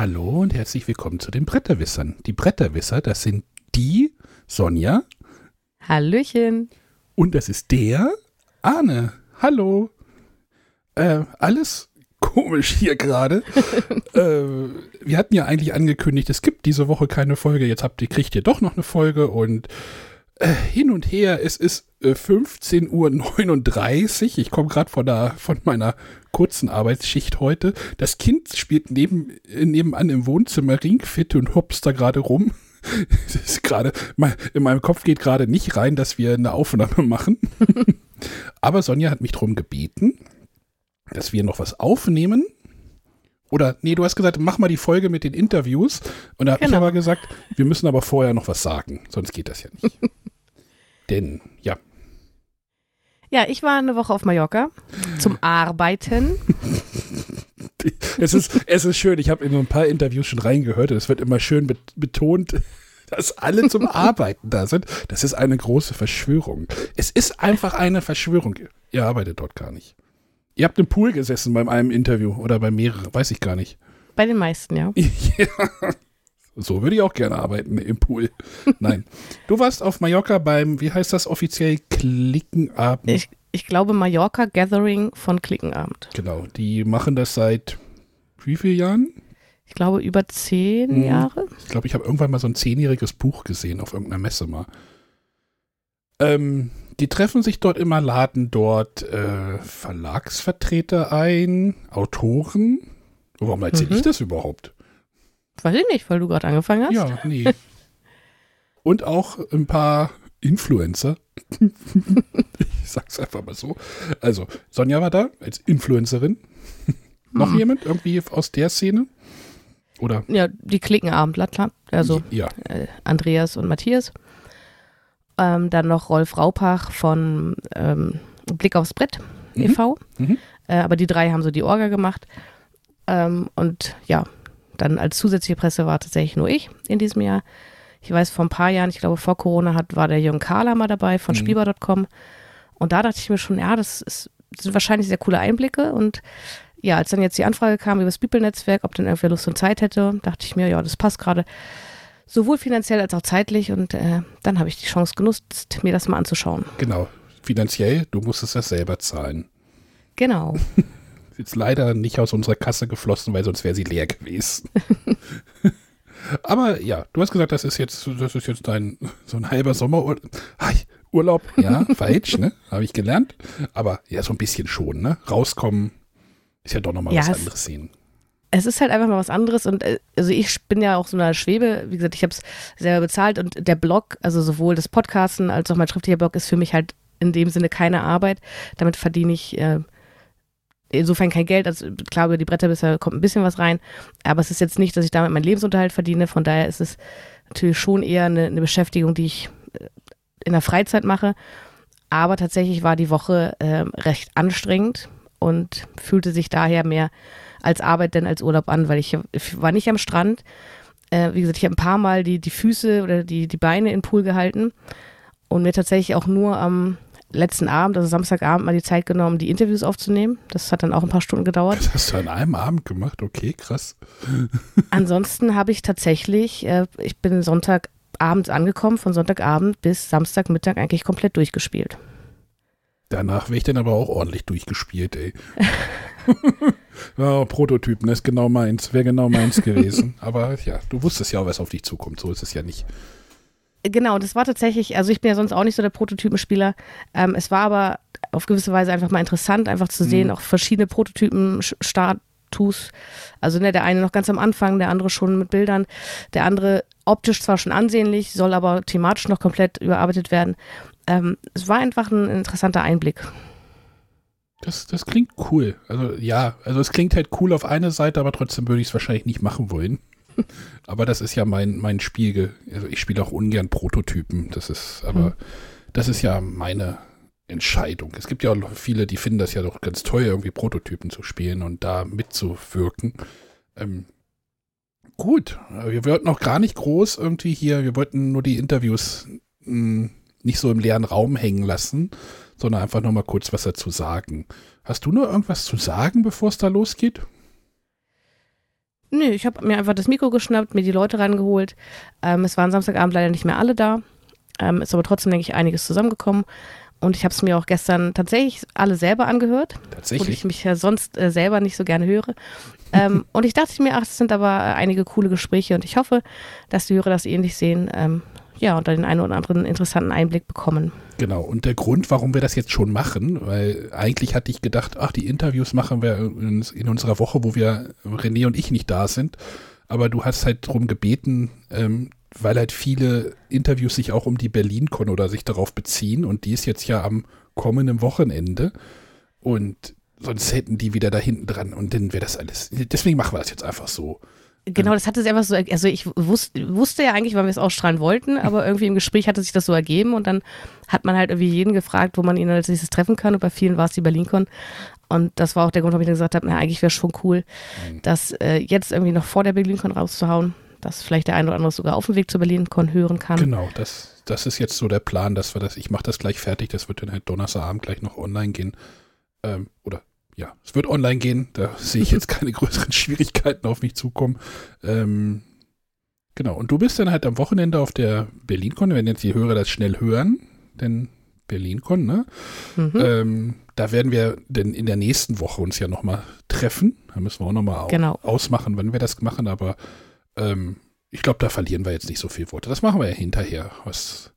Hallo und herzlich willkommen zu den Bretterwissern. Die Bretterwisser, das sind die Sonja Hallöchen. und das ist der Arne. Hallo. Äh, alles komisch hier gerade. äh, wir hatten ja eigentlich angekündigt, es gibt diese Woche keine Folge. Jetzt habt ihr, kriegt ihr doch noch eine Folge und äh, hin und her, es ist äh, 15.39 Uhr. Ich komme gerade von, der- von meiner kurzen Arbeitsschicht heute. Das Kind spielt neben, äh, nebenan im Wohnzimmer Ringfit und hopst da gerade rum. Es ist gerade, in meinem Kopf geht gerade nicht rein, dass wir eine Aufnahme machen. Aber Sonja hat mich darum gebeten, dass wir noch was aufnehmen. Oder, nee, du hast gesagt, mach mal die Folge mit den Interviews. Und da habe ich Genau. aber gesagt, wir müssen aber vorher noch was sagen, sonst geht das ja nicht. Denn, ja, Ja, ich war eine Woche auf Mallorca zum Arbeiten. es ist, es ist schön, ich habe in so ein paar Interviews schon reingehört und es wird immer schön bet betont, dass alle zum Arbeiten da sind. Das ist eine große Verschwörung. Es ist einfach eine Verschwörung. Ihr arbeitet dort gar nicht. Ihr habt im Pool gesessen beim einem Interview oder bei mehreren, weiß ich gar nicht. Bei den meisten, ja. Ja. So würde ich auch gerne arbeiten im Pool. Nein. Du warst auf Mallorca beim, wie heißt das offiziell, Klickenabend. Ich, ich glaube Mallorca Gathering von Klickenabend. Genau. Die machen das seit wie vielen Jahren? Ich glaube über zehn Mhm. Jahre. Ich glaube, ich habe irgendwann mal so ein zehnjähriges Buch gesehen auf irgendeiner Messe mal. Ähm, die treffen sich dort immer, laden dort äh, Verlagsvertreter ein, Autoren. Warum erzähle Mhm. ich das überhaupt? Weiß ich nicht, weil du gerade angefangen hast. Ja, nee. Und auch ein paar Influencer. ich sag's einfach mal so. Also, Sonja war da als Influencerin. Noch Mhm. jemand irgendwie aus der Szene? Oder? Ja, die Klickenabendler, klar. Also Ja. äh, Andreas und Matthias. Ähm, dann noch Rolf Raupach von ähm, Blick aufs Brett Mhm. e.V. Mhm. Äh, aber die drei haben so die Orga gemacht. Ähm, und ja, dann als zusätzliche Presse war tatsächlich nur ich in diesem Jahr. Ich weiß, vor ein paar Jahren, ich glaube vor Corona hat, war der Jürgen Kahler mal dabei von Mhm. Spielbar.com. Und da dachte ich mir schon, ja, das, ist, sind wahrscheinlich sehr coole Einblicke. Und ja, als dann jetzt die Anfrage kam über das People-Netzwerk, ob denn irgendwer Lust und Zeit hätte, dachte ich mir, ja, das passt gerade sowohl finanziell als auch zeitlich. Und äh, dann habe ich die Chance genutzt, mir das mal anzuschauen. Genau. Finanziell, du musstest das selber zahlen. Genau. Jetzt leider nicht aus unserer Kasse geflossen, weil sonst wäre sie leer gewesen. Aber ja, du hast gesagt, das ist jetzt, das ist jetzt dein so ein halber Sommerurlaub. Urlaub, ja, falsch, ne? Habe ich gelernt. Aber ja, so ein bisschen schon, ne? Rauskommen ist ja doch nochmal Ja, was es- anderes sehen. es ist halt einfach mal was anderes und äh, also ich bin ja auch so eine Schwebe, wie gesagt, ich habe es selber bezahlt und der Blog, also sowohl das Podcasten als auch mein schriftlicher Blog ist für mich halt in dem Sinne keine Arbeit. Damit verdiene ich äh, insofern kein Geld. Also klar, über die Bretterbisser kommt ein bisschen was rein, aber es ist jetzt nicht, dass ich damit meinen Lebensunterhalt verdiene. Von daher ist es natürlich schon eher eine, eine Beschäftigung, die ich äh, in der Freizeit mache. Aber tatsächlich war die Woche äh, recht anstrengend und fühlte sich daher mehr als Arbeit denn als Urlaub an, weil ich, ich war nicht am Strand. Äh, wie gesagt, ich habe ein paar Mal die, die Füße oder die, die Beine in den Pool gehalten und mir tatsächlich auch nur am letzten Abend, also Samstagabend, mal die Zeit genommen, die Interviews aufzunehmen. Das hat dann auch ein paar Stunden gedauert. Das hast du an einem Abend gemacht, okay, krass. Ansonsten habe ich tatsächlich, äh, ich bin Sonntagabends angekommen, von Sonntagabend bis Samstagmittag eigentlich komplett durchgespielt. Danach wäre ich dann aber auch ordentlich durchgespielt, ey. ja, Prototypen, das ist genau meins, wäre genau meins gewesen. Aber ja, du wusstest ja auch, was auf dich zukommt, so ist es ja nicht. Genau, das war tatsächlich, also ich bin ja sonst auch nicht so der Prototypenspieler. Ähm, es war aber auf gewisse Weise einfach mal interessant, einfach zu sehen, Mhm. auch verschiedene Prototypen-Status. Also ne, der eine noch ganz am Anfang, der andere schon mit Bildern, der andere optisch zwar schon ansehnlich, soll aber thematisch noch komplett überarbeitet werden. Ähm, es war einfach ein interessanter Einblick. Das, das klingt cool. Also ja, also es klingt halt cool auf eine Seite, aber trotzdem würde ich es wahrscheinlich nicht machen wollen. Aber das ist ja mein, mein Spiel. Also ich spiele auch ungern Prototypen. Das ist, aber Hm. das ist ja meine Entscheidung. Es gibt ja auch viele, die finden das ja doch ganz toll, irgendwie Prototypen zu spielen und da mitzuwirken. Ähm, gut, wir wollten auch gar nicht groß irgendwie hier, wir wollten nur die Interviews mh, nicht so im leeren Raum hängen lassen, sondern einfach noch mal kurz was dazu sagen. Hast du noch irgendwas zu sagen, bevor es da losgeht? Nö, ich habe mir einfach das Mikro geschnappt, mir die Leute rangeholt. Ähm, es waren Samstagabend leider nicht mehr alle da. Ähm, ist aber trotzdem, denke ich, einiges zusammengekommen. Und ich habe es mir auch gestern tatsächlich alle selber angehört. Tatsächlich. Wo ich mich ja sonst äh, selber nicht so gerne höre. ähm, und ich dachte mir, ach, es sind aber äh, einige coole Gespräche und ich hoffe, dass die Hörer das ähnlich sehen. Ähm, ja, und den einen oder anderen interessanten Einblick bekommen. Genau, und der Grund, warum wir das jetzt schon machen, weil eigentlich hatte ich gedacht, ach, die Interviews machen wir in, in unserer Woche, wo wir, René und ich nicht da sind. Aber du hast halt darum gebeten, ähm, weil halt viele Interviews sich auch um die BerlinCon oder sich darauf beziehen und die ist jetzt ja am kommenden Wochenende und sonst hätten die wieder da hinten dran und dann wäre das alles. Deswegen machen wir das jetzt einfach so. Genau, das hatte sich einfach so, also ich wusste, wusste ja eigentlich, wann wir es ausstrahlen wollten, aber irgendwie im Gespräch hatte sich das so ergeben und dann hat man halt irgendwie jeden gefragt, wo man ihn als nächstes treffen kann und bei vielen war es die BerlinCon und das war auch der Grund, warum ich dann gesagt habe, na eigentlich wäre schon cool, mhm. das äh, jetzt irgendwie noch vor der BerlinCon rauszuhauen, dass vielleicht der eine oder andere sogar auf dem Weg zur BerlinCon hören kann. Genau, das, das ist jetzt so der Plan, dass wir das, ich mache das gleich fertig, das wird dann halt Donnerstagabend gleich noch online gehen ähm, oder ja, es wird online gehen. Da sehe ich jetzt keine größeren Schwierigkeiten auf mich zukommen. Ähm, genau. Und du bist dann halt am Wochenende auf der BerlinCon, wenn jetzt die Hörer das schnell hören, denn BerlinCon, ne? Mhm. Ähm, da werden wir denn in der nächsten Woche uns ja nochmal treffen. Da müssen wir auch nochmal genau. ausmachen, wann wir das machen, aber ähm, ich glaube, da verlieren wir jetzt nicht so viel Worte. Das machen wir ja hinterher. Was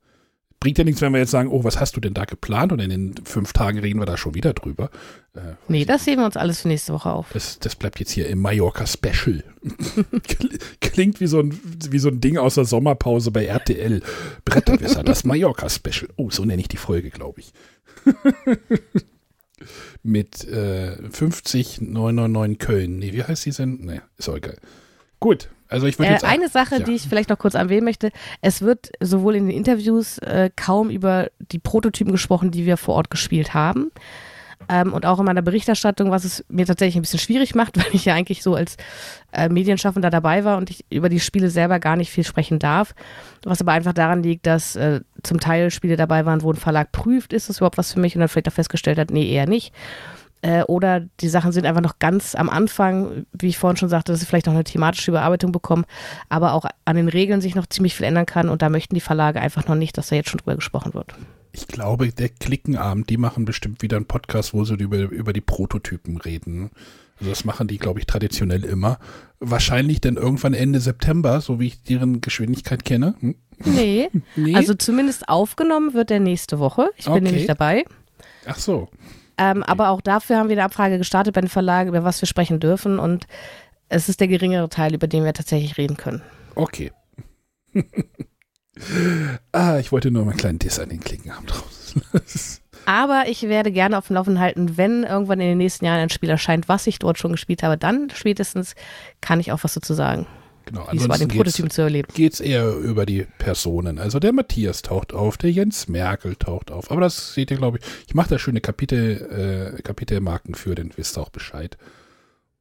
bringt ja nichts, wenn wir jetzt sagen, oh, was hast du denn da geplant? Und in den fünf Tagen reden wir da schon wieder drüber. Äh, nee, das sehen wir uns alles für nächste Woche auf. Das, das bleibt jetzt hier im Mallorca-Special. Klingt wie so, ein, wie so ein Ding aus der Sommerpause bei RTL. Bretterwisser, das Mallorca-Special. Oh, so nenne ich die Folge, glaube ich. Mit äh, 50 999 Köln. Nee, wie heißt die denn? Nee, ist auch egal. Gut, also ich würde äh, jetzt eine Sache, ja. die ich vielleicht noch kurz erwähnen möchte: Es wird sowohl in den Interviews äh, kaum über die Prototypen gesprochen, die wir vor Ort gespielt haben. Ähm, und auch in meiner Berichterstattung, was es mir tatsächlich ein bisschen schwierig macht, weil ich ja eigentlich so als äh, Medienschaffender dabei war und ich über die Spiele selber gar nicht viel sprechen darf. Was aber einfach daran liegt, dass äh, zum Teil Spiele dabei waren, wo ein Verlag prüft, ist das überhaupt was für mich und dann vielleicht auch festgestellt hat, nee, eher nicht. Äh, oder die Sachen sind einfach noch ganz am Anfang, wie ich vorhin schon sagte, dass sie vielleicht noch eine thematische Überarbeitung bekommen, aber auch an den Regeln sich noch ziemlich viel ändern kann und da möchten die Verlage einfach noch nicht, dass da jetzt schon drüber gesprochen wird. Ich glaube, der Klickenabend, die machen bestimmt wieder einen Podcast, wo sie über, über die Prototypen reden. Also das machen die, glaube ich, traditionell immer. Wahrscheinlich dann irgendwann Ende September, so wie ich deren Geschwindigkeit kenne. Hm? Nee. nee. Also zumindest aufgenommen wird der nächste Woche. Ich bin okay. nämlich dabei. Ach so. Ähm. Aber auch dafür haben wir eine Abfrage gestartet bei den Verlagen, über was wir sprechen dürfen. Und es ist der geringere Teil, über den wir tatsächlich reden können. Okay. ah, ich wollte nur mal einen kleinen Diss an den Klicken haben draus. Aber ich werde gerne auf dem Laufenden halten, wenn irgendwann in den nächsten Jahren ein Spiel erscheint, was ich dort schon gespielt habe, dann spätestens kann ich auch was dazu sagen. Genau, wie es war, den Prototypen zu erleben. Geht es eher über die Personen. Also der Matthias taucht auf, der Jens Merkel taucht auf. Aber das seht ihr, glaube ich. Ich mache da schöne Kapitel, äh, Kapitelmarken für, dann wisst ihr auch Bescheid.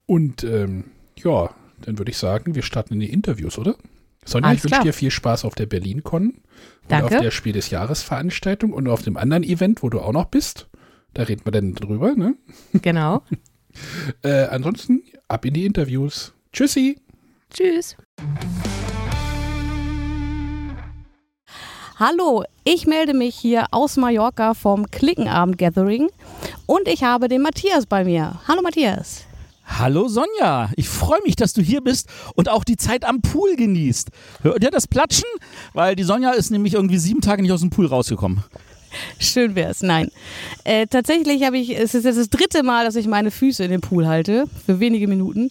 Und ähm, ja, dann würde ich sagen, wir starten in die Interviews, oder? Sonja, Alles ich wünsche dir viel Spaß auf der BerlinCon. Und auf der Spiel des Jahres Veranstaltung und auf dem anderen Event, wo du auch noch bist. Da reden wir dann drüber, ne? Genau. äh, ansonsten ab in die Interviews. Tschüssi. Tschüss. Hallo, ich melde mich hier aus Mallorca vom Klickenabend Gathering und ich habe den Matthias bei mir. Hallo Matthias. Hallo Sonja, ich freue mich, dass du hier bist und auch die Zeit am Pool genießt. Hört ihr das Platschen? Weil die Sonja ist nämlich irgendwie sieben Tage nicht aus dem Pool rausgekommen. Schön wär's. Nein. Äh, tatsächlich habe ich, es ist jetzt das dritte Mal, dass ich meine Füße in den Pool halte, für wenige Minuten.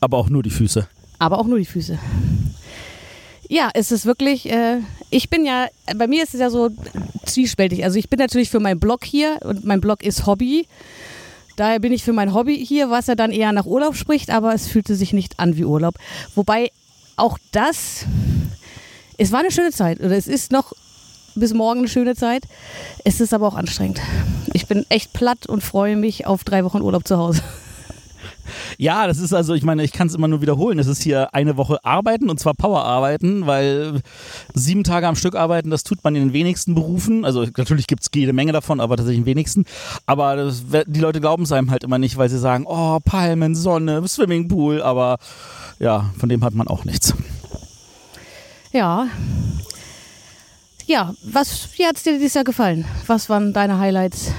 Aber auch nur die Füße aber auch nur die Füße. Ja, es ist wirklich, äh, ich bin ja, bei mir ist es ja so zwiespältig. Also ich bin natürlich für meinen Blog hier und mein Blog ist Hobby. Daher bin ich für mein Hobby hier, was ja dann eher nach Urlaub spricht, aber es fühlte sich nicht an wie Urlaub. Wobei auch das, es war eine schöne Zeit oder es ist noch bis morgen eine schöne Zeit. Es ist aber auch anstrengend. Ich bin echt platt und freue mich auf drei Wochen Urlaub zu Hause. Ja, das ist also, ich meine, ich kann es immer nur wiederholen. Es ist hier eine Woche arbeiten und zwar Power-Arbeiten, weil sieben Tage am Stück arbeiten, das tut man in den wenigsten Berufen. Also natürlich gibt es jede Menge davon, aber tatsächlich in wenigsten. Aber das, die Leute glauben es einem halt immer nicht, weil sie sagen, oh, Palmen, Sonne, Swimmingpool, aber ja, von dem hat man auch nichts. Ja. Ja, was, wie hat dir dieses Jahr gefallen? Was waren deine Highlights?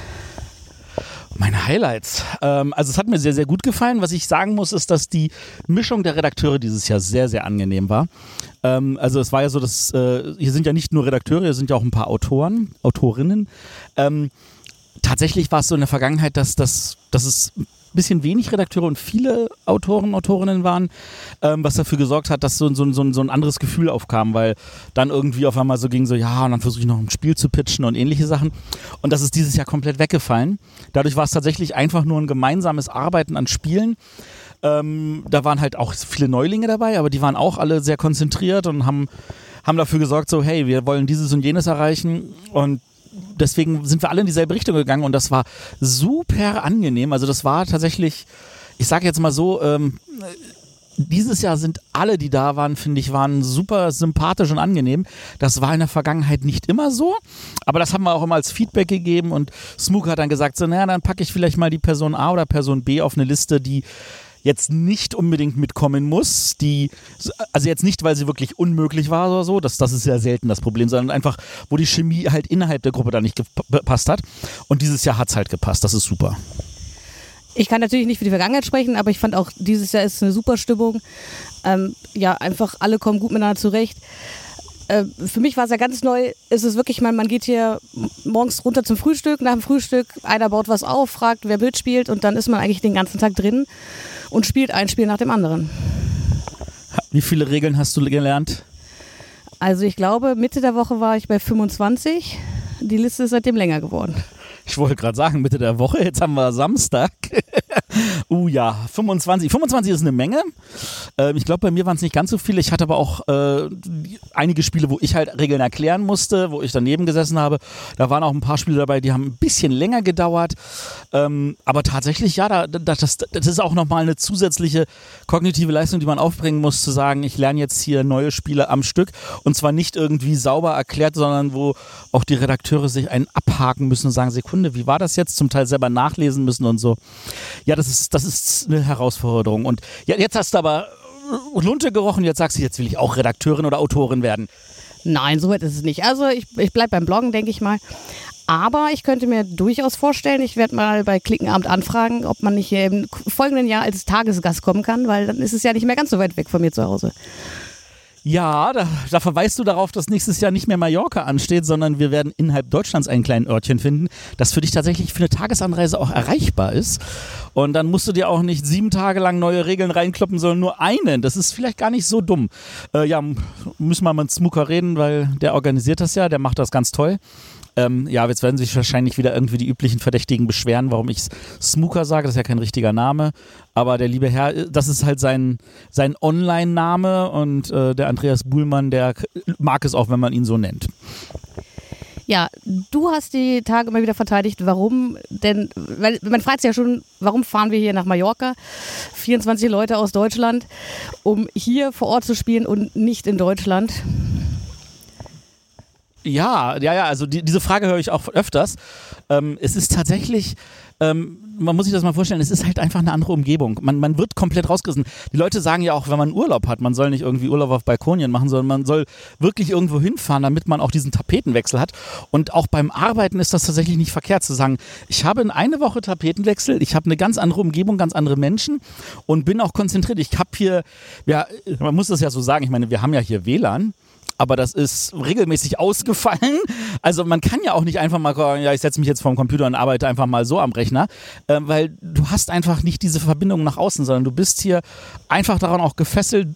Meine Highlights. Ähm, also es hat mir sehr, sehr gut gefallen. Was ich sagen muss, ist, dass die Mischung der Redakteure dieses Jahr sehr, sehr angenehm war. Ähm, also es war ja so, dass äh, hier sind ja nicht nur Redakteure, hier sind ja auch ein paar Autoren, Autorinnen. Ähm, tatsächlich war es so in der Vergangenheit, dass, dass, dass es bisschen wenig Redakteure und viele Autoren, Autorinnen waren, ähm, was dafür gesorgt hat, dass so, so, so, so ein anderes Gefühl aufkam, weil dann irgendwie auf einmal so ging so, ja, und dann versuche ich noch ein Spiel zu pitchen und ähnliche Sachen. Und das ist dieses Jahr komplett weggefallen. Dadurch war es tatsächlich einfach nur ein gemeinsames Arbeiten an Spielen. Ähm, da waren halt auch viele Neulinge dabei, aber die waren auch alle sehr konzentriert und haben, haben dafür gesorgt, so, hey, wir wollen dieses und jenes erreichen. Und deswegen sind wir alle in dieselbe Richtung gegangen und das war super angenehm. Also das war tatsächlich, ich sage jetzt mal so, ähm, dieses Jahr sind alle, die da waren, finde ich, waren super sympathisch und angenehm. Das war in der Vergangenheit nicht immer so, aber das haben wir auch immer als Feedback gegeben und Smook hat dann gesagt, so, naja, dann packe ich vielleicht mal die Person A oder Person B auf eine Liste, die jetzt nicht unbedingt mitkommen muss, die, also jetzt nicht, weil sie wirklich unmöglich war oder so, das, das ist ja selten das Problem, sondern einfach, wo die Chemie halt innerhalb der Gruppe da nicht gepasst hat. Und dieses Jahr hat es halt gepasst, das ist super. Ich kann natürlich nicht für die Vergangenheit sprechen, aber ich fand auch, dieses Jahr ist eine super Stimmung. Ähm, ja, einfach alle kommen gut miteinander zurecht. Äh, für mich war es ja ganz neu, ist es wirklich, man, man geht hier morgens runter zum Frühstück, nach dem Frühstück, einer baut was auf, fragt, wer Bild spielt und dann ist man eigentlich den ganzen Tag drin und spielt ein Spiel nach dem anderen. Wie viele Regeln hast du gelernt? Also ich glaube, Mitte der Woche war ich bei 25. Die Liste ist seitdem länger geworden. Ich wollte gerade sagen, Mitte der Woche, jetzt haben wir Samstag. Uh ja, 25. 25 ist eine Menge. Ähm, ich glaube, bei mir waren es nicht ganz so viele. Ich hatte aber auch äh, einige Spiele, wo ich halt Regeln erklären musste, wo ich daneben gesessen habe. Da waren auch ein paar Spiele dabei, die haben ein bisschen länger gedauert. Ähm, aber tatsächlich, ja, da, das, das ist auch nochmal eine zusätzliche kognitive Leistung, die man aufbringen muss, zu sagen, ich lerne jetzt hier neue Spiele am Stück. Und zwar nicht irgendwie sauber erklärt, sondern wo auch die Redakteure sich einen abhaken müssen und sagen, Sekunde, wie war das jetzt? Zum Teil selber nachlesen müssen und so. Ja, das ist, das ist eine Herausforderung. Und jetzt hast du aber Lunte gerochen, jetzt sagst du, jetzt will ich auch Redakteurin oder Autorin werden. Nein, so weit ist es nicht. Also ich, ich bleibe beim Bloggen, denke ich mal. Aber ich könnte mir durchaus vorstellen, ich werde mal bei Klickenabend anfragen, ob man nicht hier im folgenden Jahr als Tagesgast kommen kann, weil dann ist es ja nicht mehr ganz so weit weg von mir zu Hause. Ja, da, da, verweist du darauf, dass nächstes Jahr nicht mehr Mallorca ansteht, sondern wir werden innerhalb Deutschlands einen kleinen Örtchen finden, das für dich tatsächlich für eine Tagesanreise auch erreichbar ist. Und dann musst du dir auch nicht sieben Tage lang neue Regeln reinkloppen, sondern nur einen. Das ist vielleicht gar nicht so dumm. Äh, ja, müssen wir mit Smucker reden, weil der organisiert das ja, der macht das ganz toll. Ähm, ja, jetzt werden sich wahrscheinlich wieder irgendwie die üblichen Verdächtigen beschweren, warum ich Smooker sage. Das ist ja kein richtiger Name. Aber der liebe Herr, das ist halt sein, sein Online-Name und äh, der Andreas Buhlmann, der mag es auch, wenn man ihn so nennt. Ja, du hast die Tage immer wieder verteidigt, warum denn, weil man fragt sich ja schon, warum fahren wir hier nach Mallorca, 24 Leute aus Deutschland, um hier vor Ort zu spielen und nicht in Deutschland. Ja, ja, ja, also die, diese Frage höre ich auch öfters. Ähm, es ist tatsächlich, ähm, man muss sich das mal vorstellen, es ist halt einfach eine andere Umgebung. Man, man wird komplett rausgerissen. Die Leute sagen ja auch, wenn man Urlaub hat, man soll nicht irgendwie Urlaub auf Balkonien machen, sondern man soll wirklich irgendwo hinfahren, damit man auch diesen Tapetenwechsel hat. Und auch beim Arbeiten ist das tatsächlich nicht verkehrt zu sagen, ich habe in eine Woche Tapetenwechsel, ich habe eine ganz andere Umgebung, ganz andere Menschen und bin auch konzentriert. Ich habe hier, ja, man muss das ja so sagen, ich meine, wir haben ja hier WLAN aber das ist regelmäßig ausgefallen. Also man kann ja auch nicht einfach mal, ja, ich setze mich jetzt vorm Computer und arbeite einfach mal so am Rechner, äh, weil du hast einfach nicht diese Verbindung nach außen, sondern du bist hier einfach daran auch gefesselt,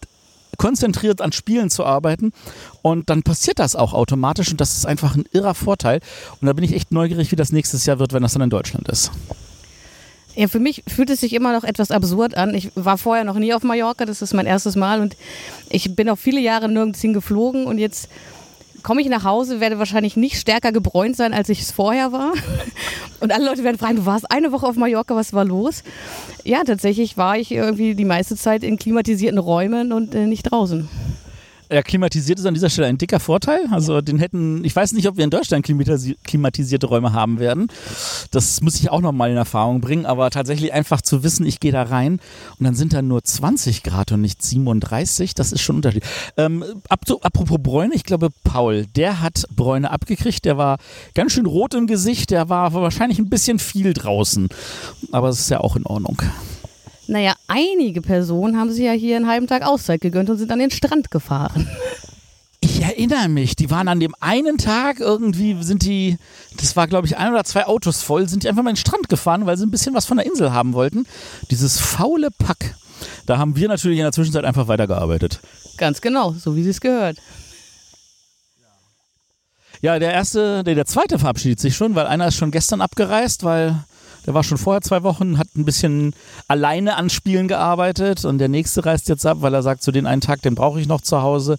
konzentriert an Spielen zu arbeiten und dann passiert das auch automatisch und das ist einfach ein irrer Vorteil und da bin ich echt neugierig, wie das nächstes Jahr wird, wenn das dann in Deutschland ist. Ja, für mich fühlt es sich immer noch etwas absurd an. Ich war vorher noch nie auf Mallorca, das ist mein erstes Mal und ich bin auch viele Jahre nirgends hingeflogen und jetzt komme ich nach Hause, werde wahrscheinlich nicht stärker gebräunt sein, als ich es vorher war. Und alle Leute werden fragen, du warst eine Woche auf Mallorca, was war los? Ja, tatsächlich war ich irgendwie die meiste Zeit in klimatisierten Räumen und äh, nicht draußen. Ja, klimatisiert ist an dieser Stelle ein dicker Vorteil. Also den hätten, ich weiß nicht, ob wir in Deutschland klimatisi klimatisierte Räume haben werden. Das muss ich auch nochmal in Erfahrung bringen, aber tatsächlich einfach zu wissen, ich gehe da rein und dann sind da nur 20 Grad und nicht 37, das ist schon ein Unterschied. Ähm, ab, so, apropos Bräune, ich glaube, Paul, der hat Bräune abgekriegt, der war ganz schön rot im Gesicht, der war wahrscheinlich ein bisschen viel draußen. Aber es ist ja auch in Ordnung. Naja, einige Personen haben sich ja hier einen halben Tag Auszeit gegönnt und sind an den Strand gefahren. Ich erinnere mich, die waren an dem einen Tag irgendwie, sind die, das war glaube ich ein oder zwei Autos voll, sind die einfach mal in den Strand gefahren, weil sie ein bisschen was von der Insel haben wollten. Dieses faule Pack. Da haben wir natürlich in der Zwischenzeit einfach weitergearbeitet. Ganz genau, so wie sie es gehört. Ja, der erste, der, der zweite verabschiedet sich schon, weil einer ist schon gestern abgereist, weil der war schon vorher zwei Wochen, hat ein bisschen alleine an Spielen gearbeitet und der nächste reist jetzt ab, weil er sagt, zu den einen Tag, den brauche ich noch zu Hause.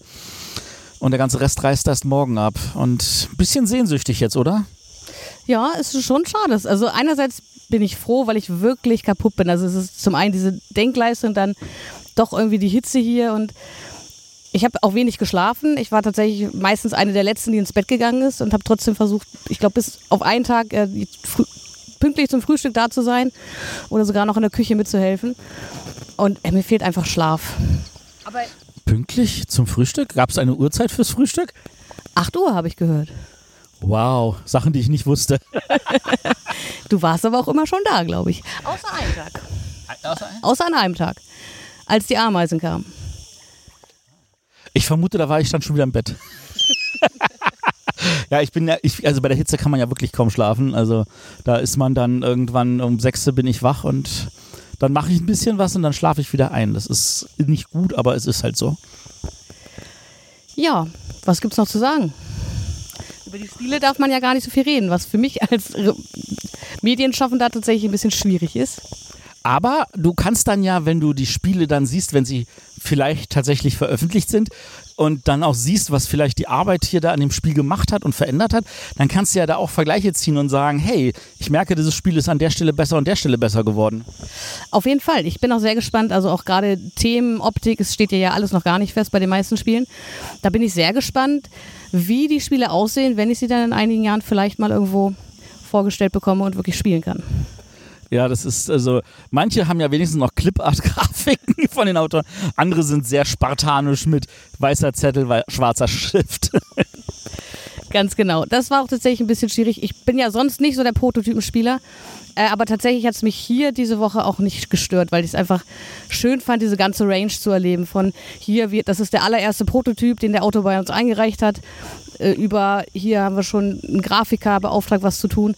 Und der ganze Rest reist erst morgen ab. Und ein bisschen sehnsüchtig jetzt, oder? Ja, es ist schon schade. Also einerseits bin ich froh, weil ich wirklich kaputt bin. Also es ist zum einen diese Denkleistung, dann doch irgendwie die Hitze hier und ich habe auch wenig geschlafen. Ich war tatsächlich meistens eine der letzten, die ins Bett gegangen ist und habe trotzdem versucht, ich glaube, bis auf einen Tag äh, pünktlich zum Frühstück da zu sein oder sogar noch in der Küche mitzuhelfen. Und äh, mir fehlt einfach Schlaf. Aber pünktlich zum Frühstück? Gab es eine Uhrzeit fürs Frühstück? 8 Uhr habe ich gehört. Wow, Sachen, die ich nicht wusste. du warst aber auch immer schon da, glaube ich. Außer einem Tag. Außer, Außer an einem Tag, als die Ameisen kamen. Ich vermute, da war ich dann schon wieder im Bett. Ja, ich bin ja, ich, also bei der Hitze kann man ja wirklich kaum schlafen. Also da ist man dann irgendwann um 6 bin ich wach und dann mache ich ein bisschen was und dann schlafe ich wieder ein. Das ist nicht gut, aber es ist halt so. Ja, was gibt's noch zu sagen? Über die Stile darf man ja gar nicht so viel reden, was für mich als Medienschaffender tatsächlich ein bisschen schwierig ist. Aber du kannst dann ja, wenn du die Spiele dann siehst, wenn sie vielleicht tatsächlich veröffentlicht sind und dann auch siehst, was vielleicht die Arbeit hier da an dem Spiel gemacht hat und verändert hat, dann kannst du ja da auch Vergleiche ziehen und sagen, hey, ich merke, dieses Spiel ist an der Stelle besser und der Stelle besser geworden. Auf jeden Fall. Ich bin auch sehr gespannt. Also auch gerade Themen, Optik, es steht ja alles noch gar nicht fest bei den meisten Spielen. Da bin ich sehr gespannt, wie die Spiele aussehen, wenn ich sie dann in einigen Jahren vielleicht mal irgendwo vorgestellt bekomme und wirklich spielen kann. Ja, das ist also, manche haben ja wenigstens noch Clipart-Grafiken von den Autoren, andere sind sehr spartanisch mit weißer Zettel, schwarzer Schrift. Ganz genau. Das war auch tatsächlich ein bisschen schwierig. Ich bin ja sonst nicht so der Prototypenspieler. Äh, aber tatsächlich hat es mich hier diese Woche auch nicht gestört, weil ich es einfach schön fand, diese ganze Range zu erleben. Von hier, wir, das ist der allererste Prototyp, den der Auto bei uns eingereicht hat, äh, über hier haben wir schon einen Grafiker beauftragt, was zu tun.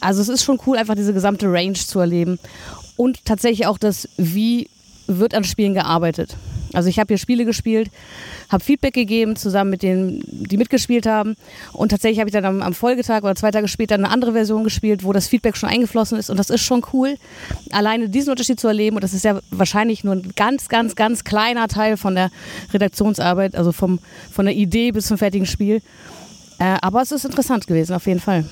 Also es ist schon cool, einfach diese gesamte Range zu erleben. Und tatsächlich auch das, wie wird an Spielen gearbeitet. Also ich habe hier Spiele gespielt, habe Feedback gegeben, zusammen mit denen, die mitgespielt haben. Und tatsächlich habe ich dann am, am, Folgetag oder zwei Tage später eine andere Version gespielt, wo das Feedback schon eingeflossen ist. Und das ist schon cool, alleine diesen Unterschied zu erleben. Und das ist ja wahrscheinlich nur ein ganz, ganz, ganz kleiner Teil von der Redaktionsarbeit, also vom, von der Idee bis zum fertigen Spiel. Äh, aber es ist interessant gewesen, auf jeden Fall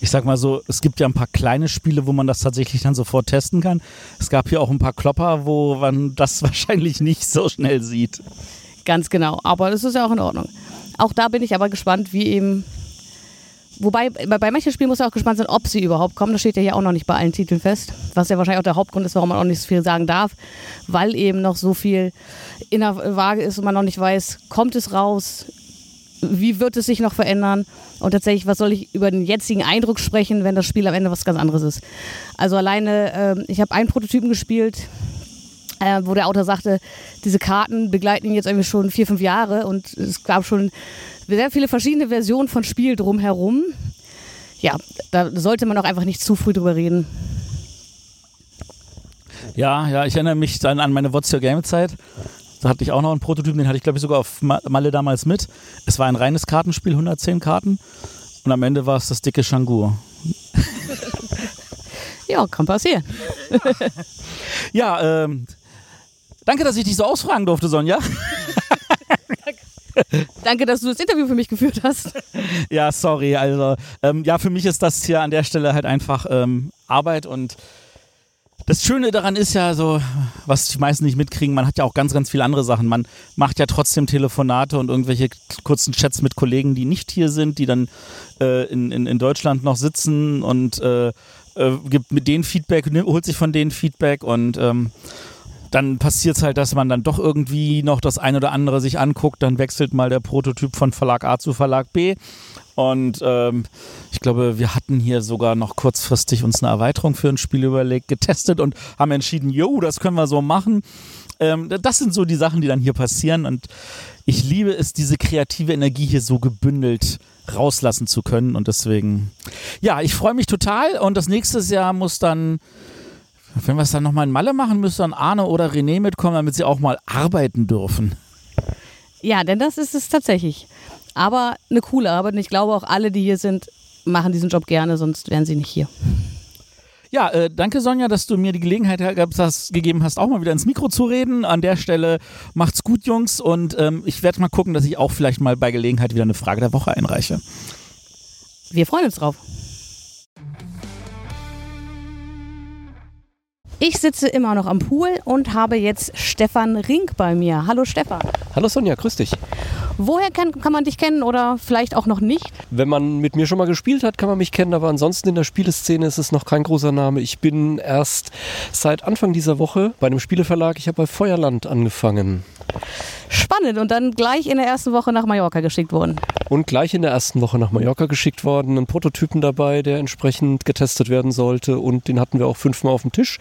ich sag mal so, es gibt ja ein paar kleine Spiele, wo man das tatsächlich dann sofort testen kann. Es gab hier auch ein paar Klopper, wo man das wahrscheinlich nicht so schnell sieht. Ganz genau, aber das ist ja auch in Ordnung. Auch da bin ich aber gespannt, wie eben. Wobei, bei manchen Spielen muss man auch gespannt sein, ob sie überhaupt kommen. Das steht ja hier auch noch nicht bei allen Titeln fest. Was ja wahrscheinlich auch der Hauptgrund ist, warum man auch nicht so viel sagen darf. Weil eben noch so viel in der Waage ist und man noch nicht weiß, kommt es raus, wie wird es sich noch verändern? Und tatsächlich, was soll ich über den jetzigen Eindruck sprechen, wenn das Spiel am Ende was ganz anderes ist? Also alleine, äh, ich habe einen Prototypen gespielt, äh, wo der Autor sagte, diese Karten begleiten ihn jetzt irgendwie schon vier, fünf Jahre und es gab schon sehr viele verschiedene Versionen von Spiel drumherum. Ja, da sollte man auch einfach nicht zu früh drüber reden. Ja, ja, ich erinnere mich dann an meine What's Your Game Zeit. Da hatte ich auch noch einen Prototypen, den hatte ich glaube ich sogar auf Malle damals mit. Es war ein reines Kartenspiel, 110 Karten. Und am Ende war es das dicke Shangur. ja, kann passieren. ja, ähm, danke, dass ich dich so ausfragen durfte, Sonja. Danke, dass du das Interview für mich geführt hast. Ja, sorry. Also, ähm, ja, für mich ist das hier an der Stelle halt einfach ähm, Arbeit und Das Schöne daran ist ja so, was die meisten nicht mitkriegen, man hat ja auch ganz, ganz viele andere Sachen. Man macht ja trotzdem Telefonate und irgendwelche kurzen Chats mit Kollegen, die nicht hier sind, die dann äh, in, in, in Deutschland noch sitzen und äh, äh, gibt mit denen Feedback, holt sich von denen Feedback und ähm, dann passiert es halt, dass man dann doch irgendwie noch das eine oder andere sich anguckt. Dann wechselt mal der Prototyp von Verlag A zu Verlag B. Und ähm, ich glaube, wir hatten hier sogar noch kurzfristig uns eine Erweiterung für ein Spiel überlegt, getestet und haben entschieden, jo, das können wir so machen. Ähm, das sind so die Sachen, die dann hier passieren. Und ich liebe es, diese kreative Energie hier so gebündelt rauslassen zu können. Und deswegen, ja, ich freue mich total. Und das nächste Jahr muss dann wenn wir es dann nochmal in Malle machen, müsste dann Arne oder René mitkommen, damit sie auch mal arbeiten dürfen. Ja, denn das ist es tatsächlich. Aber eine coole Arbeit und ich glaube auch alle, die hier sind, machen diesen Job gerne, sonst wären sie nicht hier. Ja, äh, danke Sonja, dass du mir die Gelegenheit hast, gegeben hast, auch mal wieder ins Mikro zu reden. An der Stelle macht's gut, Jungs, und ähm, ich werde mal gucken, dass ich auch vielleicht mal bei Gelegenheit wieder eine Frage der Woche einreiche. Wir freuen uns drauf. Ich sitze immer noch am Pool und habe jetzt Stefan Rink bei mir. Hallo Stefan. Hallo Sonja, grüß dich. Woher kann, kann man dich kennen oder vielleicht auch noch nicht? Wenn man mit mir schon mal gespielt hat, kann man mich kennen, aber ansonsten in der Spieleszene ist es noch kein großer Name. Ich bin erst seit Anfang dieser Woche bei einem Spieleverlag, ich habe bei Feuerland angefangen. Spannend und dann gleich in der ersten Woche nach Mallorca geschickt worden. Und gleich in der ersten Woche nach Mallorca geschickt worden. Ein Prototypen dabei, der entsprechend getestet werden sollte und den hatten wir auch fünfmal auf dem Tisch.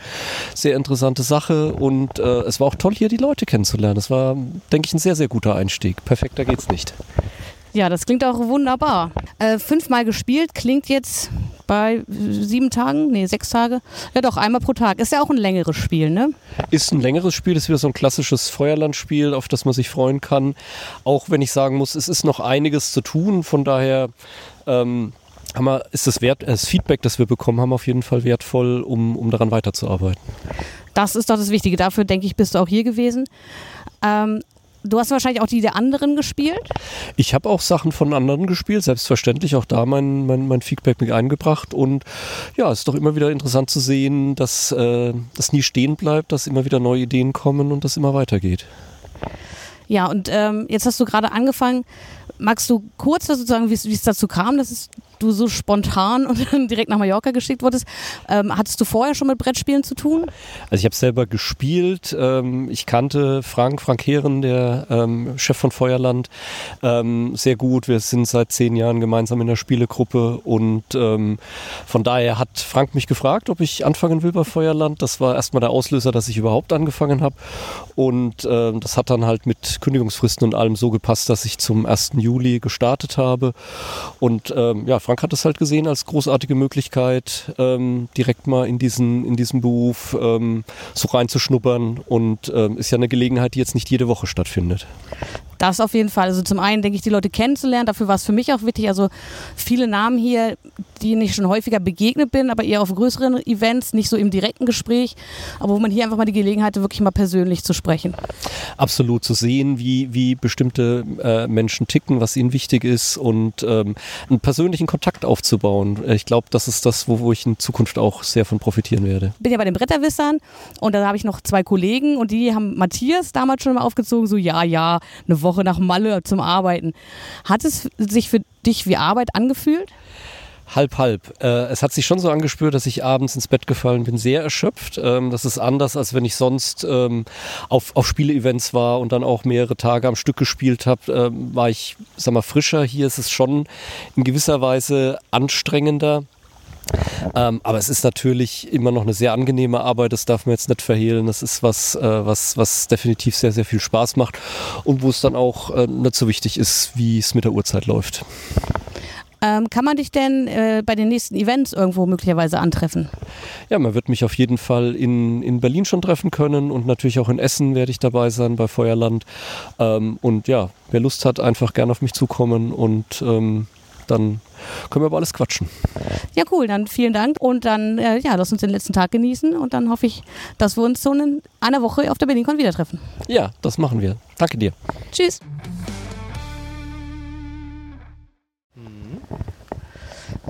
Sehr interessante Sache und äh, es war auch toll, hier die Leute kennenzulernen. Das war, denke ich, ein sehr, sehr guter Einstieg. Perfekter geht's nicht. Ja, das klingt auch wunderbar. Äh, fünfmal gespielt klingt jetzt bei sieben Tagen, nee, sechs Tage. Ja, doch, einmal pro Tag. Ist ja auch ein längeres Spiel, ne? Ist ein längeres Spiel, ist wieder so ein klassisches Feuerlandspiel, auf das man sich freuen kann. Auch wenn ich sagen muss, es ist noch einiges zu tun. Von daher ähm, haben wir, ist das, Wert, das Feedback, das wir bekommen haben, auf jeden Fall wertvoll, um, um daran weiterzuarbeiten. Das ist doch das Wichtige. Dafür, denke ich, bist du auch hier gewesen. Ähm, Du hast wahrscheinlich auch die der anderen gespielt? Ich habe auch Sachen von anderen gespielt, selbstverständlich auch da mein, mein, mein Feedback mit eingebracht. Und ja, es ist doch immer wieder interessant zu sehen, dass äh, das nie stehen bleibt, dass immer wieder neue Ideen kommen und das immer weitergeht. Ja, und ähm, jetzt hast du gerade angefangen. Magst du kurz sozusagen, wie es dazu kam, dass es du so spontan und direkt nach Mallorca geschickt wurdest. Ähm, hattest du vorher schon mit Brettspielen zu tun? Also ich habe selber gespielt. Ähm, ich kannte Frank, Frank Heeren, der ähm, Chef von Feuerland, ähm, sehr gut. Wir sind seit zehn Jahren gemeinsam in der Spielegruppe und ähm, von daher hat Frank mich gefragt, ob ich anfangen will bei Feuerland. Das war erstmal der Auslöser, dass ich überhaupt angefangen habe und ähm, das hat dann halt mit Kündigungsfristen und allem so gepasst, dass ich zum 1. Juli gestartet habe und ja, Frank hat es halt gesehen als großartige Möglichkeit, ähm, direkt mal in diesen, in diesen Beruf ähm, so reinzuschnuppern und ähm, ist ja eine Gelegenheit, die jetzt nicht jede Woche stattfindet. Das auf jeden Fall. Also zum einen denke ich, die Leute kennenzulernen. Dafür war es für mich auch wichtig. Also viele Namen hier, denen ich schon häufiger begegnet bin, aber eher auf größeren Events, nicht so im direkten Gespräch, aber wo man hier einfach mal die Gelegenheit hatte, wirklich mal persönlich zu sprechen. Absolut zu sehen, wie, wie bestimmte äh, Menschen ticken, was ihnen wichtig ist und ähm, einen persönlichen Kontakt aufzubauen. Ich glaube, das ist das, wo, wo ich in Zukunft auch sehr von profitieren werde. Ich bin ja bei den Bretterwissern und da habe ich noch zwei Kollegen und die haben Matthias damals schon mal aufgezogen, so ja, ja, eine Woche Woche nach Malle zum Arbeiten. Hat es sich für dich wie Arbeit angefühlt? Halb, halb. Äh, es hat sich schon so angespürt, dass ich abends ins Bett gefallen bin, sehr erschöpft. Ähm, das ist anders, als wenn ich sonst ähm, auf, auf Spiele-Events war und dann auch mehrere Tage am Stück gespielt habe. Ähm, war ich, sag mal, frischer. Hier ist es schon in gewisser Weise anstrengender. Ähm, aber es ist natürlich immer noch eine sehr angenehme Arbeit, das darf man jetzt nicht verhehlen. Das ist was, äh, was, was definitiv sehr, sehr viel Spaß macht und wo es dann auch äh, nicht so wichtig ist, wie es mit der Uhrzeit läuft. Ähm, kann man dich denn äh, bei den nächsten Events irgendwo möglicherweise antreffen? Ja, man wird mich auf jeden Fall in, in Berlin schon treffen können und natürlich auch in Essen werde ich dabei sein bei Feuerland. Ähm, und ja, wer Lust hat, einfach gerne auf mich zukommen und ähm, dann können wir aber alles quatschen. Ja, cool. Dann vielen Dank und dann, äh, ja, lass uns den letzten Tag genießen und dann hoffe ich, dass wir uns so in einer Woche auf der BerlinCon wieder treffen. Ja, das machen wir. Danke dir. Tschüss.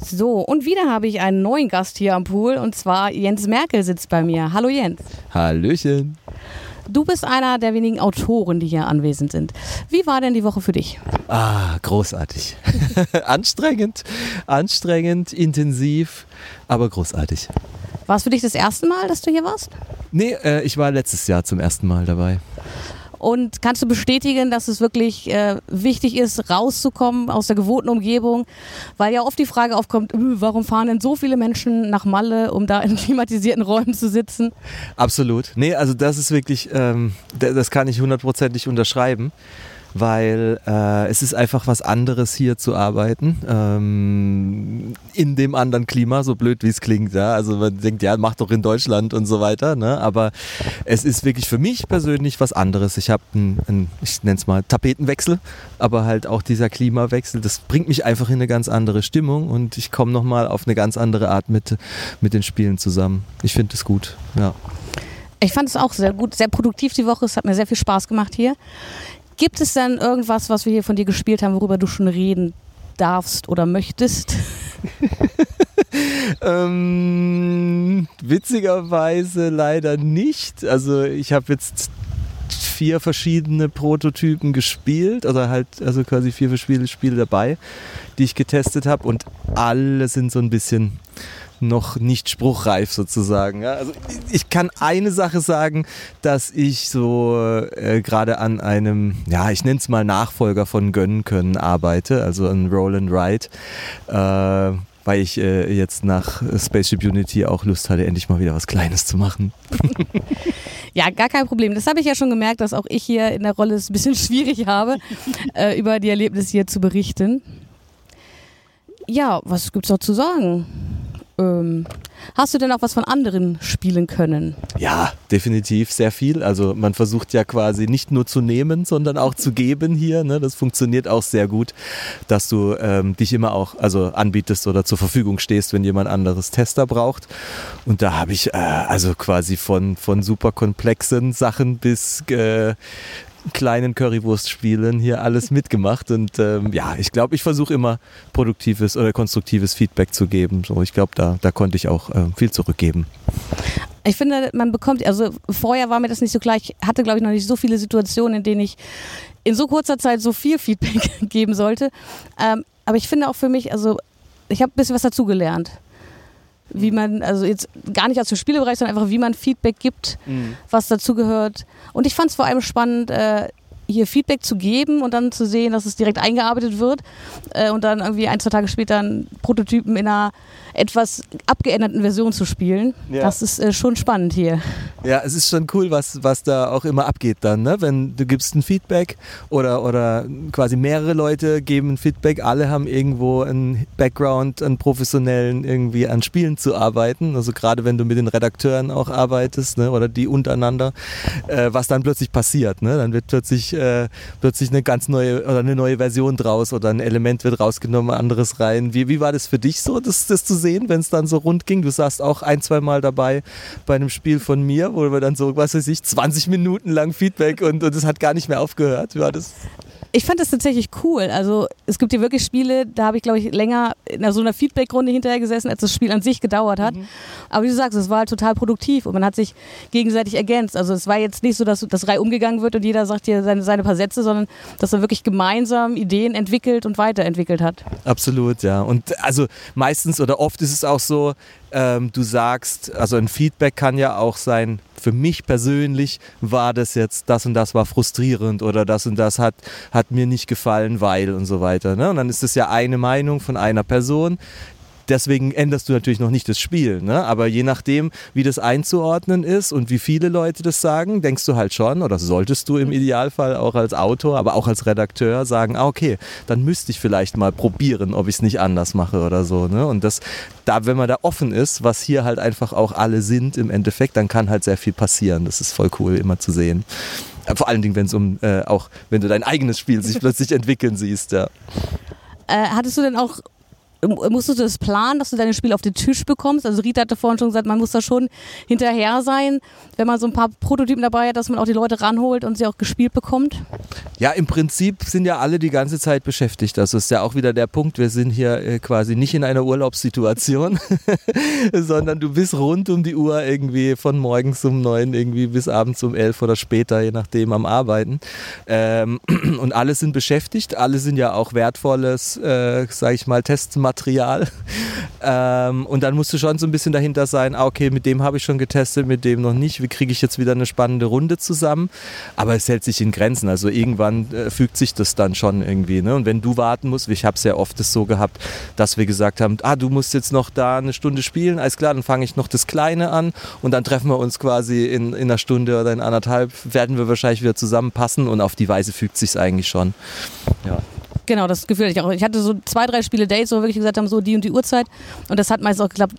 So, und wieder habe ich einen neuen Gast hier am Pool und zwar Jens Merkel sitzt bei mir. Hallo Jens. Hallöchen. Du bist einer der wenigen Autoren, die hier anwesend sind. Wie war denn die Woche für dich? Ah, großartig. anstrengend, anstrengend, intensiv, aber großartig. War es für dich das erste Mal, dass du hier warst? Nee, äh, ich war letztes Jahr zum ersten Mal dabei. Und kannst du bestätigen, dass es wirklich äh, wichtig ist, rauszukommen aus der gewohnten Umgebung? Weil ja oft die Frage aufkommt, "Äh, warum fahren denn so viele Menschen nach Malle, um da in klimatisierten Räumen zu sitzen? Absolut. Nee, also das ist wirklich, ähm, das kann ich hundertprozentig unterschreiben, weil äh, es ist einfach was anderes hier zu arbeiten, ähm, in dem anderen Klima, so blöd wie es klingt. Ja? Also man denkt, ja, mach doch in Deutschland und so weiter, ne? aber es ist wirklich für mich persönlich was anderes. Ich habe einen, ich nenne es mal Tapetenwechsel, aber halt auch dieser Klimawechsel, das bringt mich einfach in eine ganz andere Stimmung und ich komme nochmal auf eine ganz andere Art mit, mit den Spielen zusammen. Ich finde es gut, ja. Ich fand es auch sehr gut, sehr produktiv die Woche. Es hat mir sehr viel Spaß gemacht hier. Gibt es denn irgendwas, was wir hier von dir gespielt haben, worüber du schon reden darfst oder möchtest? Ähm, witzigerweise leider nicht. Also ich habe jetzt vier verschiedene Prototypen gespielt, oder halt also quasi vier verschiedene Spiele dabei, die ich getestet habe und alle sind so ein bisschen noch nicht spruchreif sozusagen. Ja, also ich kann eine Sache sagen, dass ich so äh, gerade an einem, ja, ich nenne es mal Nachfolger von Gönnen können arbeite, also an Roll and Ride, äh, weil ich äh, jetzt nach Spaceship Unity auch Lust hatte, endlich mal wieder was Kleines zu machen. Ja, gar kein Problem. Das habe ich ja schon gemerkt, dass auch ich hier in der Rolle es ein bisschen schwierig habe, äh, über die Erlebnisse hier zu berichten. Ja, was gibt's noch zu sagen? Ähm, hast du denn auch was von anderen spielen können? Ja, definitiv sehr viel. Also man versucht ja quasi nicht nur zu nehmen, sondern auch zu geben hier. Ne? Das funktioniert auch sehr gut, dass du ähm, dich immer auch also anbietest oder zur Verfügung stehst, wenn jemand anderes Tester braucht. Und da habe ich äh, also quasi von, von super komplexen Sachen bis äh, kleinen Currywurst-Spielen hier alles mitgemacht. Und ähm, ja, ich glaube, ich versuche immer produktives oder konstruktives Feedback zu geben. So, ich glaube, da, da konnte ich auch ähm, viel zurückgeben. Ich finde, man bekommt, also vorher war mir das nicht so klar. Ich hatte, glaube ich, noch nicht so viele Situationen, in denen ich in so kurzer Zeit so viel Feedback geben sollte. Ähm, aber ich finde auch für mich, also ich habe ein bisschen was dazugelernt. Wie man, also jetzt gar nicht aus dem Spielebereich, sondern einfach, wie man Feedback gibt, was dazugehört. Und ich fand es vor allem spannend, äh, hier Feedback zu geben und dann zu sehen, dass es direkt eingearbeitet wird äh, und dann irgendwie ein, zwei Tage später einen Prototypen in einer etwas abgeänderten Version zu spielen. Ja. Das ist äh, schon spannend hier. Ja, es ist schon cool, was, was da auch immer abgeht dann, ne? Wenn du gibst ein Feedback oder, oder quasi mehrere Leute geben ein Feedback, alle haben irgendwo einen Background, einen professionellen irgendwie an Spielen zu arbeiten. Also gerade wenn du mit den Redakteuren auch arbeitest, ne? Oder die untereinander, äh, was dann plötzlich passiert, ne? Dann wird plötzlich, äh, plötzlich eine ganz neue oder eine neue Version draus oder ein Element wird rausgenommen, anderes rein. Wie, wie war das für dich so, das, das zu sehen, wenn es dann so rund ging? Du saßt auch ein, zwei Mal dabei bei einem Spiel von mir, wo wir dann so, was weiß ich, 20 Minuten lang Feedback und, es hat gar nicht mehr aufgehört. War das? Ich fand das tatsächlich cool. Also es gibt hier wirklich Spiele, da habe ich, glaube ich, länger in so einer Feedback-Runde hinterher gesessen, als das Spiel an sich gedauert hat. Aber wie du sagst, es war halt total produktiv und man hat sich gegenseitig ergänzt. Also es war jetzt nicht so, dass das Reihe umgegangen wird und jeder sagt hier seine, seine paar Sätze, sondern dass er wirklich gemeinsam Ideen entwickelt und weiterentwickelt hat. Absolut, ja. Und also meistens oder oft ist es auch so, ähm, du sagst, also ein Feedback kann ja auch sein, für mich persönlich war das jetzt, das und das war frustrierend oder das und das hat, hat mir nicht gefallen, weil und so weiter. Ne? Und dann ist es ja eine Meinung von einer Person. Deswegen änderst du natürlich noch nicht das Spiel, ne? aber je nachdem, wie das einzuordnen ist und wie viele Leute das sagen, denkst du halt schon, oder solltest du im Idealfall auch als Autor, aber auch als Redakteur sagen, ah, okay, dann müsste ich vielleicht mal probieren, ob ich es nicht anders mache oder so. Ne? Und das, da, wenn man da offen ist, was hier halt einfach auch alle sind im Endeffekt, dann kann halt sehr viel passieren. Das ist voll cool, immer zu sehen. Äh, Vor allen Dingen, wenn es um äh, auch, wenn du dein eigenes Spiel sich plötzlich entwickeln siehst, ja. Äh, hattest du denn auch musstest du das planen, dass du deine Spiele auf den Tisch bekommst? Also Rita hatte vorhin schon gesagt, man muss da schon hinterher sein, wenn man so ein paar Prototypen dabei hat, dass man auch die Leute ranholt und sie auch gespielt bekommt. Ja, im Prinzip sind ja alle die ganze Zeit beschäftigt. Also ist ja auch wieder der Punkt, wir sind hier äh, quasi nicht in einer Urlaubssituation, sondern du bist rund um die Uhr irgendwie von morgens um neun irgendwie bis abends um elf oder später, je nachdem, am Arbeiten. Ähm, und alle sind beschäftigt, alle sind ja auch wertvolles, äh, sage ich mal, Testmaterial. Ähm, und dann musst du schon so ein bisschen dahinter sein, ah, okay, mit dem habe ich schon getestet, mit dem noch nicht. Wie kriege ich jetzt wieder eine spannende Runde zusammen? Aber es hält sich in Grenzen. Also irgendwann äh, fügt sich das dann schon irgendwie. Ne? Und wenn du warten musst, ich habe es ja oft das so gehabt, dass wir gesagt haben, ah, du musst jetzt noch da eine Stunde spielen, alles klar, dann fange ich noch das Kleine an und dann treffen wir uns quasi in, in einer Stunde oder in anderthalb, werden wir wahrscheinlich wieder zusammenpassen und auf die Weise fügt sich eigentlich schon. Ja. Genau, das Gefühl hatte ich auch. Ich hatte so zwei, drei Spiele Dates, wo wir wirklich gesagt haben, so die und die Uhrzeit. Und das hat meistens auch geklappt.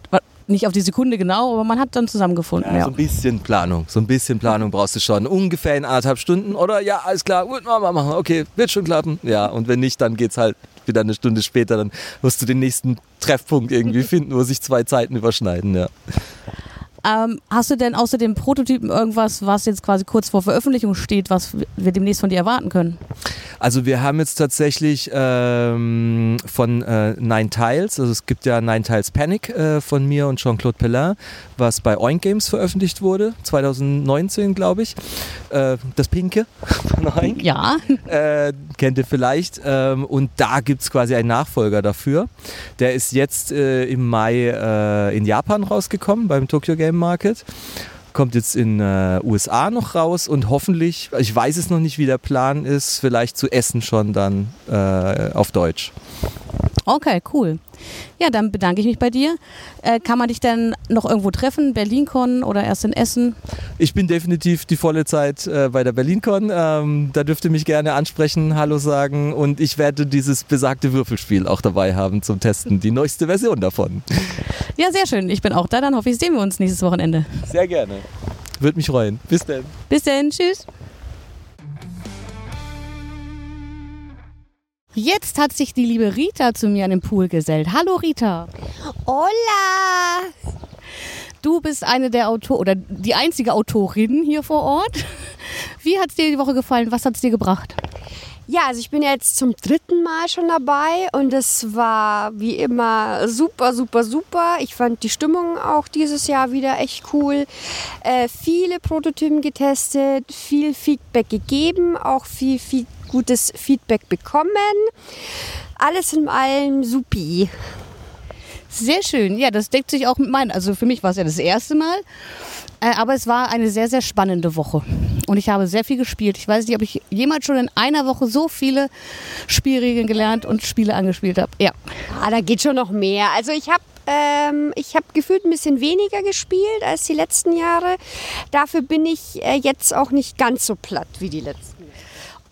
Nicht auf die Sekunde genau, aber man hat dann zusammengefunden. Ja, Ja, So ein bisschen Planung, so ein bisschen Planung brauchst du schon. Ungefähr in anderthalb Stunden oder ja, alles klar, gut, machen wir machen. Okay, wird schon klappen. Ja, und wenn nicht, dann geht's halt wieder eine Stunde später, dann musst du den nächsten Treffpunkt irgendwie finden, wo sich zwei Zeiten überschneiden, ja. Ähm, hast du denn außer dem Prototypen irgendwas, was jetzt quasi kurz vor Veröffentlichung steht, was wir demnächst von dir erwarten können? Also wir haben jetzt tatsächlich ähm, von äh, Nine Tiles, also es gibt ja Nine Tiles Panic äh, von mir und Jean-Claude Pellin, was bei Oink Games veröffentlicht wurde, 2019 glaube ich. Äh, das Pinke von Oink. Ja. äh, kennt ihr vielleicht. Ähm, und da gibt es quasi einen Nachfolger dafür. Der ist jetzt äh, im Mai äh, in Japan rausgekommen beim Tokyo Game Market. Kommt jetzt in äh, USA noch raus und hoffentlich, ich weiß es noch nicht, wie der Plan ist, vielleicht zu essen schon dann äh, auf Deutsch. Okay, cool. Ja, dann bedanke ich mich bei dir. Äh, kann man dich denn noch irgendwo treffen? BerlinCon oder erst in Essen? Ich bin definitiv die volle Zeit äh, bei der BerlinCon. Ähm, da dürft ihr mich gerne ansprechen, Hallo sagen und ich werde dieses besagte Würfelspiel auch dabei haben zum Testen, die neueste Version davon. Ja, sehr schön. Ich bin auch da. Dann hoffe ich, sehen wir uns nächstes Wochenende. Sehr gerne. Würde mich freuen. Bis dann. Bis dann. Tschüss. Jetzt hat sich die liebe Rita zu mir an den Pool gesellt. Hallo Rita. Hola! Du bist eine der Autor oder die einzige Autorin hier vor Ort. Wie hat es dir die Woche gefallen? Was hat es dir gebracht? Ja, also ich bin jetzt zum dritten Mal schon dabei und es war wie immer super, super, super. Ich fand die Stimmung auch dieses Jahr wieder echt cool. Äh, viele Prototypen getestet, viel Feedback gegeben, auch viel, viel gutes Feedback bekommen. Alles in allem supi. Sehr schön. Ja, das deckt sich auch mit meinen. Also für mich war es ja das erste Mal. Äh, aber es war eine sehr, sehr spannende Woche. Und ich habe sehr viel gespielt. Ich weiß nicht, ob ich jemals schon in einer Woche so viele Spielregeln gelernt und Spiele angespielt habe. Ja. Ah, da geht schon noch mehr. Also ich habe ähm, ich habe gefühlt ein bisschen weniger gespielt als die letzten Jahre. Dafür bin ich äh, jetzt auch nicht ganz so platt wie die letzten.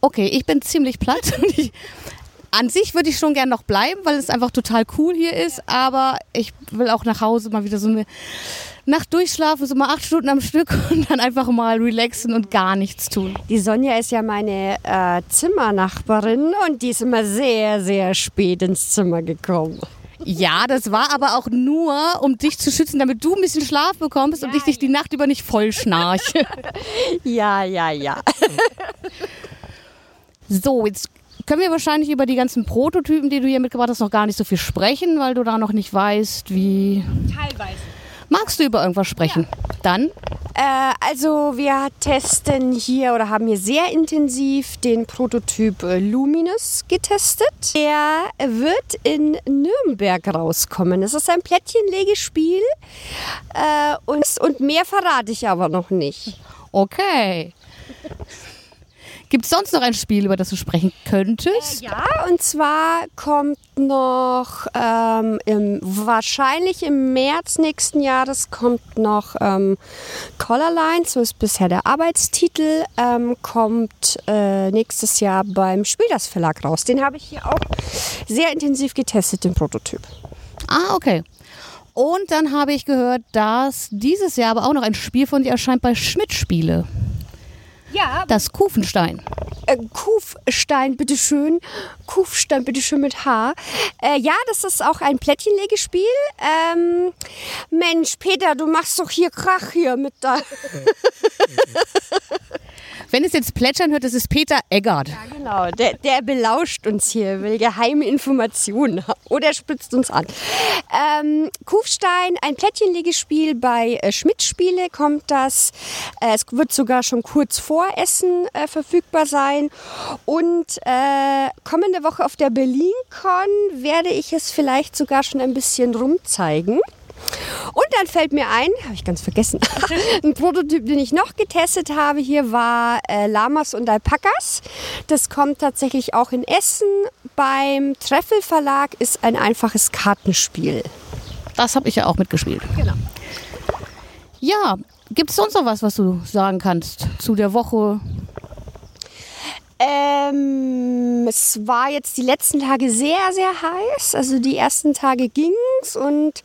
Okay, ich bin ziemlich platt. An sich würde ich schon gern noch bleiben, weil es einfach total cool hier ist. Aber ich will auch nach Hause mal wieder so eine Nacht durchschlafen, so mal acht Stunden am Stück und dann einfach mal relaxen und gar nichts tun. Die Sonja ist ja meine äh, Zimmernachbarin und die ist immer sehr, sehr spät ins Zimmer gekommen. Ja, das war aber auch nur, um dich zu schützen, damit du ein bisschen Schlaf bekommst und ich dich die Nacht über nicht voll schnarche. Ja, ja, ja. So, jetzt können wir wahrscheinlich über die ganzen Prototypen, die du hier mitgebracht hast, noch gar nicht so viel sprechen, weil du da noch nicht weißt, wie. Teilweise. Magst du über irgendwas sprechen? Dann Äh, also wir testen hier oder haben hier sehr intensiv den Prototyp äh, Luminous getestet. Der wird in Nürnberg rauskommen. Es ist ein Plättchenlegespiel äh, und, und mehr verrate ich aber noch nicht. Okay. Gibt es sonst noch ein Spiel, über das du sprechen könntest? Ja, und zwar kommt noch ähm, im, wahrscheinlich im März nächsten Jahres kommt noch ähm, Colorline, so ist bisher der Arbeitstitel, ähm, kommt äh, nächstes Jahr beim Spielers Verlag raus. Den habe ich hier auch sehr intensiv getestet, den Prototyp. Ah, okay. Und dann habe ich gehört, dass dieses Jahr aber auch noch ein Spiel von dir erscheint bei Schmidt Spiele. Ja, Das Kufenstein. äh, Kufstein, bitteschön. Kufstein, bitteschön mit H. Äh, ja, das ist auch ein Plättchenlegespiel. Ähm, Mensch, Peter, du machst doch hier Krach hier mit da. Wenn es jetzt plätschern hört, das ist Peter Eggert. Ja, genau. Der, der belauscht uns hier, will geheime Informationen oder spritzt uns an. Ähm, Kufstein, ein Plättchenlegespiel bei äh, Schmidt Spiele kommt das. Äh, es wird sogar schon kurz vor Essen äh, verfügbar sein. Und äh, kommende Woche auf der BerlinCon werde ich es vielleicht sogar schon ein bisschen rumzeigen. Und dann fällt mir ein, habe ich ganz vergessen, ein Prototyp, den ich noch getestet habe hier war äh, Lamas und Alpakas. Das kommt tatsächlich auch in Essen. Beim Treffel Verlag ist ein einfaches Kartenspiel. Das habe ich ja auch mitgespielt. Genau. Ja, gibt es sonst noch was, was du sagen kannst zu der Woche? Ähm, es war jetzt die letzten Tage sehr, sehr heiß. Also die ersten Tage ging's und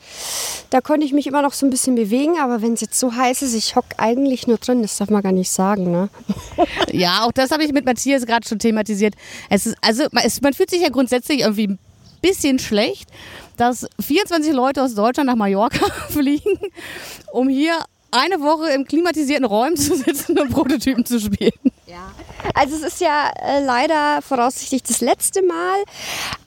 da konnte ich mich immer noch so ein bisschen bewegen. Aber wenn es jetzt so heiß ist, ich hocke eigentlich nur drin. Das darf man gar nicht sagen, ne? Ja, auch das habe ich mit Matthias gerade schon thematisiert. Es ist, also man, es, man fühlt sich ja grundsätzlich irgendwie ein bisschen schlecht, dass 24 Leute aus Deutschland nach Mallorca fliegen, um hier eine Woche im klimatisierten Räumen zu sitzen und Prototypen zu spielen. Ja. Also es ist ja äh, leider voraussichtlich das letzte Mal,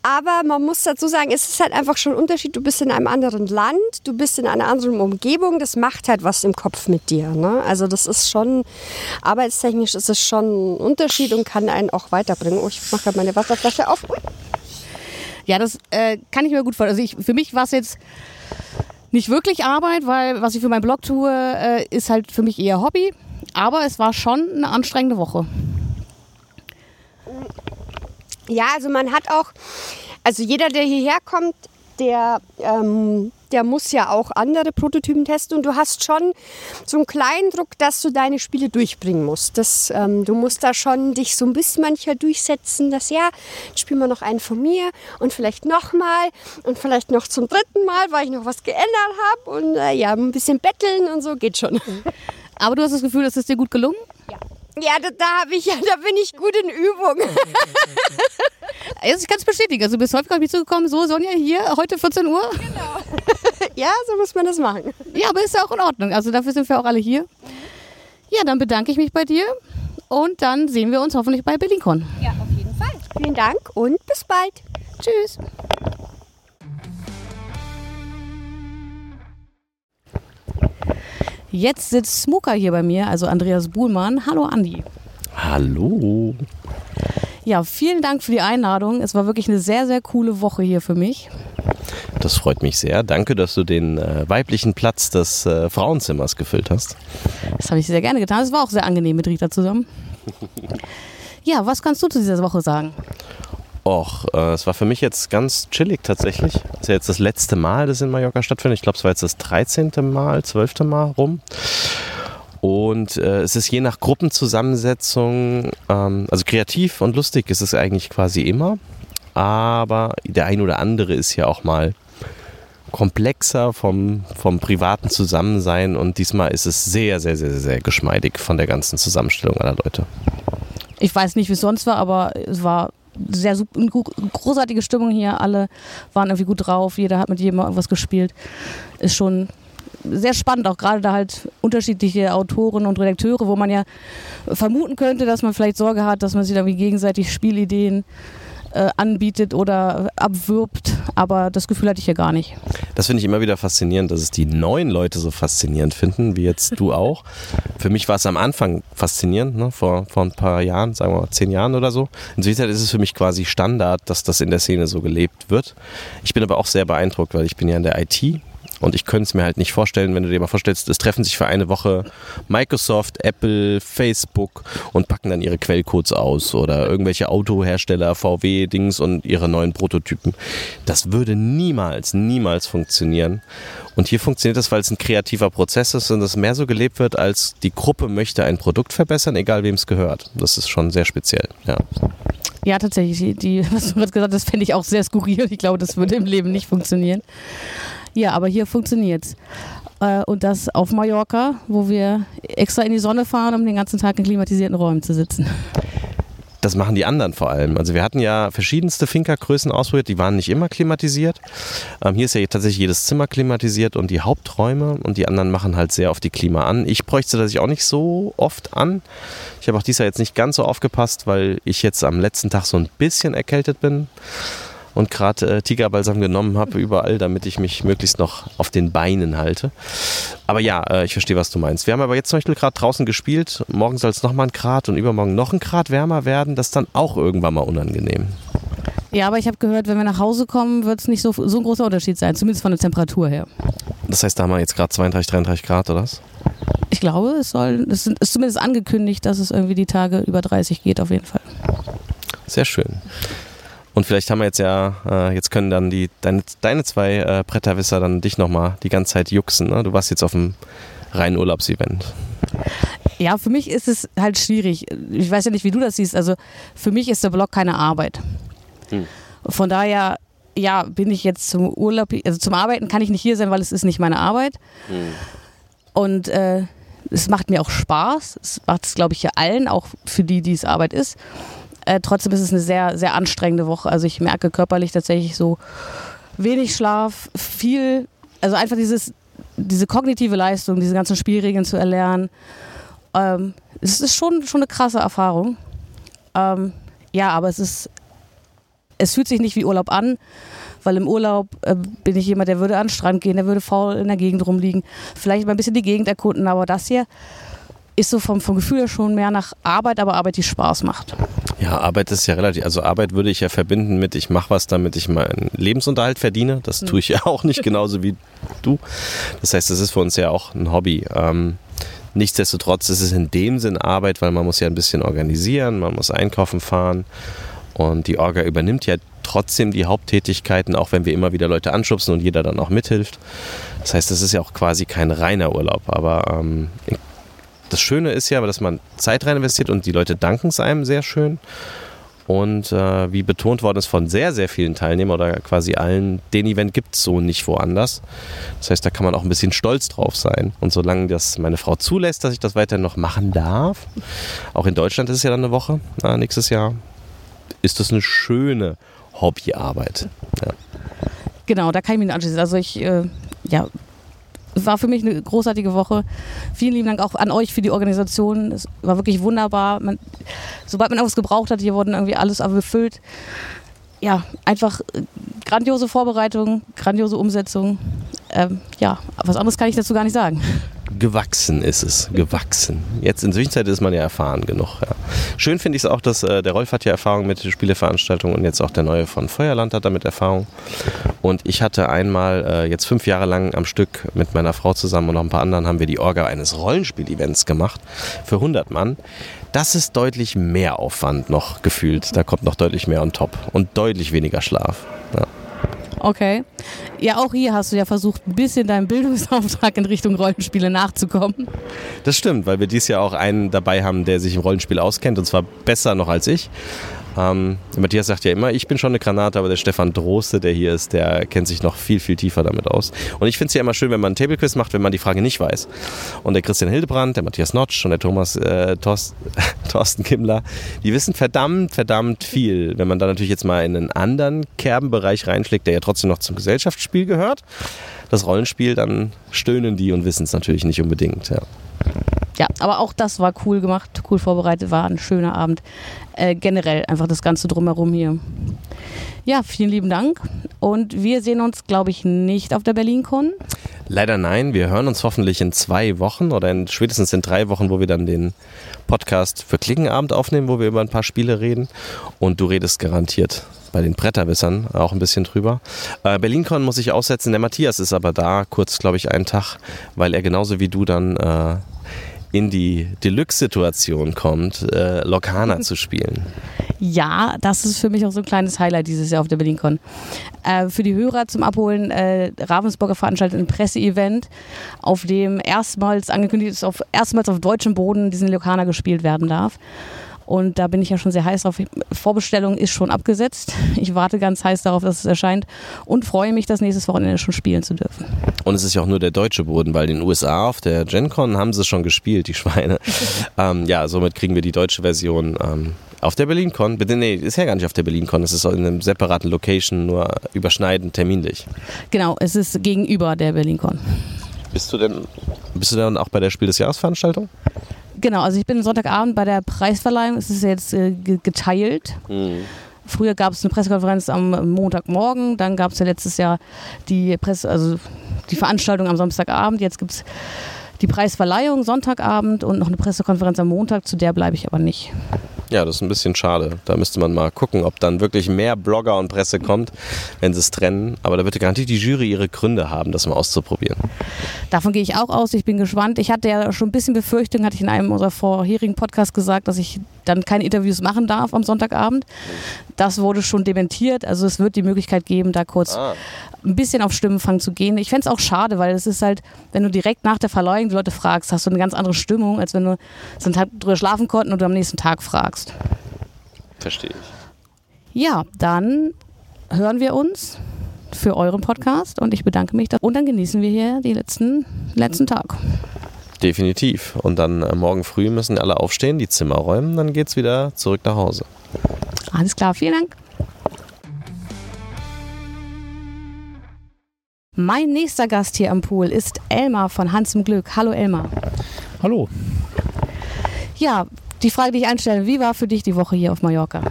aber man muss dazu sagen, es ist halt einfach schon ein Unterschied. Du bist in einem anderen Land, du bist in einer anderen Umgebung, das macht halt was im Kopf mit dir. Ne? Also das ist schon, arbeitstechnisch ist es schon ein Unterschied und kann einen auch weiterbringen. Oh, ich mache gerade meine Wasserflasche auf. Ui. Ja, das äh, kann ich mir gut vorstellen. Also ich, für mich war es jetzt nicht wirklich Arbeit, weil was ich für meinen Blog tue, äh, ist halt für mich eher Hobby. Aber es war schon eine anstrengende Woche. Ja, also man hat auch, also jeder, der hierher kommt, der, ähm, der muss ja auch andere Prototypen testen und du hast schon so einen kleinen Druck, dass du deine Spiele durchbringen musst. Das, ähm, du musst da schon dich so ein bisschen manchmal durchsetzen, dass ja, spielen wir noch einen von mir und vielleicht nochmal und vielleicht noch zum dritten Mal, weil ich noch was geändert habe und äh, ja, ein bisschen betteln und so geht schon. Aber du hast das Gefühl, dass es dir gut gelungen? Ja, da, da habe ich ja, da bin ich gut in Übung. Also ich kann es bestätigen. Also du bist häufig auf mich zugekommen, so Sonja, hier, heute 14 Uhr. ja, so muss man das machen. Ja, aber ist ja auch in Ordnung. Also dafür sind wir auch alle hier. Ja, dann bedanke ich mich bei dir und dann sehen wir uns hoffentlich bei BerlinCon. Ja, auf jeden Fall. Vielen Dank und bis bald. Tschüss. Jetzt sitzt Smuka hier bei mir, also Andreas Buhlmann. Hallo Andi. Hallo. Ja, vielen Dank für die Einladung. Es war wirklich eine sehr, sehr coole Woche hier für mich. Das freut mich sehr. Danke, dass du den äh, weiblichen Platz des äh, Frauenzimmers gefüllt hast. Das habe ich sehr gerne getan. Es war auch sehr angenehm mit Rita zusammen. Ja, was kannst du zu dieser Woche sagen? Och, äh, es war für mich jetzt ganz chillig tatsächlich. Das ist ja jetzt das letzte Mal, das in Mallorca stattfindet. Ich glaube, es war jetzt das 13. Mal, 12. Mal rum. Und äh, es ist je nach Gruppenzusammensetzung, ähm, also kreativ und lustig ist es eigentlich quasi immer. Aber der ein oder andere ist ja auch mal komplexer vom, vom privaten Zusammensein und diesmal ist es sehr, sehr, sehr, sehr geschmeidig von der ganzen Zusammenstellung aller Leute. Ich weiß nicht, wie es sonst war, aber es war sehr großartige Stimmung hier. Alle waren irgendwie gut drauf. Jeder hat mit jedem irgendwas gespielt. Ist schon sehr spannend, auch gerade da halt unterschiedliche Autoren und Redakteure, wo man ja vermuten könnte, dass man vielleicht Sorge hat, dass man sich irgendwie gegenseitig Spielideen äh, anbietet oder abwirbt. Aber das Gefühl hatte ich hier gar nicht. Das finde ich immer wieder faszinierend, dass es die neuen Leute so faszinierend finden, wie jetzt du auch. Für mich war es am Anfang faszinierend, ne? vor, vor ein paar Jahren, sagen wir mal zehn Jahren oder so. Inzwischen ist es für mich quasi Standard, dass das in der Szene so gelebt wird. Ich bin aber auch sehr beeindruckt, weil ich bin ja in der IT und ich könnte es mir halt nicht vorstellen, wenn du dir mal vorstellst, es treffen sich für eine Woche Microsoft, Apple, Facebook und packen dann ihre Quellcodes aus oder irgendwelche Autohersteller, VW-Dings und ihre neuen Prototypen. Das würde niemals, niemals funktionieren. Und hier funktioniert das, weil es ein kreativer Prozess ist und es mehr so gelebt wird, als die Gruppe möchte ein Produkt verbessern, egal wem es gehört. Das ist schon sehr speziell, ja. Ja, tatsächlich. Die, was du gerade gesagt hast, fände ich auch sehr skurril. Ich glaube, das würde im Leben nicht funktionieren. Ja, aber hier funktioniert's. Äh, und das auf Mallorca, wo wir extra in die Sonne fahren, um den ganzen Tag in klimatisierten Räumen zu sitzen. das machen die anderen vor allem. Also wir hatten ja verschiedenste Finca-Größen ausprobiert, die waren nicht immer klimatisiert. Ähm, hier ist ja tatsächlich jedes Zimmer klimatisiert und die Haupträume und die anderen machen halt sehr oft die Klima an. Ich bräuchte das auch nicht so oft an. Ich habe auch dieses Jahr jetzt nicht ganz so aufgepasst, weil ich jetzt am letzten Tag so ein bisschen erkältet bin und gerade äh, Tigerbalsam genommen habe überall, damit ich mich möglichst noch auf den Beinen halte. Aber ja, äh, ich verstehe, was du meinst. Wir haben aber jetzt zum Beispiel gerade draußen gespielt. Morgen soll es nochmal ein Grad und übermorgen noch ein Grad wärmer werden. Das ist dann auch irgendwann mal unangenehm. Ja, aber ich habe gehört, wenn wir nach Hause kommen, wird es nicht so, so ein großer Unterschied sein, zumindest von der Temperatur her. Das heißt, da haben wir jetzt gerade 32, 33 Grad, oder was? Ich glaube, es soll, es ist zumindest angekündigt, dass es irgendwie die Tage über 30 geht, auf jeden Fall. Sehr schön. Und vielleicht haben wir jetzt ja, äh, jetzt können dann die, deine, deine zwei äh, Bretterwisser dann dich nochmal die ganze Zeit juxen. Ne? Du warst jetzt auf dem reinen Urlaubsevent. Ja, für mich ist es halt schwierig. Ich weiß ja nicht, wie du das siehst. Also für mich ist der Blog keine Arbeit. Hm. Von daher, ja, bin ich jetzt zum Urlaub, also zum Arbeiten kann ich nicht hier sein, weil es ist nicht meine Arbeit. Hm. Und äh, es macht mir auch Spaß. Es macht es, glaube ich, ja allen, auch für die, die es Arbeit ist. Äh, trotzdem ist es eine sehr, sehr anstrengende Woche. Also ich merke körperlich tatsächlich so wenig Schlaf, viel, also einfach dieses, diese kognitive Leistung, diese ganzen Spielregeln zu erlernen. Ähm, es ist schon, schon eine krasse Erfahrung. Ähm, ja, aber es ist, es fühlt sich nicht wie Urlaub an, weil im Urlaub äh, bin ich jemand, der würde an den Strand gehen, der würde faul in der Gegend rumliegen, vielleicht mal ein bisschen die Gegend erkunden, aber das hier ist so vom, vom Gefühl her schon mehr nach Arbeit, aber Arbeit, die Spaß macht. Ja, Arbeit ist ja relativ, also Arbeit würde ich ja verbinden mit, ich mache was, damit ich meinen Lebensunterhalt verdiene. Das tue ich ja auch nicht, genauso wie du. Das heißt, das ist für uns ja auch ein Hobby. Ähm, nichtsdestotrotz ist es in dem Sinn Arbeit, weil man muss ja ein bisschen organisieren, man muss einkaufen fahren und die Orga übernimmt ja trotzdem die Haupttätigkeiten, auch wenn wir immer wieder Leute anschubsen und jeder dann auch mithilft. Das heißt, das ist ja auch quasi kein reiner Urlaub, aber ähm, das Schöne ist ja, dass man Zeit rein investiert und die Leute danken es einem sehr schön. Und äh, wie betont worden ist von sehr, sehr vielen Teilnehmern oder quasi allen, den Event gibt es so nicht woanders. Das heißt, da kann man auch ein bisschen stolz drauf sein. Und solange das meine Frau zulässt, dass ich das weiterhin noch machen darf, auch in Deutschland ist es ja dann eine Woche, äh, nächstes Jahr, ist das eine schöne Hobbyarbeit. Ja. Genau, da kann ich mich anschließen. Also ich, äh, ja, war für mich eine großartige Woche. Vielen lieben Dank auch an euch für die Organisation. Es war wirklich wunderbar. Man, sobald man irgendwas gebraucht hat, hier wurden irgendwie alles befüllt. Ja, einfach äh, grandiose Vorbereitung, grandiose Umsetzung. Ähm, ja, was anderes kann ich dazu gar nicht sagen. Gewachsen ist es, gewachsen. Jetzt in Zwischenzeit ist man ja erfahren genug. Ja. Schön finde ich es auch, dass äh, der Rolf hat ja Erfahrung mit Spieleveranstaltungen und jetzt auch der neue von Feuerland hat damit Erfahrung. Und ich hatte einmal äh, jetzt fünf Jahre lang am Stück mit meiner Frau zusammen und noch ein paar anderen haben wir die Orga eines Rollenspiel-Events gemacht für 100 Mann. Das ist deutlich mehr Aufwand noch gefühlt. Da kommt noch deutlich mehr on top und deutlich weniger Schlaf. Ja. Okay. Ja, auch hier hast du ja versucht, ein bisschen deinem Bildungsauftrag in Richtung Rollenspiele nachzukommen. Das stimmt, weil wir dieses Jahr auch einen dabei haben, der sich im Rollenspiel auskennt und zwar besser noch als ich. Ähm, Matthias sagt ja immer, ich bin schon eine Granate, aber der Stefan Droste, der hier ist, der kennt sich noch viel, viel tiefer damit aus. Und ich finde es ja immer schön, wenn man einen Table Quiz macht, wenn man die Frage nicht weiß. Und der Christian Hildebrand, der Matthias Notsch und der Thomas äh, Thorst, Thorsten Kimmler, die wissen verdammt, verdammt viel. Wenn man da natürlich jetzt mal in einen anderen Kerbenbereich reinschlägt, der ja trotzdem noch zum Gesellschaftsspiel gehört, das Rollenspiel, dann stöhnen die und wissen es natürlich nicht unbedingt. Ja. Ja, aber auch das war cool gemacht, cool vorbereitet, war ein schöner Abend. Äh, generell einfach das Ganze drumherum hier. Ja, vielen lieben Dank. Und wir sehen uns, glaube ich, nicht auf der BerlinCon. Leider nein. Wir hören uns hoffentlich in zwei Wochen oder in, spätestens in drei Wochen, wo wir dann den Podcast für Klickenabend aufnehmen, wo wir über ein paar Spiele reden. Und du redest garantiert bei den Bretterwissern auch ein bisschen drüber. Äh, BerlinCon muss ich aussetzen. Der Matthias ist aber da, kurz, glaube ich, einen Tag, weil er genauso wie du dann äh, in die Deluxe-Situation kommt, äh, Lokana zu spielen. Ja, das ist für mich auch so ein kleines Highlight dieses Jahr auf der BerlinCon. Äh, für die Hörer zum Abholen, äh, Ravensburger veranstaltet ein Presseevent, auf dem erstmals angekündigt ist, auf, erstmals auf deutschem Boden diesen Lokana gespielt werden darf. Und da bin ich ja schon sehr heiß drauf. Vorbestellung ist schon abgesetzt. Ich warte ganz heiß darauf, dass es erscheint und freue mich, das nächstes Wochenende schon spielen zu dürfen. Und es ist ja auch nur der deutsche Boden, weil in den USA auf der GenCon haben sie es schon gespielt, die Schweine. ähm, ja, somit kriegen wir die deutsche Version ähm, Auf der BerlinCon? Bitte, nee, ist ja gar nicht auf der BerlinCon. Es ist in einem separaten Location, nur überschneidend terminlich. Genau, es ist gegenüber der BerlinCon. Bist du denn, bist du dann auch bei der Spiel des Jahres Veranstaltung? Genau, also ich bin Sonntagabend bei der Preisverleihung. Es ist jetzt äh, ge- geteilt. Früher gab es eine Pressekonferenz am Montagmorgen, dann gab es ja letztes Jahr die Presse, also die Veranstaltung am Samstagabend. Jetzt gibt es die Preisverleihung Sonntagabend und noch eine Pressekonferenz am Montag. Zu der bleibe ich aber nicht. Ja, das ist ein bisschen schade. Da müsste man mal gucken, ob dann wirklich mehr Blogger und Presse kommt, wenn sie es trennen. Aber da wird garantiert die Jury ihre Gründe haben, das mal auszuprobieren. Davon gehe ich auch aus. Ich bin gespannt. Ich hatte ja schon ein bisschen Befürchtung, hatte ich in einem unserer vorherigen Podcasts gesagt, dass ich dann keine Interviews machen darf am Sonntagabend. Das wurde schon dementiert. Also es wird die Möglichkeit geben, da kurz ein bisschen auf Stimmenfang zu gehen. Ich fände es auch schade, weil es ist halt, wenn du direkt nach der Verleihung die Leute fragst, hast du eine ganz andere Stimmung, als wenn du so einen Tag drüber schlafen konnten und du am nächsten Tag fragst. Verstehe ich. Ja, dann hören wir uns für euren Podcast und ich bedanke mich. Und dann genießen wir hier den letzten, letzten Tag. Definitiv. Und dann äh, morgen früh müssen alle aufstehen, die Zimmer räumen, dann geht's wieder zurück nach Hause. Alles klar, vielen Dank. Mein nächster Gast hier am Pool ist Elmar von Hans im Glück. Hallo Elmar. Hallo. Ja, die Frage, die ich einstelle, wie war für dich die Woche hier auf Mallorca?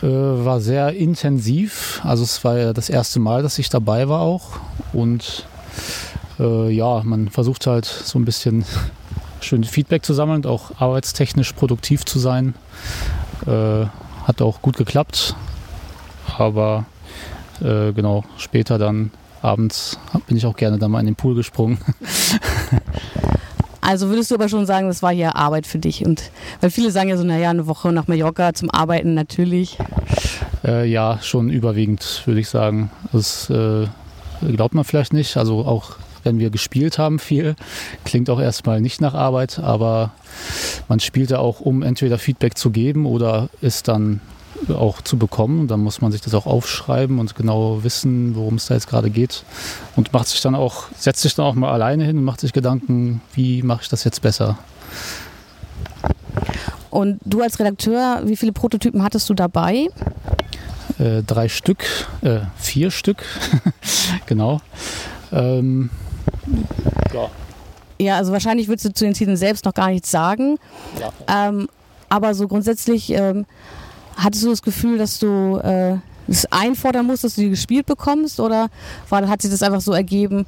Äh, war sehr intensiv. Also es war ja das erste Mal, dass ich dabei war auch. Und äh, ja, man versucht halt so ein bisschen schön Feedback zu sammeln und auch arbeitstechnisch produktiv zu sein. Äh, hat auch gut geklappt. Aber äh, genau, später dann abends bin ich auch gerne dann mal in den Pool gesprungen. Also würdest du aber schon sagen, das war hier Arbeit für dich? Und weil viele sagen ja so, naja, eine Woche nach Mallorca zum Arbeiten natürlich. Äh, ja, schon überwiegend, würde ich sagen. Das äh, glaubt man vielleicht nicht. Also auch wenn wir gespielt haben viel, klingt auch erstmal nicht nach Arbeit, aber man spielt ja auch, um entweder Feedback zu geben oder es dann auch zu bekommen. Dann muss man sich das auch aufschreiben und genau wissen, worum es da jetzt gerade geht. Und macht sich dann auch, setzt sich dann auch mal alleine hin und macht sich Gedanken, wie mache ich das jetzt besser. Und du als Redakteur, wie viele Prototypen hattest du dabei? äh, drei Stück, äh, vier Stück, genau. Ähm, ja, Ja, also wahrscheinlich würdest du zu den Titeln selbst noch gar nichts sagen. Ähm, aber so grundsätzlich ähm, hattest du das Gefühl, dass du äh, es einfordern musst, dass du die gespielt bekommst? Oder war, hat sich das einfach so ergeben?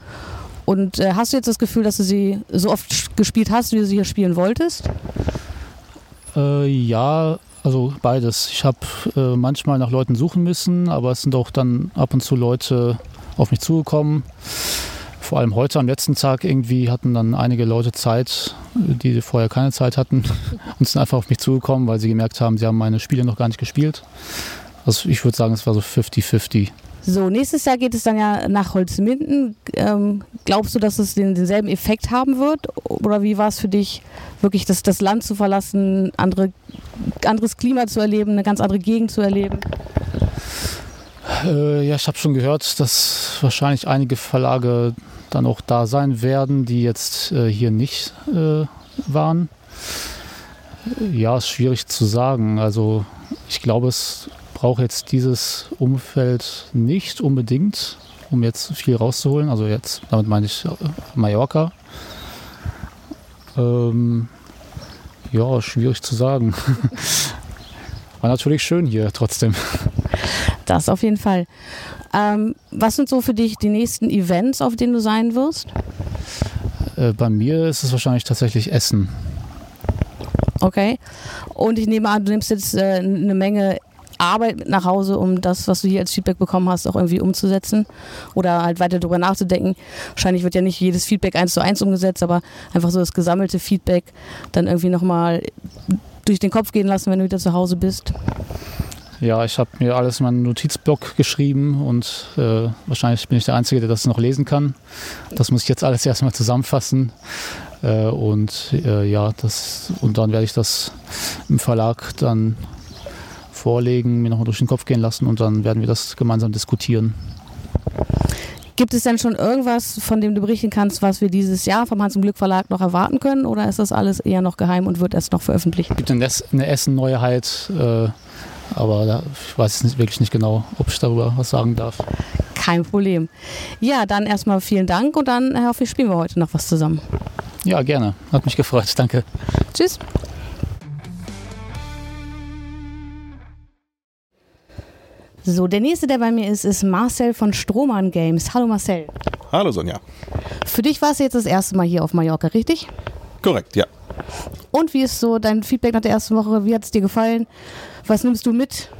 Und äh, hast du jetzt das Gefühl, dass du sie so oft gespielt hast, wie du sie hier spielen wolltest? äh, ja, also beides. Ich habe äh, manchmal nach Leuten suchen müssen, aber es sind auch dann ab und zu Leute auf mich zugekommen. Vor allem heute am letzten Tag irgendwie hatten dann einige Leute Zeit, die vorher keine Zeit hatten und sind einfach auf mich zugekommen, weil sie gemerkt haben, sie haben meine Spiele noch gar nicht gespielt. Also ich würde sagen, es war so 50-50. So, nächstes Jahr geht es dann ja nach Holzminden. Ähm, glaubst du, dass es den, denselben Effekt haben wird? Oder wie war es für dich, wirklich das, das Land zu verlassen, andere, anderes Klima zu erleben, eine ganz andere Gegend zu erleben? Äh, ja, ich habe schon gehört, dass wahrscheinlich einige Verlage dann auch da sein werden, die jetzt äh, hier nicht äh, waren. Ja, ist schwierig zu sagen. Also ich glaube, es braucht jetzt dieses Umfeld nicht unbedingt, um jetzt viel rauszuholen. Also jetzt, damit meine ich äh, Mallorca. Ähm, ja, schwierig zu sagen. War natürlich schön hier trotzdem. Das auf jeden Fall. Ähm, was sind so für dich die nächsten Events, auf denen du sein wirst? Äh, bei mir ist es wahrscheinlich tatsächlich Essen. Okay. Und ich nehme an, du nimmst jetzt äh, eine Menge Arbeit mit nach Hause, um das, was du hier als Feedback bekommen hast, auch irgendwie umzusetzen oder halt weiter darüber nachzudenken. Wahrscheinlich wird ja nicht jedes Feedback eins zu eins umgesetzt, aber einfach so das gesammelte Feedback dann irgendwie nochmal durch den Kopf gehen lassen, wenn du wieder zu Hause bist. Ja, ich habe mir alles in meinen Notizblock geschrieben und äh, wahrscheinlich bin ich der Einzige, der das noch lesen kann. Das muss ich jetzt alles erstmal zusammenfassen. Äh, und äh, ja, das, und dann werde ich das im Verlag dann vorlegen, mir nochmal durch den Kopf gehen lassen und dann werden wir das gemeinsam diskutieren. Gibt es denn schon irgendwas, von dem du berichten kannst, was wir dieses Jahr vom Hans im Glück Verlag noch erwarten können? Oder ist das alles eher noch geheim und wird erst noch veröffentlicht? Es gibt eine, Ess- eine Essen-Neuheit, äh, aber da, ich weiß es nicht, wirklich nicht genau, ob ich darüber was sagen darf. Kein Problem. Ja, dann erstmal vielen Dank und dann hoffe ich, spielen wir heute noch was zusammen. Ja, gerne. Hat mich gefreut. Danke. Tschüss. So, der nächste, der bei mir ist, ist Marcel von Strohmann Games. Hallo Marcel. Hallo Sonja. Für dich war es jetzt das erste Mal hier auf Mallorca, richtig? Korrekt, ja. Und wie ist so dein Feedback nach der ersten Woche? Wie hat es dir gefallen? Was nimmst du mit?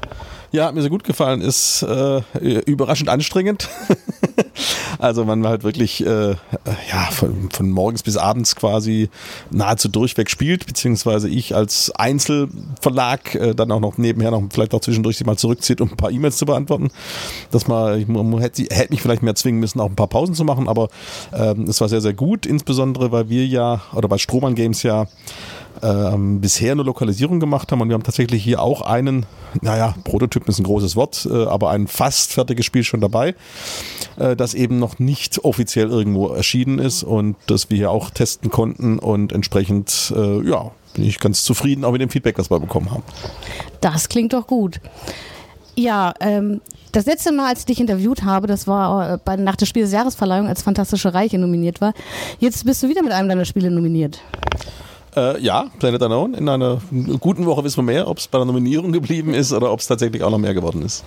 Ja, hat mir sehr gut gefallen, ist äh, überraschend anstrengend. also man halt wirklich äh, ja, von, von morgens bis abends quasi nahezu durchweg spielt, beziehungsweise ich als Einzelverlag äh, dann auch noch nebenher noch vielleicht auch zwischendurch sich mal zurückzieht, um ein paar E-Mails zu beantworten. Dass man, ich, hätte, hätte mich vielleicht mehr zwingen müssen, auch ein paar Pausen zu machen, aber ähm, es war sehr, sehr gut, insbesondere weil wir ja, oder bei Strohmann Games ja ähm, bisher eine Lokalisierung gemacht haben und wir haben tatsächlich hier auch einen, naja, Prototyp ist ein großes Wort, äh, aber ein fast fertiges Spiel schon dabei, äh, das eben noch nicht offiziell irgendwo erschienen ist und das wir hier auch testen konnten und entsprechend, äh, ja, bin ich ganz zufrieden auch mit dem Feedback, was wir bekommen haben. Das klingt doch gut. Ja, ähm, das letzte Mal, als ich dich interviewt habe, das war äh, bei, nach der Spiel des Jahresverleihung, als Fantastische Reiche nominiert war. Jetzt bist du wieder mit einem deiner Spiele nominiert. Äh, ja, Planet Unknown. In einer guten Woche wissen wir mehr, ob es bei der Nominierung geblieben ist oder ob es tatsächlich auch noch mehr geworden ist.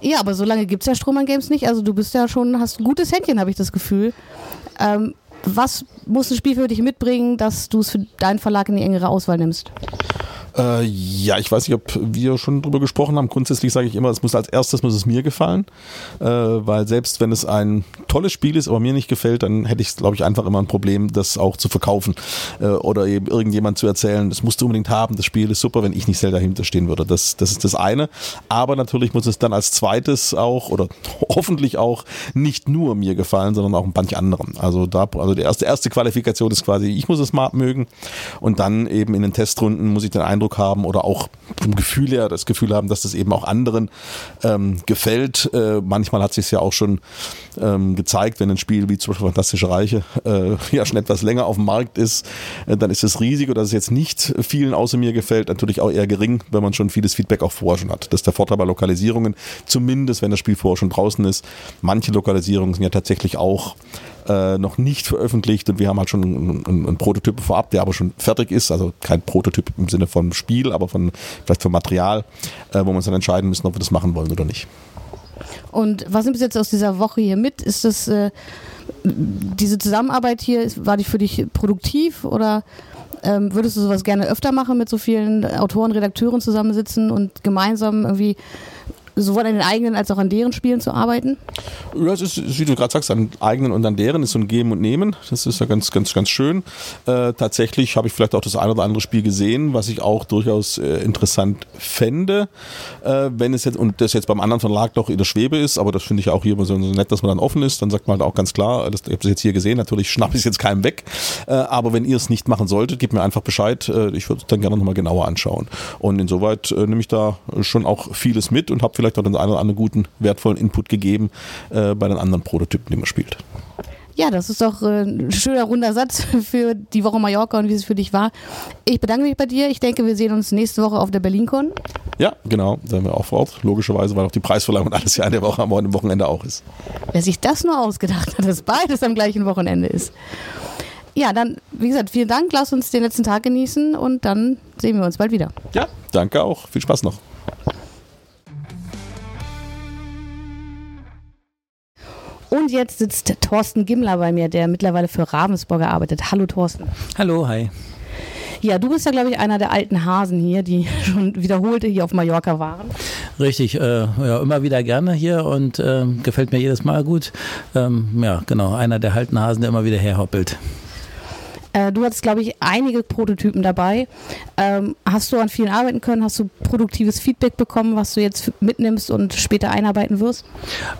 Ja, aber so lange gibt es ja Strohmann Games nicht. Also du bist ja schon, hast ein gutes Händchen, habe ich das Gefühl. Ähm, was muss ein Spiel für dich mitbringen, dass du es für deinen Verlag in die engere Auswahl nimmst? Äh, ja, ich weiß nicht, ob wir schon drüber gesprochen haben. Grundsätzlich sage ich immer, es muss als erstes muss es mir gefallen, äh, weil selbst wenn es ein tolles Spiel ist, aber mir nicht gefällt, dann hätte ich, glaube ich, einfach immer ein Problem, das auch zu verkaufen äh, oder eben irgendjemand zu erzählen, das musst du unbedingt haben, das Spiel ist super, wenn ich nicht selber dahinter stehen würde. Das, das ist das eine. Aber natürlich muss es dann als zweites auch oder hoffentlich auch nicht nur mir gefallen, sondern auch manch anderen. Also da, also die erste, erste Qualifikation ist quasi, ich muss es mal mögen und dann eben in den Testrunden muss ich den Eindruck haben oder auch vom Gefühl her das Gefühl haben, dass das eben auch anderen ähm, gefällt. Äh, manchmal hat sich ja auch schon ähm, gezeigt, wenn ein Spiel wie zum Beispiel Fantastische Reiche äh, ja schon etwas länger auf dem Markt ist, äh, dann ist das Risiko, dass es jetzt nicht vielen außer mir gefällt, natürlich auch eher gering, wenn man schon vieles Feedback auch vorher schon hat. Das ist der Vorteil bei Lokalisierungen, zumindest wenn das Spiel vorher schon draußen ist. Manche Lokalisierungen sind ja tatsächlich auch äh, noch nicht veröffentlicht und wir haben halt schon einen, einen, Prototyp vorab, der aber schon fertig ist, also kein Prototyp im Sinne von Spiel, aber von vielleicht von Material, äh, wo wir uns dann entscheiden müssen, ob wir das machen wollen oder nicht. Und was nimmst du jetzt aus dieser Woche hier mit? Ist das äh, diese Zusammenarbeit hier, war die für dich produktiv oder ähm, würdest du sowas gerne öfter machen, mit so vielen Autoren, Redakteuren zusammensitzen und gemeinsam irgendwie sowohl an den eigenen als auch an deren Spielen zu arbeiten? Ja, es ist, wie du gerade sagst, an eigenen und an deren ist so ein Geben und Nehmen. Das ist ja ganz, ganz, ganz schön. Äh, tatsächlich habe ich vielleicht auch das eine oder andere Spiel gesehen, was ich auch durchaus äh, interessant fände, äh, wenn es jetzt, und das jetzt beim anderen Verlag doch in der Schwebe ist, aber das finde ich auch hier immer so, nett, dass man dann offen ist, dann sagt man halt auch ganz klar, das, ich habe das jetzt hier gesehen, natürlich schnappe ich es jetzt keinem weg, äh, aber wenn ihr es nicht machen solltet, gebt mir einfach Bescheid, äh, ich würde es dann gerne nochmal genauer anschauen. Und insoweit äh, nehme ich da schon auch vieles mit und habe vielleicht auch den einen oder anderen guten, wertvollen Input gegeben äh, bei den anderen Prototypen, die man spielt. Ja, das ist doch äh, ein schöner runder Satz für die Woche Mallorca und wie es für dich war. Ich bedanke mich bei dir. Ich denke, wir sehen uns nächste Woche auf der BerlinCon. Ja, genau, da sind wir auch vor Ort, logischerweise, weil auch die Preisverleihung und alles ja in der Woche am Wochenende auch ist. Wer sich das nur ausgedacht hat, dass beides am gleichen Wochenende ist. Ja, dann, wie gesagt, vielen Dank. Lass uns den letzten Tag genießen und dann sehen wir uns bald wieder. Ja, danke auch. Viel Spaß noch. Und jetzt sitzt Thorsten Gimmler bei mir, der mittlerweile für Ravensburger arbeitet. Hallo Thorsten. Hallo, hi. Ja, du bist ja, glaube ich, einer der alten Hasen hier, die schon wiederholte hier auf Mallorca waren. Richtig, äh, ja, immer wieder gerne hier und äh, gefällt mir jedes Mal gut. Ähm, ja, genau, einer der alten Hasen, der immer wieder herhoppelt. Äh, du hattest, glaube ich, einige Prototypen dabei. Ähm, hast du an vielen arbeiten können? Hast du produktives Feedback bekommen, was du jetzt mitnimmst und später einarbeiten wirst?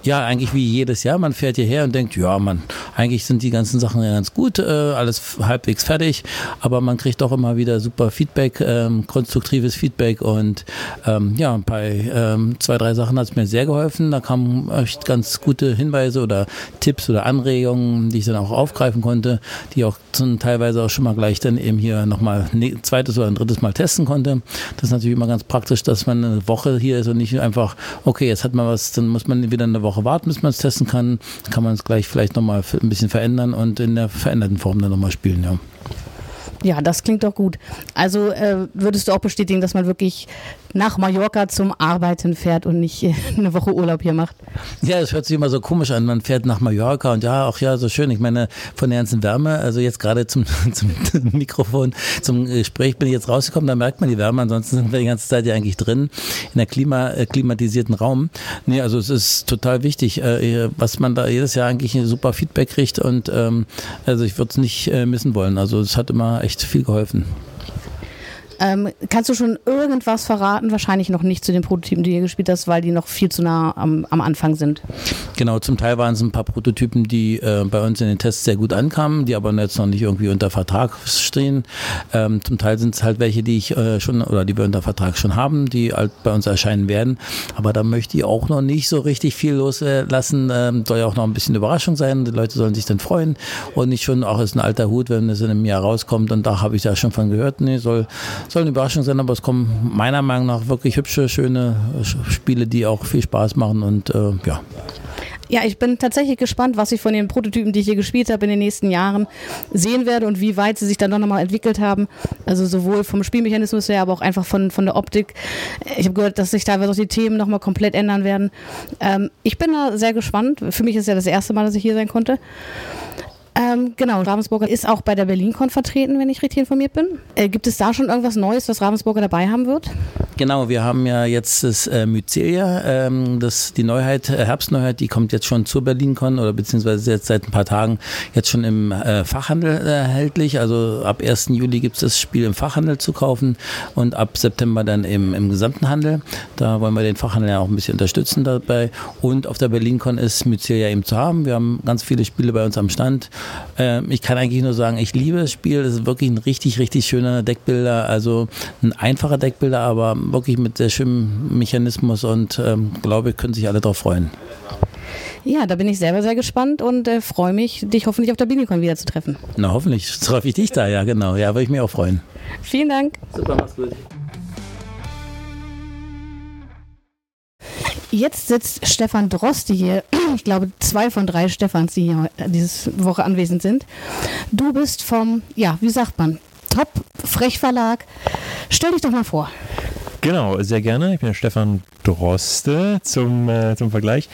Ja, eigentlich wie jedes Jahr. Man fährt hierher und denkt, ja, man, eigentlich sind die ganzen Sachen ja ganz gut, äh, alles halbwegs fertig, aber man kriegt auch immer wieder super Feedback, ähm, konstruktives Feedback und ähm, ja, bei ähm, zwei, drei Sachen hat es mir sehr geholfen. Da kamen echt ganz gute Hinweise oder Tipps oder Anregungen, die ich dann auch aufgreifen konnte, die auch zum, teilweise auch schon mal gleich dann eben hier nochmal ein zweites oder ein drittes Mal testen konnte. Das ist natürlich immer ganz praktisch, dass man eine Woche hier ist und nicht einfach, okay, jetzt hat man was, dann muss man wieder eine Woche warten, bis man es testen kann. Dann kann man es gleich vielleicht nochmal ein bisschen verändern und in der veränderten Form dann nochmal spielen, ja. Ja, das klingt doch gut. Also äh, würdest du auch bestätigen, dass man wirklich nach Mallorca zum Arbeiten fährt und nicht eine Woche Urlaub hier macht? Ja, das hört sich immer so komisch an. Man fährt nach Mallorca und ja, auch ja, so schön. Ich meine, von der ganzen Wärme, also jetzt gerade zum, zum Mikrofon, zum Gespräch bin ich jetzt rausgekommen, da merkt man die Wärme. Ansonsten sind wir die ganze Zeit ja eigentlich drin in der Klima, äh, klimatisierten Raum. Nee, also es ist total wichtig, äh, was man da jedes Jahr eigentlich ein super Feedback kriegt und ähm, also ich würde es nicht äh, missen wollen. Also es hat immer echt viel geholfen. Ähm, kannst du schon irgendwas verraten? Wahrscheinlich noch nicht zu den Prototypen, die ihr gespielt hast, weil die noch viel zu nah am, am Anfang sind. Genau, zum Teil waren es ein paar Prototypen, die äh, bei uns in den Tests sehr gut ankamen, die aber jetzt noch nicht irgendwie unter Vertrag stehen. Ähm, zum Teil sind es halt welche, die ich äh, schon oder die wir unter Vertrag schon haben, die halt bei uns erscheinen werden. Aber da möchte ich auch noch nicht so richtig viel loslassen. Ähm, soll ja auch noch ein bisschen Überraschung sein. Die Leute sollen sich dann freuen und nicht schon, auch ist ein alter Hut, wenn es in einem Jahr rauskommt und da habe ich da schon von gehört. Nee, soll soll eine Überraschung sein, aber es kommen meiner Meinung nach wirklich hübsche, schöne Spiele, die auch viel Spaß machen und äh, ja. Ja, ich bin tatsächlich gespannt, was ich von den Prototypen, die ich hier gespielt habe, in den nächsten Jahren sehen werde und wie weit sie sich dann nochmal entwickelt haben. Also sowohl vom Spielmechanismus her, aber auch einfach von, von der Optik. Ich habe gehört, dass sich teilweise auch die Themen nochmal komplett ändern werden. Ähm, ich bin da sehr gespannt. Für mich ist ja das erste Mal, dass ich hier sein konnte. Ähm, genau, Ravensburger ist auch bei der BerlinCon vertreten, wenn ich richtig informiert bin. Äh, gibt es da schon irgendwas Neues, was Ravensburger dabei haben wird? Genau, wir haben ja jetzt das äh, Mycelia, ähm, das, die Neuheit, äh, Herbstneuheit, die kommt jetzt schon zur BerlinCon oder beziehungsweise jetzt seit ein paar Tagen jetzt schon im äh, Fachhandel erhältlich. Also ab 1. Juli gibt es das Spiel im Fachhandel zu kaufen und ab September dann im, im gesamten Handel. Da wollen wir den Fachhandel ja auch ein bisschen unterstützen dabei. Und auf der BerlinCon ist Mycelia eben zu haben. Wir haben ganz viele Spiele bei uns am Stand. Ähm, ich kann eigentlich nur sagen, ich liebe das Spiel. Das ist wirklich ein richtig, richtig schöner Deckbilder. Also ein einfacher Deckbilder, aber wirklich mit sehr schönem Mechanismus und ähm, glaube, können sich alle darauf freuen. Ja, da bin ich selber sehr gespannt und äh, freue mich, dich hoffentlich auf der Binicon wieder zu treffen. Na, hoffentlich treffe ich dich da, ja, genau. Ja, würde ich mich auch freuen. Vielen Dank. Super, mach's gut. Jetzt sitzt Stefan Droste hier. Ich glaube, zwei von drei Stefans, die hier diese Woche anwesend sind. Du bist vom, ja, wie sagt man, Top Frech Verlag. Stell dich doch mal vor. Genau, sehr gerne. Ich bin der Stefan Droste zum, äh, zum Vergleich.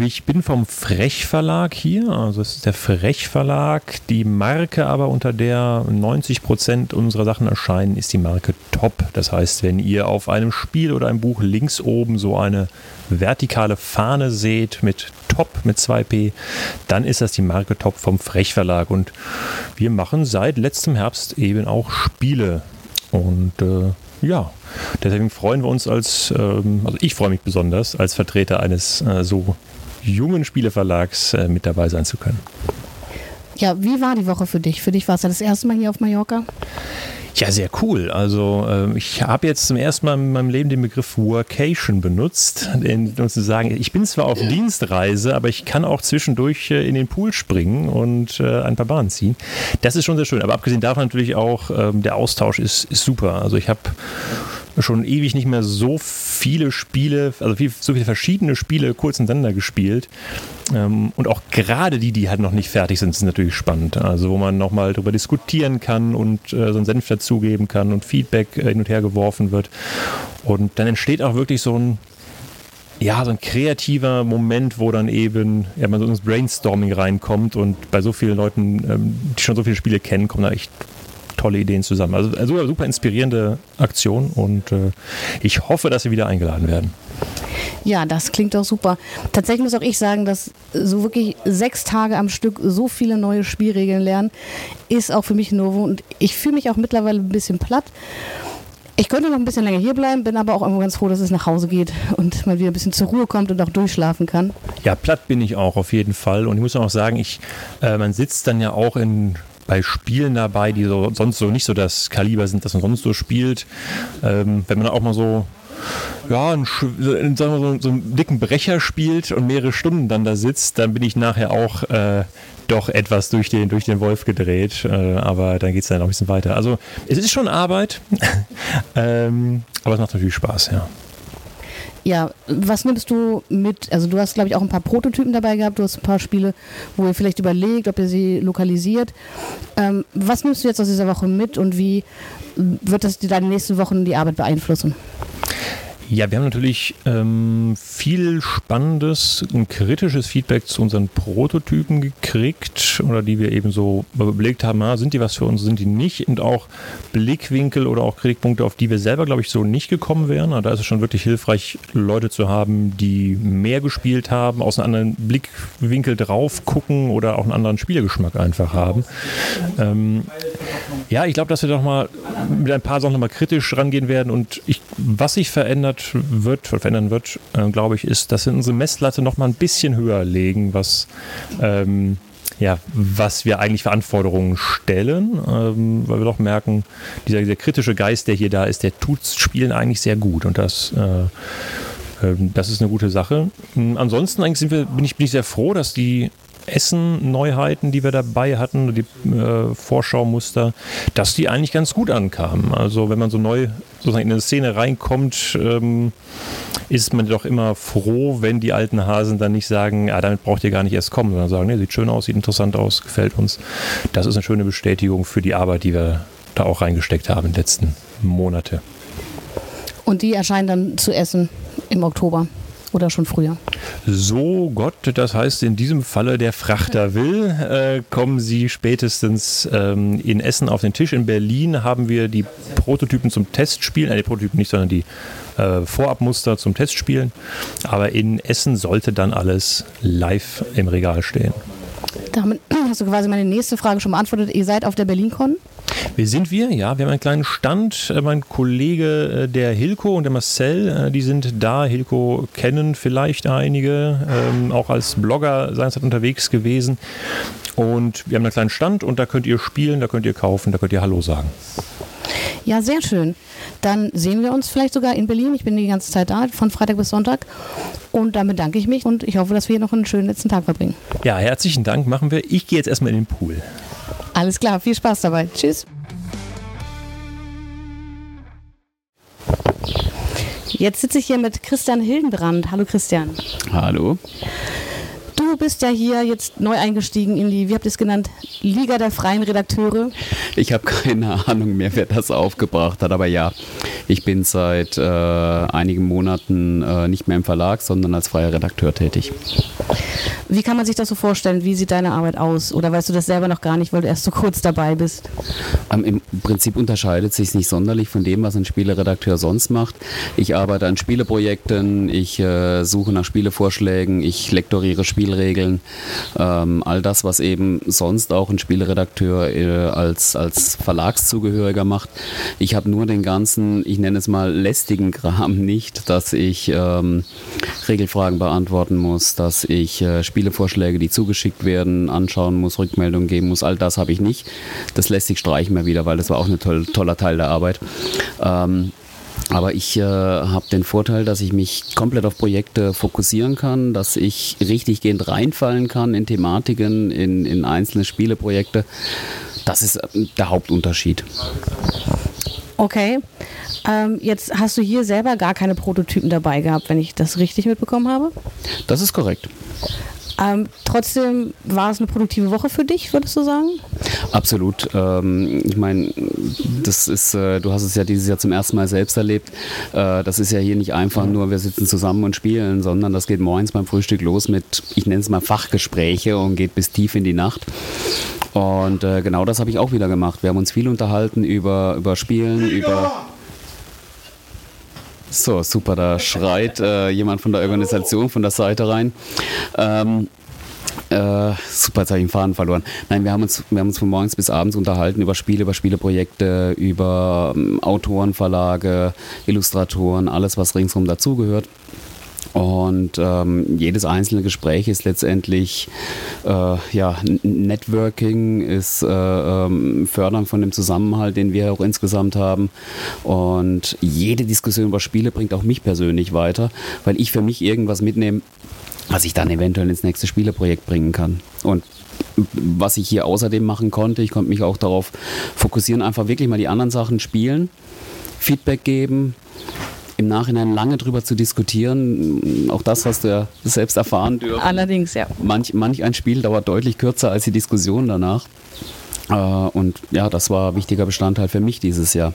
Ich bin vom Frech Verlag hier, also es ist der Frech Verlag. Die Marke aber, unter der 90 Prozent unserer Sachen erscheinen, ist die Marke Top. Das heißt, wenn ihr auf einem Spiel oder einem Buch links oben so eine vertikale Fahne seht mit Top mit 2P, dann ist das die Marke Top vom Frech Verlag. Und wir machen seit letztem Herbst eben auch Spiele. Und äh, ja, deswegen freuen wir uns als, ähm, also ich freue mich besonders, als Vertreter eines äh, so jungen Spieleverlags äh, mit dabei sein zu können. Ja, wie war die Woche für dich? Für dich war es ja das erste Mal hier auf Mallorca? Ja, sehr cool. Also äh, ich habe jetzt zum ersten Mal in meinem Leben den Begriff Workation benutzt, um zu sagen, ich bin zwar auf Dienstreise, aber ich kann auch zwischendurch äh, in den Pool springen und äh, ein paar Bahnen ziehen. Das ist schon sehr schön. Aber abgesehen davon natürlich auch, ähm, der Austausch ist, ist super. Also ich habe schon ewig nicht mehr so viele Spiele, also viel, so viele verschiedene Spiele kurz hintereinander gespielt. Ähm, und auch gerade die, die halt noch nicht fertig sind, sind natürlich spannend. Also wo man nochmal darüber diskutieren kann und äh, so einen Senf dazugeben kann und Feedback äh, hin und her geworfen wird. Und dann entsteht auch wirklich so ein ja, so ein kreativer Moment, wo dann eben ja, man so ins Brainstorming reinkommt und bei so vielen Leuten, ähm, die schon so viele Spiele kennen, kommen da echt tolle Ideen zusammen. Also, also super inspirierende Aktion und äh, ich hoffe, dass Sie wieder eingeladen werden. Ja, das klingt doch super. Tatsächlich muss auch ich sagen, dass so wirklich sechs Tage am Stück so viele neue Spielregeln lernen, ist auch für mich Novum. Und ich fühle mich auch mittlerweile ein bisschen platt. Ich könnte noch ein bisschen länger hier bleiben, bin aber auch irgendwo ganz froh, dass es nach Hause geht und man wieder ein bisschen zur Ruhe kommt und auch durchschlafen kann. Ja, platt bin ich auch auf jeden Fall. Und ich muss auch sagen, ich, äh, man sitzt dann ja auch in bei Spielen dabei, die so, sonst so nicht so das Kaliber sind, das man sonst so spielt. Ähm, wenn man auch mal so ja, einen, sagen wir so, so einen dicken Brecher spielt und mehrere Stunden dann da sitzt, dann bin ich nachher auch äh, doch etwas durch den, durch den Wolf gedreht. Äh, aber dann geht es dann noch ein bisschen weiter. Also es ist schon Arbeit, ähm, aber es macht natürlich Spaß, ja. Ja, was nimmst du mit? Also du hast, glaube ich, auch ein paar Prototypen dabei gehabt. Du hast ein paar Spiele, wo ihr vielleicht überlegt, ob ihr sie lokalisiert. Ähm, was nimmst du jetzt aus dieser Woche mit und wie wird das deine nächsten Wochen die Arbeit beeinflussen? Ja, wir haben natürlich ähm, viel spannendes und kritisches Feedback zu unseren Prototypen gekriegt oder die wir eben so überlegt haben, ah, sind die was für uns, sind die nicht und auch Blickwinkel oder auch Kritikpunkte, auf die wir selber, glaube ich, so nicht gekommen wären. Da ist es schon wirklich hilfreich, Leute zu haben, die mehr gespielt haben, aus einem anderen Blickwinkel drauf gucken oder auch einen anderen Spielergeschmack einfach haben. Ähm, ja, ich glaube, dass wir doch mal mit ein paar Sachen nochmal kritisch rangehen werden und ich, was sich verändert, wird, verändern wird, äh, glaube ich, ist, dass wir unsere Messlatte noch mal ein bisschen höher legen, was ähm, ja, was wir eigentlich für Anforderungen stellen, ähm, weil wir doch merken, dieser, dieser, kritische Geist, der hier da ist, der tut Spielen eigentlich sehr gut und das äh, äh, das ist eine gute Sache. Ansonsten eigentlich wir, bin, ich, bin ich sehr froh, dass die Essen-Neuheiten, die wir dabei hatten, die äh, Vorschaumuster, dass die eigentlich ganz gut ankamen. Also wenn man so neu sozusagen in eine Szene reinkommt, ähm, ist man doch immer froh, wenn die alten Hasen dann nicht sagen, ja, damit braucht ihr gar nicht erst kommen, sondern sagen, nee, sieht schön aus, sieht interessant aus, gefällt uns. Das ist eine schöne Bestätigung für die Arbeit, die wir da auch reingesteckt haben in den letzten Monate. Und die erscheinen dann zu essen im Oktober. Oder schon früher? So Gott, das heißt in diesem Falle der Frachter will, äh, kommen Sie spätestens ähm, in Essen auf den Tisch. In Berlin haben wir die Prototypen zum Testspielen, äh, die Prototypen nicht, sondern die äh, Vorabmuster zum Testspielen. Aber in Essen sollte dann alles live im Regal stehen. Damit hast du quasi meine nächste Frage schon beantwortet. Ihr seid auf der BerlinCon? Wer sind wir? Ja, wir haben einen kleinen Stand. Äh, mein Kollege, äh, der Hilko und der Marcel, äh, die sind da. Hilko kennen vielleicht einige, ähm, auch als Blogger seinerzeit unterwegs gewesen. Und wir haben einen kleinen Stand und da könnt ihr spielen, da könnt ihr kaufen, da könnt ihr Hallo sagen. Ja, sehr schön. Dann sehen wir uns vielleicht sogar in Berlin. Ich bin die ganze Zeit da, von Freitag bis Sonntag. Und dann bedanke ich mich und ich hoffe, dass wir hier noch einen schönen letzten Tag verbringen. Ja, herzlichen Dank machen wir. Ich gehe jetzt erstmal in den Pool. Alles klar, viel Spaß dabei. Tschüss. Jetzt sitze ich hier mit Christian Hildenbrand. Hallo Christian. Hallo. Du bist ja hier jetzt neu eingestiegen in die, wie habt ihr es genannt, Liga der freien Redakteure. Ich habe keine Ahnung mehr, wer das aufgebracht hat, aber ja, ich bin seit äh, einigen Monaten äh, nicht mehr im Verlag, sondern als freier Redakteur tätig. Wie kann man sich das so vorstellen? Wie sieht deine Arbeit aus? Oder weißt du das selber noch gar nicht, weil du erst so kurz dabei bist? Ähm, Im Prinzip unterscheidet sich nicht sonderlich von dem, was ein Spieleredakteur sonst macht. Ich arbeite an Spieleprojekten, ich äh, suche nach Spielevorschlägen, ich lektoriere Spielregeln. Ähm, all das, was eben sonst auch ein Spieleredakteur äh, als, als Verlagszugehöriger macht. Ich habe nur den ganzen, ich nenne es mal lästigen Kram nicht, dass ich ähm, Regelfragen beantworten muss, dass ich äh, Spielevorschläge, die zugeschickt werden, anschauen muss, Rückmeldungen geben muss. All das habe ich nicht. Das lässt sich streichen mal wieder, weil das war auch ein toll, toller Teil der Arbeit. Ähm, aber ich äh, habe den Vorteil, dass ich mich komplett auf Projekte fokussieren kann, dass ich richtig gehend reinfallen kann in Thematiken, in, in einzelne Spieleprojekte. Das ist äh, der Hauptunterschied. Okay. Ähm, jetzt hast du hier selber gar keine Prototypen dabei gehabt, wenn ich das richtig mitbekommen habe. Das ist korrekt. Ähm, trotzdem war es eine produktive Woche für dich, würdest du sagen? Absolut. Ähm, ich meine, das ist, äh, du hast es ja dieses Jahr zum ersten Mal selbst erlebt. Äh, das ist ja hier nicht einfach nur, wir sitzen zusammen und spielen, sondern das geht morgens beim Frühstück los mit, ich nenne es mal Fachgespräche und geht bis tief in die Nacht. Und äh, genau das habe ich auch wieder gemacht. Wir haben uns viel unterhalten über, über Spielen, über So, super, da schreit äh, jemand von der Organisation, von der Seite rein. Ähm, äh, super, jetzt habe ich den Faden verloren. Nein, wir haben, uns, wir haben uns von morgens bis abends unterhalten über Spiele, über Spieleprojekte, über ähm, Autoren, Illustratoren, alles, was ringsherum dazugehört. Und ähm, jedes einzelne Gespräch ist letztendlich äh, ja, Networking, ist äh, ähm, Fördern von dem Zusammenhalt, den wir auch insgesamt haben. Und jede Diskussion über Spiele bringt auch mich persönlich weiter, weil ich für mich irgendwas mitnehme, was ich dann eventuell ins nächste Spieleprojekt bringen kann. Und was ich hier außerdem machen konnte, ich konnte mich auch darauf fokussieren, einfach wirklich mal die anderen Sachen spielen, Feedback geben, im Nachhinein lange drüber zu diskutieren. Auch das hast du ja selbst erfahren dürfen. Allerdings, ja. Manch, manch ein Spiel dauert deutlich kürzer als die Diskussion danach. Äh, Und ja, das war ein wichtiger Bestandteil für mich dieses Jahr.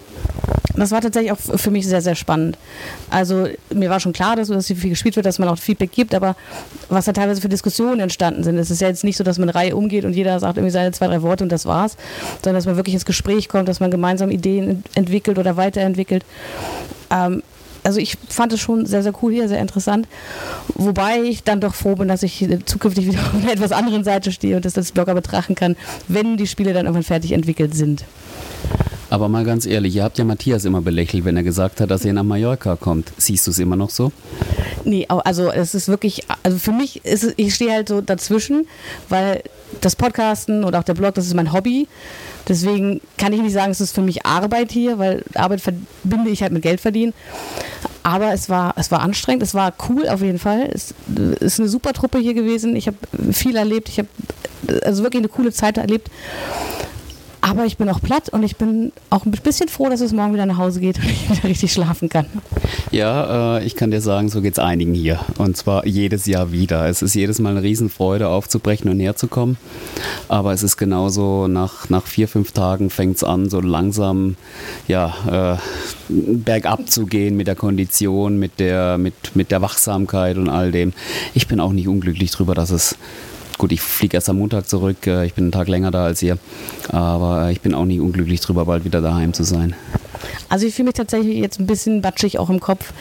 Das war tatsächlich auch für mich sehr, sehr spannend. Also mir war schon klar, dass, dass viel gespielt wird, dass man auch Feedback gibt, aber was da teilweise für Diskussionen entstanden sind. Es ist ja jetzt nicht so, dass man eine Reihe umgeht und jeder sagt irgendwie seine zwei, drei Worte und das war's, sondern dass man wirklich ins Gespräch kommt, dass man gemeinsam Ideen ent- entwickelt oder weiterentwickelt. Ähm, also ich fand es schon sehr, sehr cool hier, sehr interessant. Wobei ich dann doch froh bin, dass ich zukünftig wieder auf einer etwas anderen Seite stehe und das als Blogger betrachten kann, wenn die Spiele dann irgendwann fertig entwickelt sind. Aber mal ganz ehrlich, ihr habt ja Matthias immer belächelt, wenn er gesagt hat, dass er nach Mallorca kommt. Siehst du es immer noch so? Nee, also es ist wirklich, also für mich ist ich stehe halt so dazwischen, weil das Podcasten und auch der Blog, das ist mein Hobby. Deswegen kann ich nicht sagen, es ist für mich Arbeit hier, weil Arbeit verbinde ich halt mit Geld verdienen. Aber es war, es war anstrengend, es war cool auf jeden Fall. Es ist eine super Truppe hier gewesen. Ich habe viel erlebt, ich habe also wirklich eine coole Zeit erlebt. Aber ich bin auch platt und ich bin auch ein bisschen froh, dass es morgen wieder nach Hause geht und ich wieder richtig schlafen kann. Ja, äh, ich kann dir sagen, so geht es einigen hier. Und zwar jedes Jahr wieder. Es ist jedes Mal eine Riesenfreude, aufzubrechen und herzukommen. Aber es ist genauso, nach, nach vier, fünf Tagen fängt es an, so langsam ja, äh, bergab zu gehen mit der Kondition, mit der, mit, mit der Wachsamkeit und all dem. Ich bin auch nicht unglücklich drüber, dass es Gut, ich fliege erst am Montag zurück. äh, Ich bin einen Tag länger da als ihr. Aber äh, ich bin auch nicht unglücklich drüber, bald wieder daheim zu sein. Also ich fühle mich tatsächlich jetzt ein bisschen batschig auch im Kopf.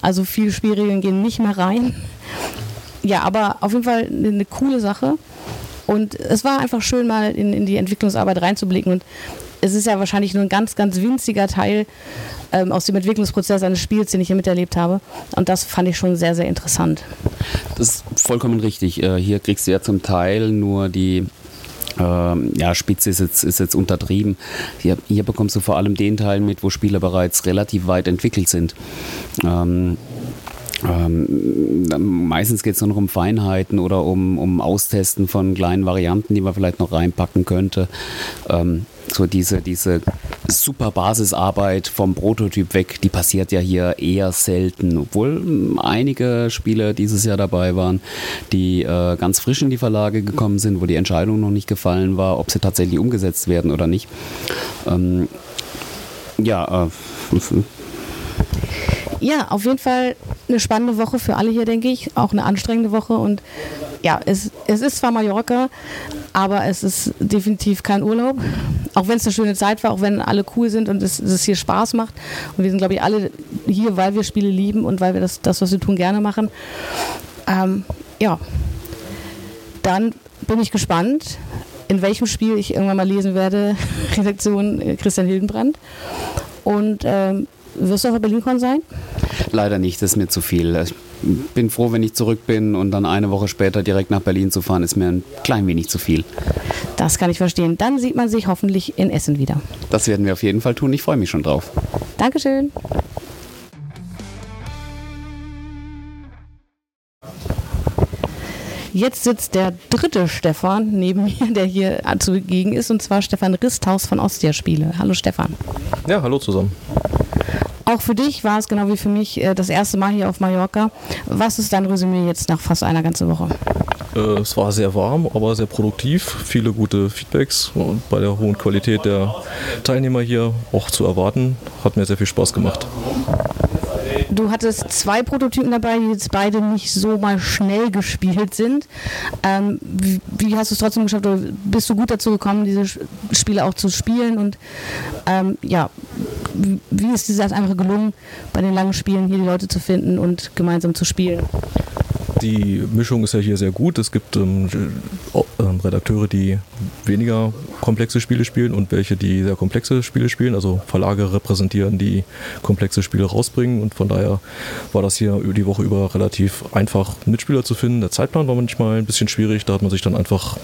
Also viele Spielregeln gehen nicht mehr rein. Ja, aber auf jeden Fall eine, eine coole Sache. Und es war einfach schön, mal in, in die Entwicklungsarbeit reinzublicken. Und es ist ja wahrscheinlich nur ein ganz, ganz winziger Teil ähm, aus dem Entwicklungsprozess eines Spiels, den ich hier miterlebt habe. Und das fand ich schon sehr, sehr interessant. Das ist vollkommen richtig. Äh, Hier kriegst du ja zum Teil nur die ähm, ja, Spitze ist jetzt, ist jetzt untertrieben. Hier, hier bekommst du vor allem den Teil mit, wo Spieler bereits relativ weit entwickelt sind. Ähm, ähm, meistens geht es nur noch um Feinheiten oder um, um Austesten von kleinen Varianten, die man vielleicht noch reinpacken könnte. Ähm, so diese, diese super Basisarbeit vom Prototyp weg, die passiert ja hier eher selten, obwohl einige Spiele dieses Jahr dabei waren, die äh, ganz frisch in die Verlage gekommen sind, wo die Entscheidung noch nicht gefallen war, ob sie tatsächlich umgesetzt werden oder nicht. Ähm, ja, äh, Ja, auf jeden Fall eine spannende Woche für alle hier, denke ich. Auch eine anstrengende Woche. Und ja, es, es ist zwar Mallorca, aber es ist definitiv kein Urlaub. Auch wenn es eine schöne Zeit war, auch wenn alle cool sind und es, es hier Spaß macht. Und wir sind, glaube ich, alle hier, weil wir Spiele lieben und weil wir das, das was wir tun, gerne machen. Ähm, ja, dann bin ich gespannt, in welchem Spiel ich irgendwann mal lesen werde. Redaktion äh, Christian Hildenbrand. Und ähm, wirst du auf der BerlinCon sein? Leider nicht, das ist mir zu viel. Ich bin froh, wenn ich zurück bin und dann eine Woche später direkt nach Berlin zu fahren, ist mir ein klein wenig zu viel. Das kann ich verstehen. Dann sieht man sich hoffentlich in Essen wieder. Das werden wir auf jeden Fall tun. Ich freue mich schon drauf. Dankeschön. Jetzt sitzt der dritte Stefan neben mir, der hier zugegen ist, und zwar Stefan Risthaus von Ostia Spiele. Hallo Stefan. Ja, hallo zusammen. Auch für dich war es genau wie für mich äh, das erste Mal hier auf Mallorca. Was ist dein Resümee jetzt nach fast einer ganzen Woche? Äh, es war sehr warm, aber sehr produktiv. Viele gute Feedbacks und bei der hohen Qualität der Teilnehmer hier auch zu erwarten. Hat mir sehr viel Spaß gemacht. Du hattest zwei Prototypen dabei, die jetzt beide nicht so mal schnell gespielt sind. Ähm, wie, wie hast du es trotzdem geschafft? Oder bist du gut dazu gekommen, diese Spiele auch zu spielen? Und ähm, ja, wie- ist dir das einfach gelungen, bei den langen Spielen hier die Leute zu finden und gemeinsam zu spielen? Die Mischung ist ja hier sehr gut. Es gibt ähm, äh, ähm, Redakteure, die weniger komplexe Spiele spielen und welche, die sehr komplexe Spiele spielen. Also Verlage repräsentieren, die komplexe Spiele rausbringen. Und von daher war das hier die Woche über relativ einfach, Mitspieler zu finden. Der Zeitplan war manchmal ein bisschen schwierig. Da hat man sich dann einfach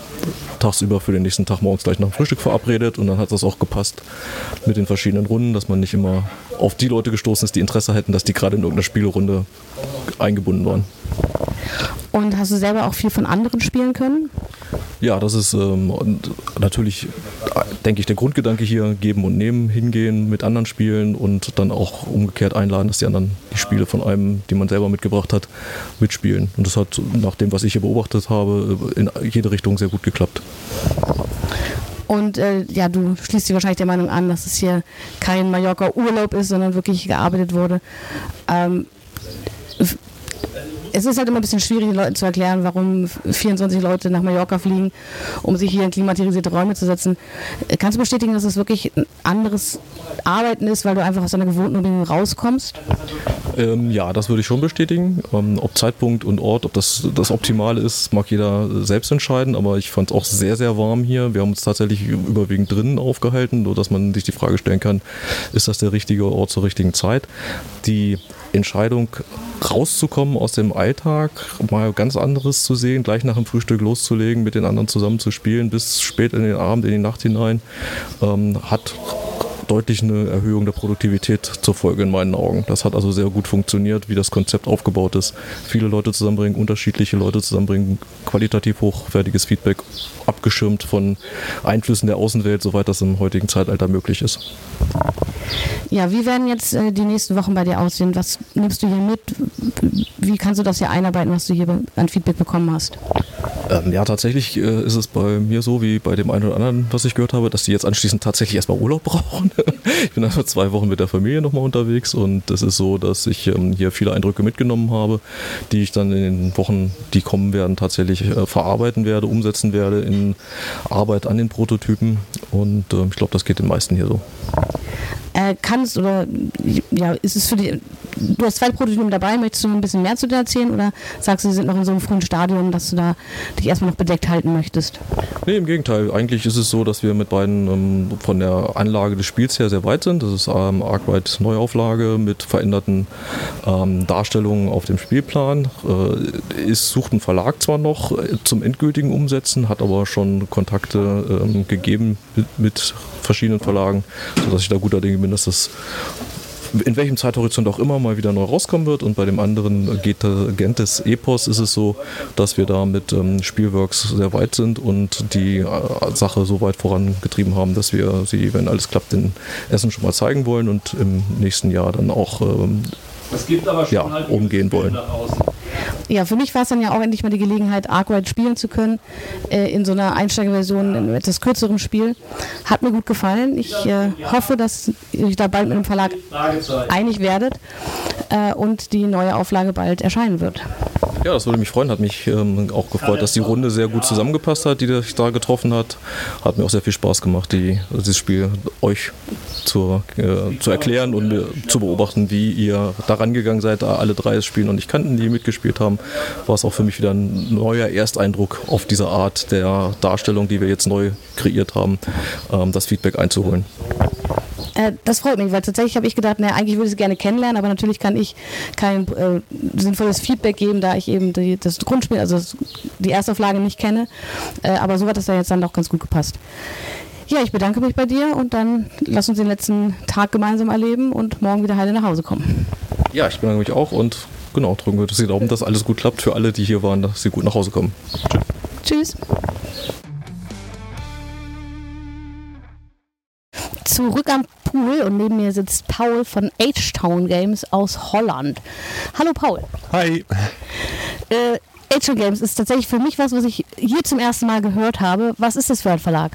tagsüber für den nächsten Tag morgens gleich nach dem Frühstück verabredet. Und dann hat das auch gepasst mit den verschiedenen Runden, dass man nicht immer auf die Leute gestoßen ist, die Interesse hätten, dass die gerade in irgendeiner Spielrunde eingebunden waren. Und hast du selber auch viel von anderen spielen können? Ja, das ist ähm, natürlich, äh, denke ich, der Grundgedanke hier, geben und nehmen, hingehen, mit anderen spielen und dann auch umgekehrt einladen, dass die anderen die Spiele von einem, die man selber mitgebracht hat, mitspielen. Und das hat nach dem, was ich hier beobachtet habe, in jede Richtung sehr gut geklappt. Und äh, ja, du schließt dir wahrscheinlich der Meinung an, dass es hier kein Mallorca-Urlaub ist, sondern wirklich gearbeitet wurde. Ähm, es ist halt immer ein bisschen schwierig, den Leuten zu erklären, warum 24 Leute nach Mallorca fliegen, um sich hier in klimatisierte Räume zu setzen. Äh, Kannst du bestätigen, dass es wirklich ein anderes Arbeiten ist, weil du einfach aus deiner gewohnten Umgebung rauskommst? Ähm, ja, das würde ich schon bestätigen. Ähm, ob Zeitpunkt und Ort, ob das das Optimale ist, mag jeder selbst entscheiden. Aber ich fand es auch sehr, sehr warm hier. Wir haben uns tatsächlich überwiegend drinnen aufgehalten, nur dass man sich die Frage stellen kann, ist das der richtige Ort zur richtigen Zeit? Die Entscheidung, rauszukommen aus dem Alltag, mal ganz anderes zu sehen, gleich nach dem Frühstück loszulegen, mit den anderen zusammen zu spielen, bis spät in den Abend, in die Nacht hinein, ähm, hat deutlich eine Erhöhung der Produktivität zur Folge in meinen Augen. Das hat also sehr gut funktioniert, wie das Konzept aufgebaut ist. Viele Leute zusammenbringen, unterschiedliche Leute zusammenbringen, qualitativ hochwertiges Feedback, abgeschirmt von Einflüssen der Außenwelt, soweit das im heutigen Zeitalter möglich ist. Ja, wie werden jetzt äh, die nächsten Wochen bei dir aussehen? Was nimmst du hier mit? Wie kannst du das hier einarbeiten, was du hier an Feedback bekommen hast? Ähm, ja, tatsächlich äh, ist es bei mir so, wie bei dem einen oder anderen, was ich gehört habe, dass die jetzt anschließend tatsächlich erstmal Urlaub brauchen. ich bin also zwei Wochen mit der Familie nochmal unterwegs und es ist so, dass ich ähm, hier viele Eindrücke mitgenommen habe, die ich dann in den Wochen, die kommen werden, tatsächlich äh, verarbeiten werde, umsetzen werde in Arbeit an den Prototypen und ähm, ich glaube, das geht den meisten hier so. Äh, kannst oder ja, ist es für dich, du hast zwei Prototypen dabei, möchtest du ein bisschen mehr zu dir erzählen oder sagst du, sie sind noch in so einem frühen Stadium, dass du da dich erstmal noch bedeckt halten möchtest? Nee, im Gegenteil. Eigentlich ist es so, dass wir mit beiden ähm, von der Anlage des Spiels her sehr weit sind. Das ist ähm, Arkwright Neuauflage mit veränderten ähm, Darstellungen auf dem Spielplan. Äh, ist, sucht ein Verlag zwar noch äh, zum endgültigen Umsetzen, hat aber schon Kontakte ähm, gegeben mit, mit verschiedenen Verlagen, sodass ich da guter Dinge bin, dass das in welchem Zeithorizont auch immer mal wieder neu rauskommen wird. Und bei dem anderen Gentes Epos ist es so, dass wir da mit ähm, Spielworks sehr weit sind und die äh, Sache so weit vorangetrieben haben, dass wir sie, wenn alles klappt, in Essen schon mal zeigen wollen und im nächsten Jahr dann auch ähm, ja, umgehen wollen. Ja, für mich war es dann ja auch endlich mal die Gelegenheit, Arkwright spielen zu können, äh, in so einer Einsteigerversion, in einem etwas kürzerem Spiel. Hat mir gut gefallen. Ich äh, hoffe, dass ihr euch da bald mit dem Verlag einig werdet äh, und die neue Auflage bald erscheinen wird. Ja, das würde mich freuen. Hat mich ähm, auch gefreut, dass die Runde sehr gut zusammengepasst hat, die sich da getroffen hat. Hat mir auch sehr viel Spaß gemacht, die, dieses Spiel euch zu, äh, zu erklären und mir zu beobachten, wie ihr daran gegangen seid, da alle drei das Spiel noch nicht kannten, die mitgespielt haben. War es auch für mich wieder ein neuer Ersteindruck auf diese Art der Darstellung, die wir jetzt neu kreiert haben, ähm, das Feedback einzuholen. Äh, das freut mich, weil tatsächlich habe ich gedacht, naja, eigentlich würde ich sie gerne kennenlernen, aber natürlich kann ich kein äh, sinnvolles Feedback geben, da ich eben die, das Grundspiel, also das, die Erstauflage nicht kenne. Äh, aber so hat das ja jetzt dann doch ganz gut gepasst. Ja, ich bedanke mich bei dir und dann lass uns den letzten Tag gemeinsam erleben und morgen wieder heile nach Hause kommen. Ja, ich bedanke mich auch und genau, drücken wir die Daumen, dass alles gut klappt für alle, die hier waren, dass sie gut nach Hause kommen. Tschüss. Zurück am Pool und neben mir sitzt Paul von H-Town Games aus Holland. Hallo Paul. Hi. Äh, H-Town Games ist tatsächlich für mich was, was ich hier zum ersten Mal gehört habe. Was ist das für ein Verlag?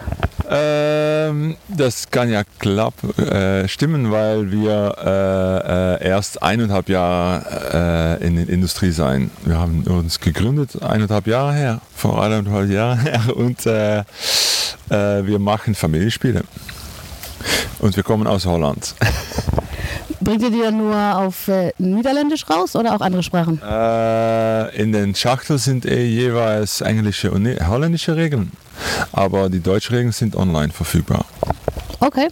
Ähm, das kann ja klapp äh, stimmen, weil wir äh, äh, erst eineinhalb Jahre äh, in der Industrie sein. Wir haben uns gegründet eineinhalb Jahre her, vor eineinhalb Jahren her und äh, äh, wir machen Familienspiele. Und wir kommen aus Holland. Bringt ihr die dann nur auf äh, Niederländisch raus oder auch andere Sprachen? Äh, in den Schachteln sind eh jeweils englische und ne- holländische Regeln. Aber die deutschen Regeln sind online verfügbar. Okay.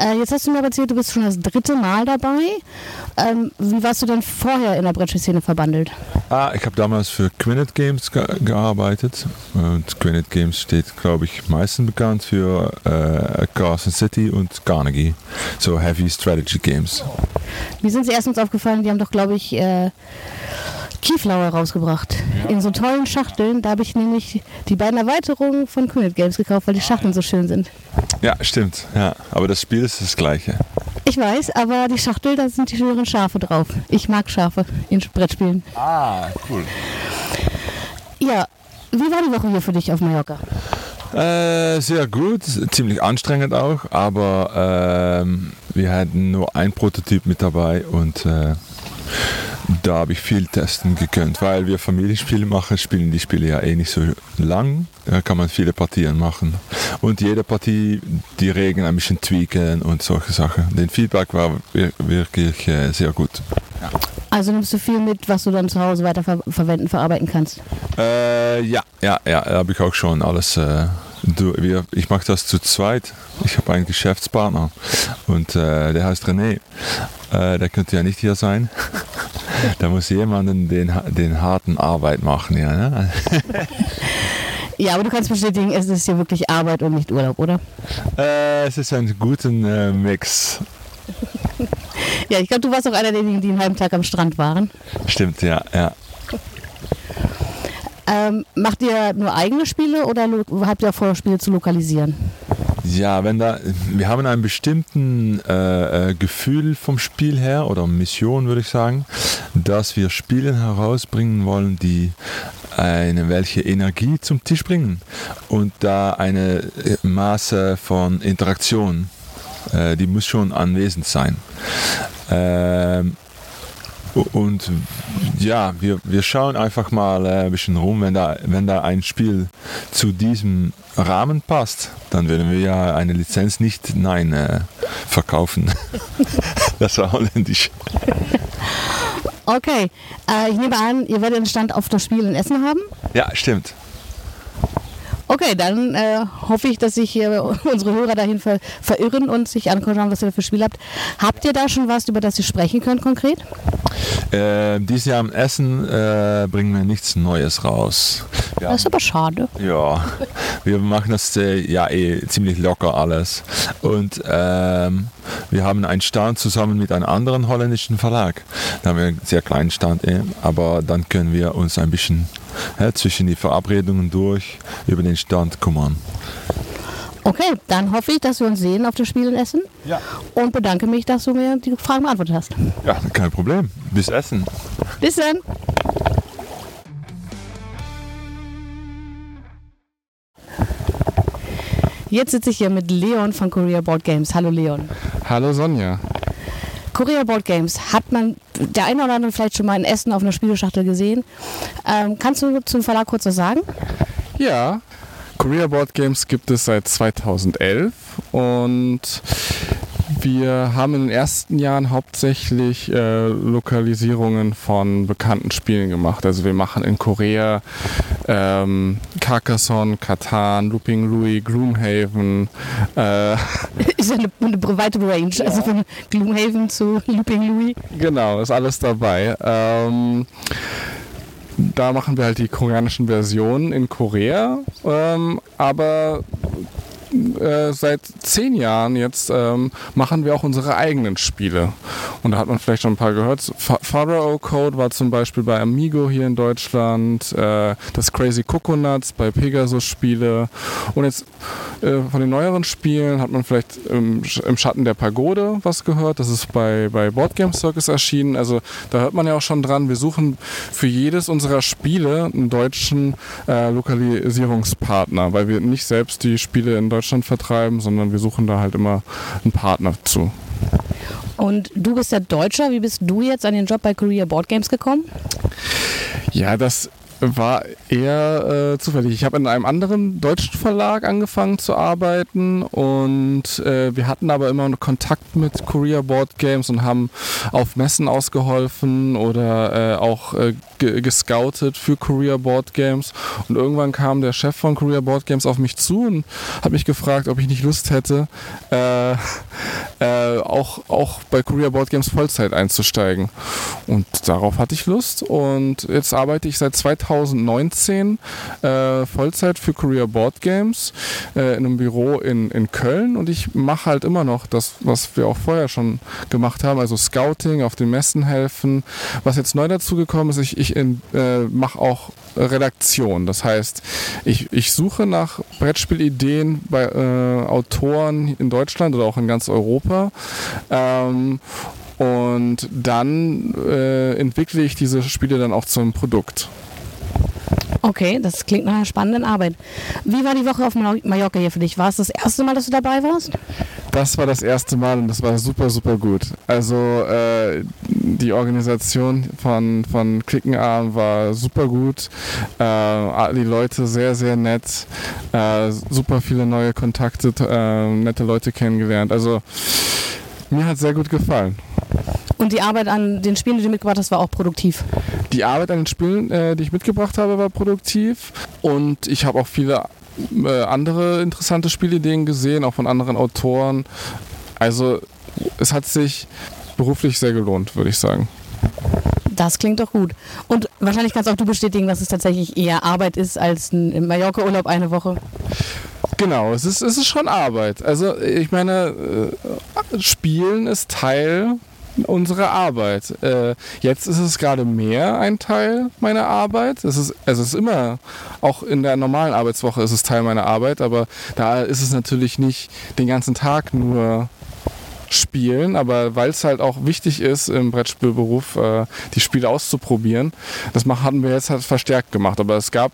Äh, jetzt hast du mir aber erzählt, du bist schon das dritte Mal dabei. Ähm, wie warst du denn vorher in der Brettspielszene verbandelt? Ah, ich habe damals für Quinnet Games ge gearbeitet. Und Quinnet Games steht, glaube ich, meistens bekannt für äh, Carson City und Carnegie. So Heavy Strategy Games. Mir sind sie erst uns aufgefallen, die haben doch, glaube ich, äh, Keyflower rausgebracht. In so tollen Schachteln. Da habe ich nämlich die beiden Erweiterungen von Quinnet Games gekauft, weil die Schachteln so schön sind. Ja, stimmt. Ja, aber das Spiel ist das gleiche. Ich weiß, aber die Schachtel, da sind die schönen Schafe drauf. Ich mag Schafe in Brettspielen. Ah, cool. Ja, wie war die Woche hier für dich auf Mallorca? Äh, sehr gut, ziemlich anstrengend auch, aber ähm, wir hatten nur ein Prototyp mit dabei und äh, da habe ich viel testen gekönnt, weil wir Familienspiele machen, spielen die Spiele ja eh nicht so lang, da kann man viele Partien machen und jede Partie die Regeln ein bisschen tweaken und solche Sachen. Den Feedback war wir- wirklich äh, sehr gut. Also nimmst du viel mit, was du dann zu Hause weiter ver verwenden, verarbeiten kannst. Äh, ja, ja, ja, habe ich auch schon alles. Äh, du, wir, ich mache das zu zweit. Ich habe einen Geschäftspartner und äh, der heißt René. Äh, der könnte ja nicht hier sein. da muss jemand den, den harten Arbeit machen, ja. Ne? Ja, aber du kannst bestätigen, es ist hier wirklich Arbeit und nicht Urlaub, oder? äh, es ist ein guter äh, Mix. Ja, ich glaube, du warst auch einer derjenigen, die einen halben Tag am Strand waren. Stimmt, ja, ja. Ähm, macht ihr nur eigene Spiele oder habt ihr auch vor, Spiele zu lokalisieren? Ja, wenn da, wir haben einen bestimmten äh, äh, Gefühl vom Spiel her oder Mission würde ich sagen, dass wir Spiele herausbringen wollen, die eine welche Energie zum Tisch bringen und da eine äh, Maße von Interaktion, äh, die muss schon anwesend sein. Ähm, und ja, wir, wir schauen einfach mal äh, ein bisschen rum, wenn da, wenn da ein Spiel zu diesem Rahmen passt, dann würden wir ja eine Lizenz nicht nein äh, verkaufen. das war holländisch. Okay, äh, ich nehme an, ihr werdet den Stand auf das Spiel in Essen haben. Ja, stimmt. Okay, dann äh, hoffe ich, dass sich hier unsere Hörer dahin ver verirren und sich anschauen, was ihr da für Spiel habt. Habt ihr da schon was, über das ihr sprechen könnt konkret? Äh, dieses Jahr im Essen äh, bringen wir nichts Neues raus. Wir Das ist aber schade. Ja, wir machen das äh, ja eh ziemlich locker alles. Und ähm, wir haben einen Stand zusammen mit einem anderen holländischen Verlag. Da haben wir einen sehr kleinen Stand, eh, aber dann können wir uns ein bisschen äh, zwischen die Verabredungen durch über den Stand kümmern. Okay, dann hoffe ich, dass wir uns sehen auf dem Spiel in Essen. Ja. Und bedanke mich, dass du mir die Fragen beantwortet hast. Ja, kein Problem. Bis Essen. Bis dann. Jetzt sitze ich hier mit Leon von Korea Board Games. Hallo Leon. Hallo Sonja. Korea Board Games hat man der eine oder andere vielleicht schon mal in Essen auf einer Spieleschachtel gesehen. Ähm, kannst du zum Verlag kurz was sagen? Ja, Korea Board Games gibt es seit 2011 und wir haben in den ersten Jahren hauptsächlich äh, Lokalisierungen von bekannten Spielen gemacht. Also wir machen in Korea ähm, Carcassonne, Catan, Looping Louis, Gloomhaven. Äh, Ist ja eine, eine weite Range, also von Gloomhaven zu Looping Louis. Genau, ist alles dabei. Ähm, da machen wir halt die koreanischen Versionen in Korea, ähm, aber äh, seit zehn Jahren jetzt ähm, machen wir auch unsere eigenen Spiele. Und da hat man vielleicht schon ein paar gehört. Pharaoh Code war zum Beispiel bei Amigo hier in Deutschland, äh, das Crazy Coconuts bei Pegasus Spiele. Und jetzt äh, von den neueren Spielen hat man vielleicht im, im Schatten der Pagode was gehört. Das ist bei, bei Board Game Circus erschienen. Also da hört man ja auch schon dran. Wir suchen für jedes unserer Spiele einen deutschen äh, Lokalisierungspartner, weil wir nicht selbst die Spiele in Deutschland vertreiben, sondern wir suchen da halt immer einen Partner zu. Und du bist ja Deutscher. Wie bist du jetzt an den Job bei Korea Board Games gekommen? Ja, das war eher äh, zufällig. Ich habe in einem anderen deutschen Verlag angefangen zu arbeiten und äh, wir hatten aber immer noch Kontakt mit Korea Board Games und haben auf Messen ausgeholfen oder äh, auch äh, ge gescoutet für Korea Board Games. Und irgendwann kam der Chef von Korea Board Games auf mich zu und hat mich gefragt, ob ich nicht Lust hätte, äh, äh, auch, auch bei Korea Board Games Vollzeit einzusteigen. Und darauf hatte ich Lust und jetzt arbeite ich seit 2019 äh, Vollzeit für Korea Board Games äh, in einem Büro in, in Köln und ich mache halt immer noch das, was wir auch vorher schon gemacht haben, also Scouting, auf den Messen helfen. Was jetzt neu dazu gekommen ist, ich, ich in, äh, mache auch Redaktion. Das heißt, ich, ich suche nach Brettspielideen bei äh, Autoren in Deutschland oder auch in ganz Europa. Ähm, und dann äh, entwickle ich diese Spiele dann auch zum Produkt. Okay, das klingt nach einer spannenden Arbeit. Wie war die Woche auf Mal- Mallorca hier für dich? War es das erste Mal, dass du dabei warst? Das war das erste Mal und das war super, super gut. Also äh, die Organisation von, von Klickenarm war super gut. Äh, die Leute sehr, sehr nett. Äh, super viele neue Kontakte, äh, nette Leute kennengelernt. Also mir hat sehr gut gefallen. Und die Arbeit an den Spielen, die du mitgebracht hast, war auch produktiv. Die Arbeit an den Spielen, äh, die ich mitgebracht habe, war produktiv und ich habe auch viele äh, andere interessante Spielideen gesehen, auch von anderen Autoren. Also es hat sich beruflich sehr gelohnt, würde ich sagen. Das klingt doch gut. Und wahrscheinlich kannst auch du bestätigen, dass es tatsächlich eher Arbeit ist als ein Mallorca-Urlaub eine Woche. Genau, es ist, es ist schon Arbeit. Also ich meine, äh, Spielen ist Teil unserer Arbeit. Äh, jetzt ist es gerade mehr ein Teil meiner Arbeit. Es ist, also es ist immer, auch in der normalen Arbeitswoche ist es Teil meiner Arbeit, aber da ist es natürlich nicht den ganzen Tag nur spielen, aber weil es halt auch wichtig ist im Brettspielberuf, äh, die Spiele auszuprobieren, das mach, hatten wir jetzt halt verstärkt gemacht. Aber es gab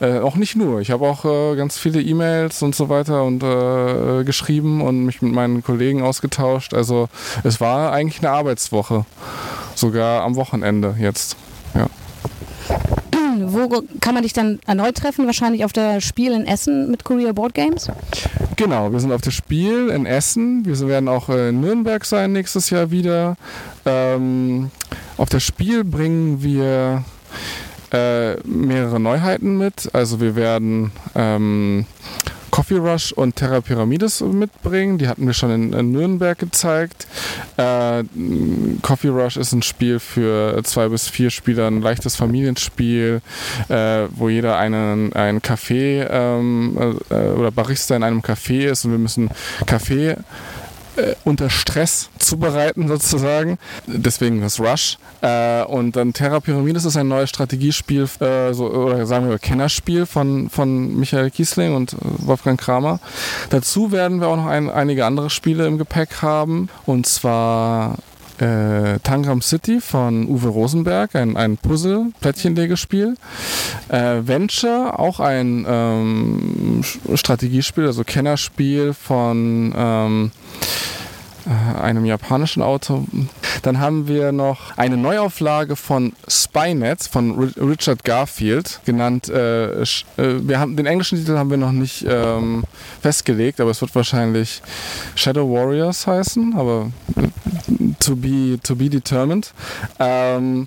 äh, auch nicht nur. Ich habe auch äh, ganz viele E-Mails und so weiter und äh, geschrieben und mich mit meinen Kollegen ausgetauscht. Also es war eigentlich eine Arbeitswoche, sogar am Wochenende jetzt. Ja. Wo kann man dich dann erneut treffen? Wahrscheinlich auf der Spiel in Essen mit Korea Board Games? Genau, wir sind auf das Spiel in Essen. Wir werden auch in Nürnberg sein nächstes Jahr wieder. Ähm, auf das Spiel bringen wir äh, mehrere Neuheiten mit. Also wir werden ähm, Coffee Rush und Terra Pyramides mitbringen. Die hatten wir schon in, in Nürnberg gezeigt. Äh, Coffee Rush ist ein Spiel für zwei bis vier Spieler, ein leichtes Familienspiel, äh, wo jeder einen, ein Café ähm, äh, oder Barista in einem Café ist und wir müssen Kaffee äh, unter Stress zubereiten sozusagen. Deswegen das Rush. Äh, und dann Terra Pyramides ist ein neues Strategiespiel äh, so, oder sagen wir Kennerspiel von, von Michael Kiesling und äh, Wolfgang Kramer. Dazu werden wir auch noch ein, einige andere Spiele im Gepäck haben. Und zwar äh, Tangram City von Uwe Rosenberg, ein, ein Puzzle-Plättchenlegespiel. Äh, Venture, auch ein ähm, Strategiespiel, also Kennerspiel von ähm, äh, einem japanischen Autor. Dann haben wir noch eine Neuauflage von Spynet von Richard Garfield, genannt. Äh, wir haben, den englischen Titel haben wir noch nicht ähm, festgelegt, aber es wird wahrscheinlich Shadow Warriors heißen, aber to be, to be determined. Ähm,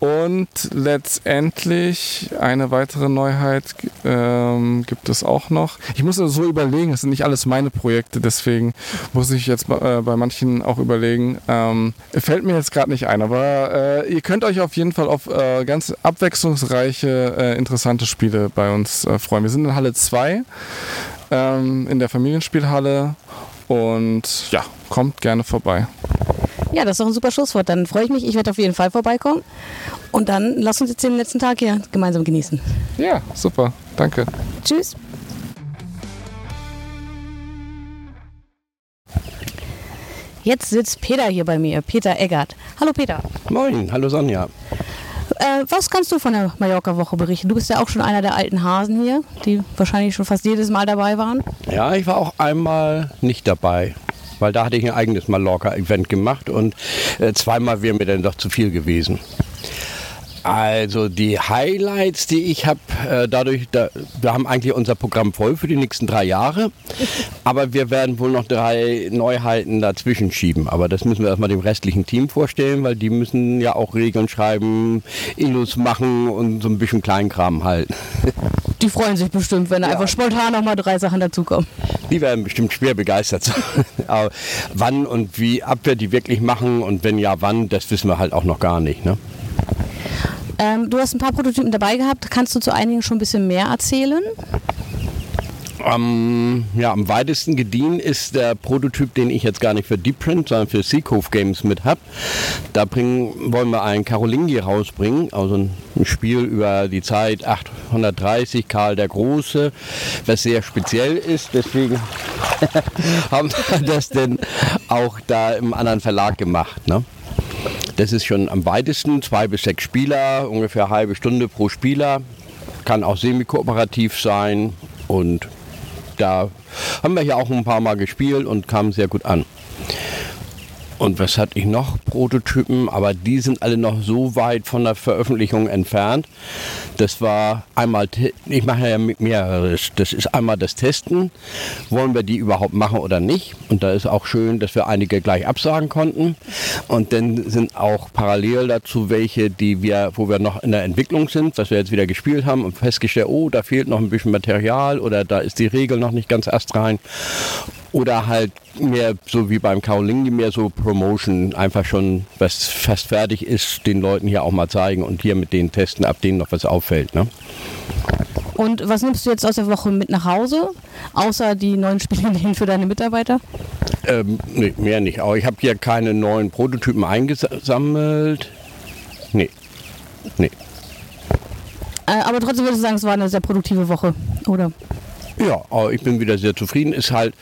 und letztendlich eine weitere Neuheit ähm, gibt es auch noch. Ich muss also so überlegen, das sind nicht alles meine Projekte, deswegen muss ich jetzt äh, bei manchen auch überlegen. Ähm, fällt mir jetzt gerade nicht ein, aber äh, ihr könnt euch auf jeden Fall auf äh, ganz abwechslungsreiche, äh, interessante Spiele bei uns äh, freuen. Wir sind in Halle 2 ähm, in der Familienspielhalle und ja, kommt gerne vorbei. Ja, das ist doch ein super Schlusswort. Dann freue ich mich. Ich werde auf jeden Fall vorbeikommen. Und dann lass uns jetzt den letzten Tag hier gemeinsam genießen. Ja, super. Danke. Tschüss. Jetzt sitzt Peter hier bei mir, Peter Eggert. Hallo Peter. Moin, hallo Sonja. Äh, was kannst du von der Mallorca-Woche berichten? Du bist ja auch schon einer der alten Hasen hier, die wahrscheinlich schon fast jedes Mal dabei waren. Ja, ich war auch einmal nicht dabei, weil da hatte ich ein eigenes Mallorca-Event gemacht und äh, zweimal wäre mir dann doch zu viel gewesen. Also die Highlights, die ich habe, äh, dadurch, da, wir haben eigentlich unser Programm voll für die nächsten drei Jahre, aber wir werden wohl noch drei Neuheiten dazwischen schieben. Aber das müssen wir erstmal dem restlichen Team vorstellen, weil die müssen ja auch Regeln schreiben, Illus machen und so ein bisschen Kleinkram halten. Die freuen sich bestimmt, wenn einfach spontan nochmal drei Sachen dazukommen. Die werden bestimmt schwer begeistert sein. Aber wann und wie ab wir die wirklich machen und wenn ja, wann, das wissen wir halt auch noch gar nicht. Ne? Ähm, du hast ein paar Prototypen dabei gehabt. Kannst du zu einigen schon ein bisschen mehr erzählen? Am, ja, am weitesten gediehen ist der Prototyp, den ich jetzt gar nicht für Deep Print, sondern für Seacove Games mit habe. Da bringen, wollen wir einen Karolingi rausbringen, also ein, ein Spiel über die Zeit 830, Karl der Große, was sehr speziell ist. Deswegen haben wir das denn auch da im anderen Verlag gemacht. Ne? Das ist schon am weitesten, zwei bis sechs Spieler, ungefähr eine halbe Stunde pro Spieler. Kann auch semi-kooperativ sein und da haben wir hier auch ein paar Mal gespielt und kam sehr gut an. Und was hatte ich noch? Prototypen, aber die sind alle noch so weit von der Veröffentlichung entfernt. Das war einmal, ich mache ja mit mehreres. Das ist einmal das Testen. Wollen wir die überhaupt machen oder nicht? Und da ist auch schön, dass wir einige gleich absagen konnten. Und dann sind auch parallel dazu welche, die wir, wo wir noch in der Entwicklung sind, was wir jetzt wieder gespielt haben und festgestellt, oh, da fehlt noch ein bisschen Material oder da ist die Regel noch nicht ganz astrein. Oder halt mehr so wie beim Kaolingi, mehr so Promotion, einfach schon, was fast fertig ist, den Leuten hier auch mal zeigen und hier mit denen testen, ab denen noch was auffällt. Ne? Und was nimmst du jetzt aus der Woche mit nach Hause? Außer die neuen Spielideen für deine Mitarbeiter? Ähm, nee, mehr nicht. Aber ich habe hier keine neuen Prototypen eingesammelt. Nee. Nee. Äh, aber trotzdem würde ich sagen, es war eine sehr produktive Woche, oder? Ja, aber ich bin wieder sehr zufrieden. Ist halt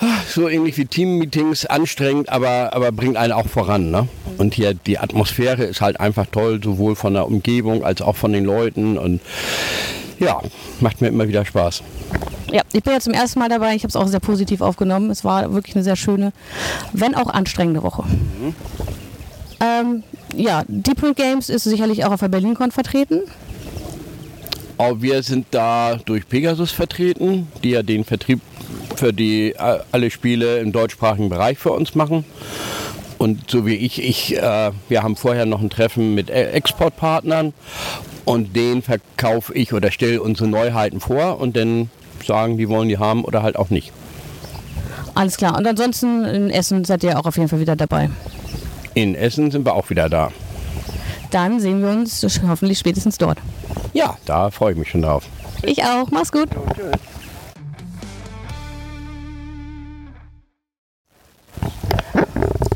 ah, so ähnlich wie Teammeetings, anstrengend, aber, aber bringt einen auch voran. Ne? Und hier die Atmosphäre ist halt einfach toll, sowohl von der Umgebung als auch von den Leuten. Und ja, macht mir immer wieder Spaß. Ja, ich bin ja zum ersten Mal dabei. Ich habe es auch sehr positiv aufgenommen. Es war wirklich eine sehr schöne, wenn auch anstrengende Woche. Ähm, ja, Deep Print Games ist sicherlich auch auf der BerlinCon vertreten. Auch wir sind da durch Pegasus vertreten, die ja den Vertrieb für die äh, alle Spiele im deutschsprachigen Bereich für uns machen. Und so wie ich, ich äh, wir haben vorher noch ein Treffen mit äh, Exportpartnern und den verkaufe ich oder stelle unsere Neuheiten vor und dann sagen, die wollen die haben oder halt auch nicht. Alles klar. Und ansonsten in Essen seid ihr auch auf jeden Fall wieder dabei. In Essen sind wir auch wieder da. Dann sehen wir uns hoffentlich spätestens dort. Ja, da freue ich mich schon drauf. Ich auch. Mach's gut.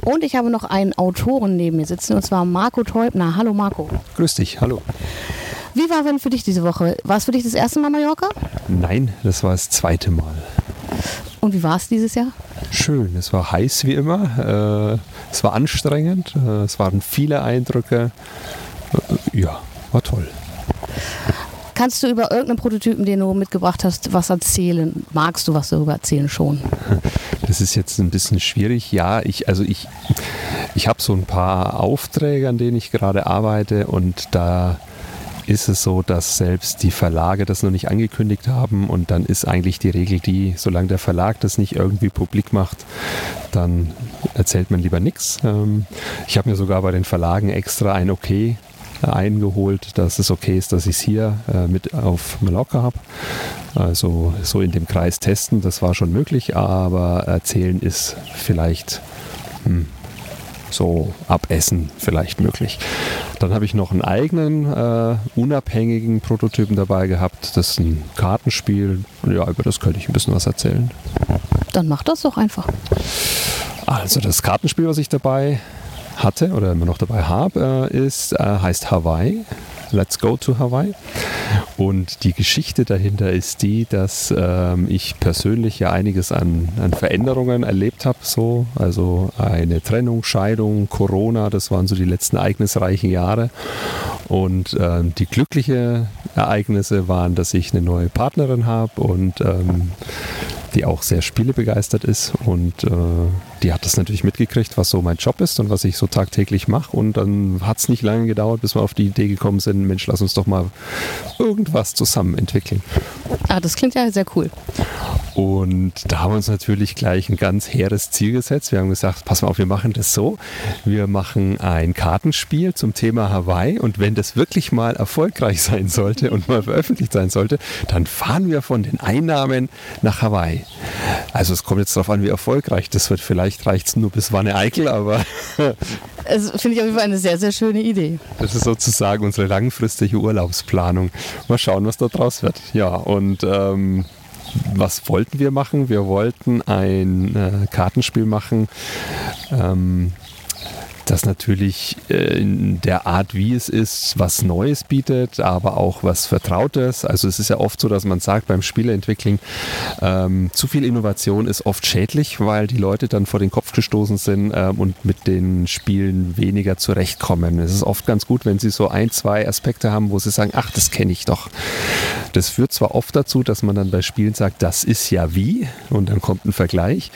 Und ich habe noch einen Autoren neben mir sitzen, und zwar Marco Teubner. Hallo Marco. Grüß dich, hallo. Wie war denn für dich diese Woche? War es für dich das erste Mal Mallorca? Nein, das war das zweite Mal. Und wie war es dieses Jahr? Schön, es war heiß wie immer, äh, es war anstrengend, äh, es waren viele Eindrücke. Äh, ja, war toll. Kannst du über irgendeinen Prototypen, den du mitgebracht hast, was erzählen? Magst du was darüber erzählen schon? Das ist jetzt ein bisschen schwierig. Ja, ich, also ich, ich habe so ein paar Aufträge, an denen ich gerade arbeite und da ist es so, dass selbst die Verlage das noch nicht angekündigt haben und dann ist eigentlich die Regel die, solange der Verlag das nicht irgendwie publik macht, dann erzählt man lieber nichts. Ähm, ich habe mir sogar bei den Verlagen extra ein Okay eingeholt, dass es okay ist, dass ich es hier äh, mit auf Mallorca habe. Also so in dem Kreis testen, das war schon möglich, aber erzählen ist vielleicht hm, so ab Essen vielleicht möglich. Dann habe ich noch einen eigenen äh, unabhängigen Prototypen dabei gehabt. Das ist ein Kartenspiel. Ja, über das könnte ich ein bisschen was erzählen. Dann mach das doch einfach. Also das Kartenspiel, was ich dabei hatte oder immer noch dabei habe, äh, ist, äh, heißt Hawaii. Let's Go to Hawaii. Und die Geschichte dahinter ist die, dass ähm, ich persönlich ja einiges an, an Veränderungen erlebt habe. So. Also eine Trennung, Scheidung, Corona, das waren so die letzten ereignisreichen Jahre. Und ähm, die glückliche Ereignisse waren, dass ich eine neue Partnerin habe und ähm, die auch sehr spielebegeistert ist und äh, die hat das natürlich mitgekriegt, was so mein Job ist und was ich so tagtäglich mache und dann hat es nicht lange gedauert, bis wir auf die Idee gekommen sind, Mensch, lass uns doch mal irgendwas zusammen entwickeln. Ah, das klingt ja sehr cool. Und da haben wir uns natürlich gleich ein ganz hehres Ziel gesetzt. Wir haben gesagt, pass mal auf, wir machen das so. Wir machen ein Kartenspiel zum Thema Hawaii und wenn das wirklich mal erfolgreich sein sollte und mal veröffentlicht sein sollte, dann fahren wir von den Einnahmen nach Hawaii. Also es kommt jetzt darauf an, wie erfolgreich das wird. Vielleicht reicht es nur bis Wanne Eickel, aber Das finde ich auf jeden Fall eine sehr, sehr schöne Idee. das ist sozusagen unsere langfristige Urlaubsplanung. Mal schauen, was da draus wird. Ja, und ähm, was wollten wir machen? Wir wollten ein äh, Kartenspiel machen, ähm, das natürlich äh, in der Art, wie es ist, was Neues bietet, aber auch was Vertrautes. Also es ist ja oft so, dass man sagt beim Spieleentwickeln, ähm, zu viel Innovation ist oft schädlich, weil die Leute dann vor den Kopf gestoßen sind ähm, und mit den Spielen weniger zurechtkommen. Es ist oft ganz gut, wenn sie so ein, zwei Aspekte haben, wo sie sagen, ach, das kenne ich doch. Das führt zwar oft dazu, dass man dann bei Spielen sagt, das ist ja wie und dann kommt ein Vergleich,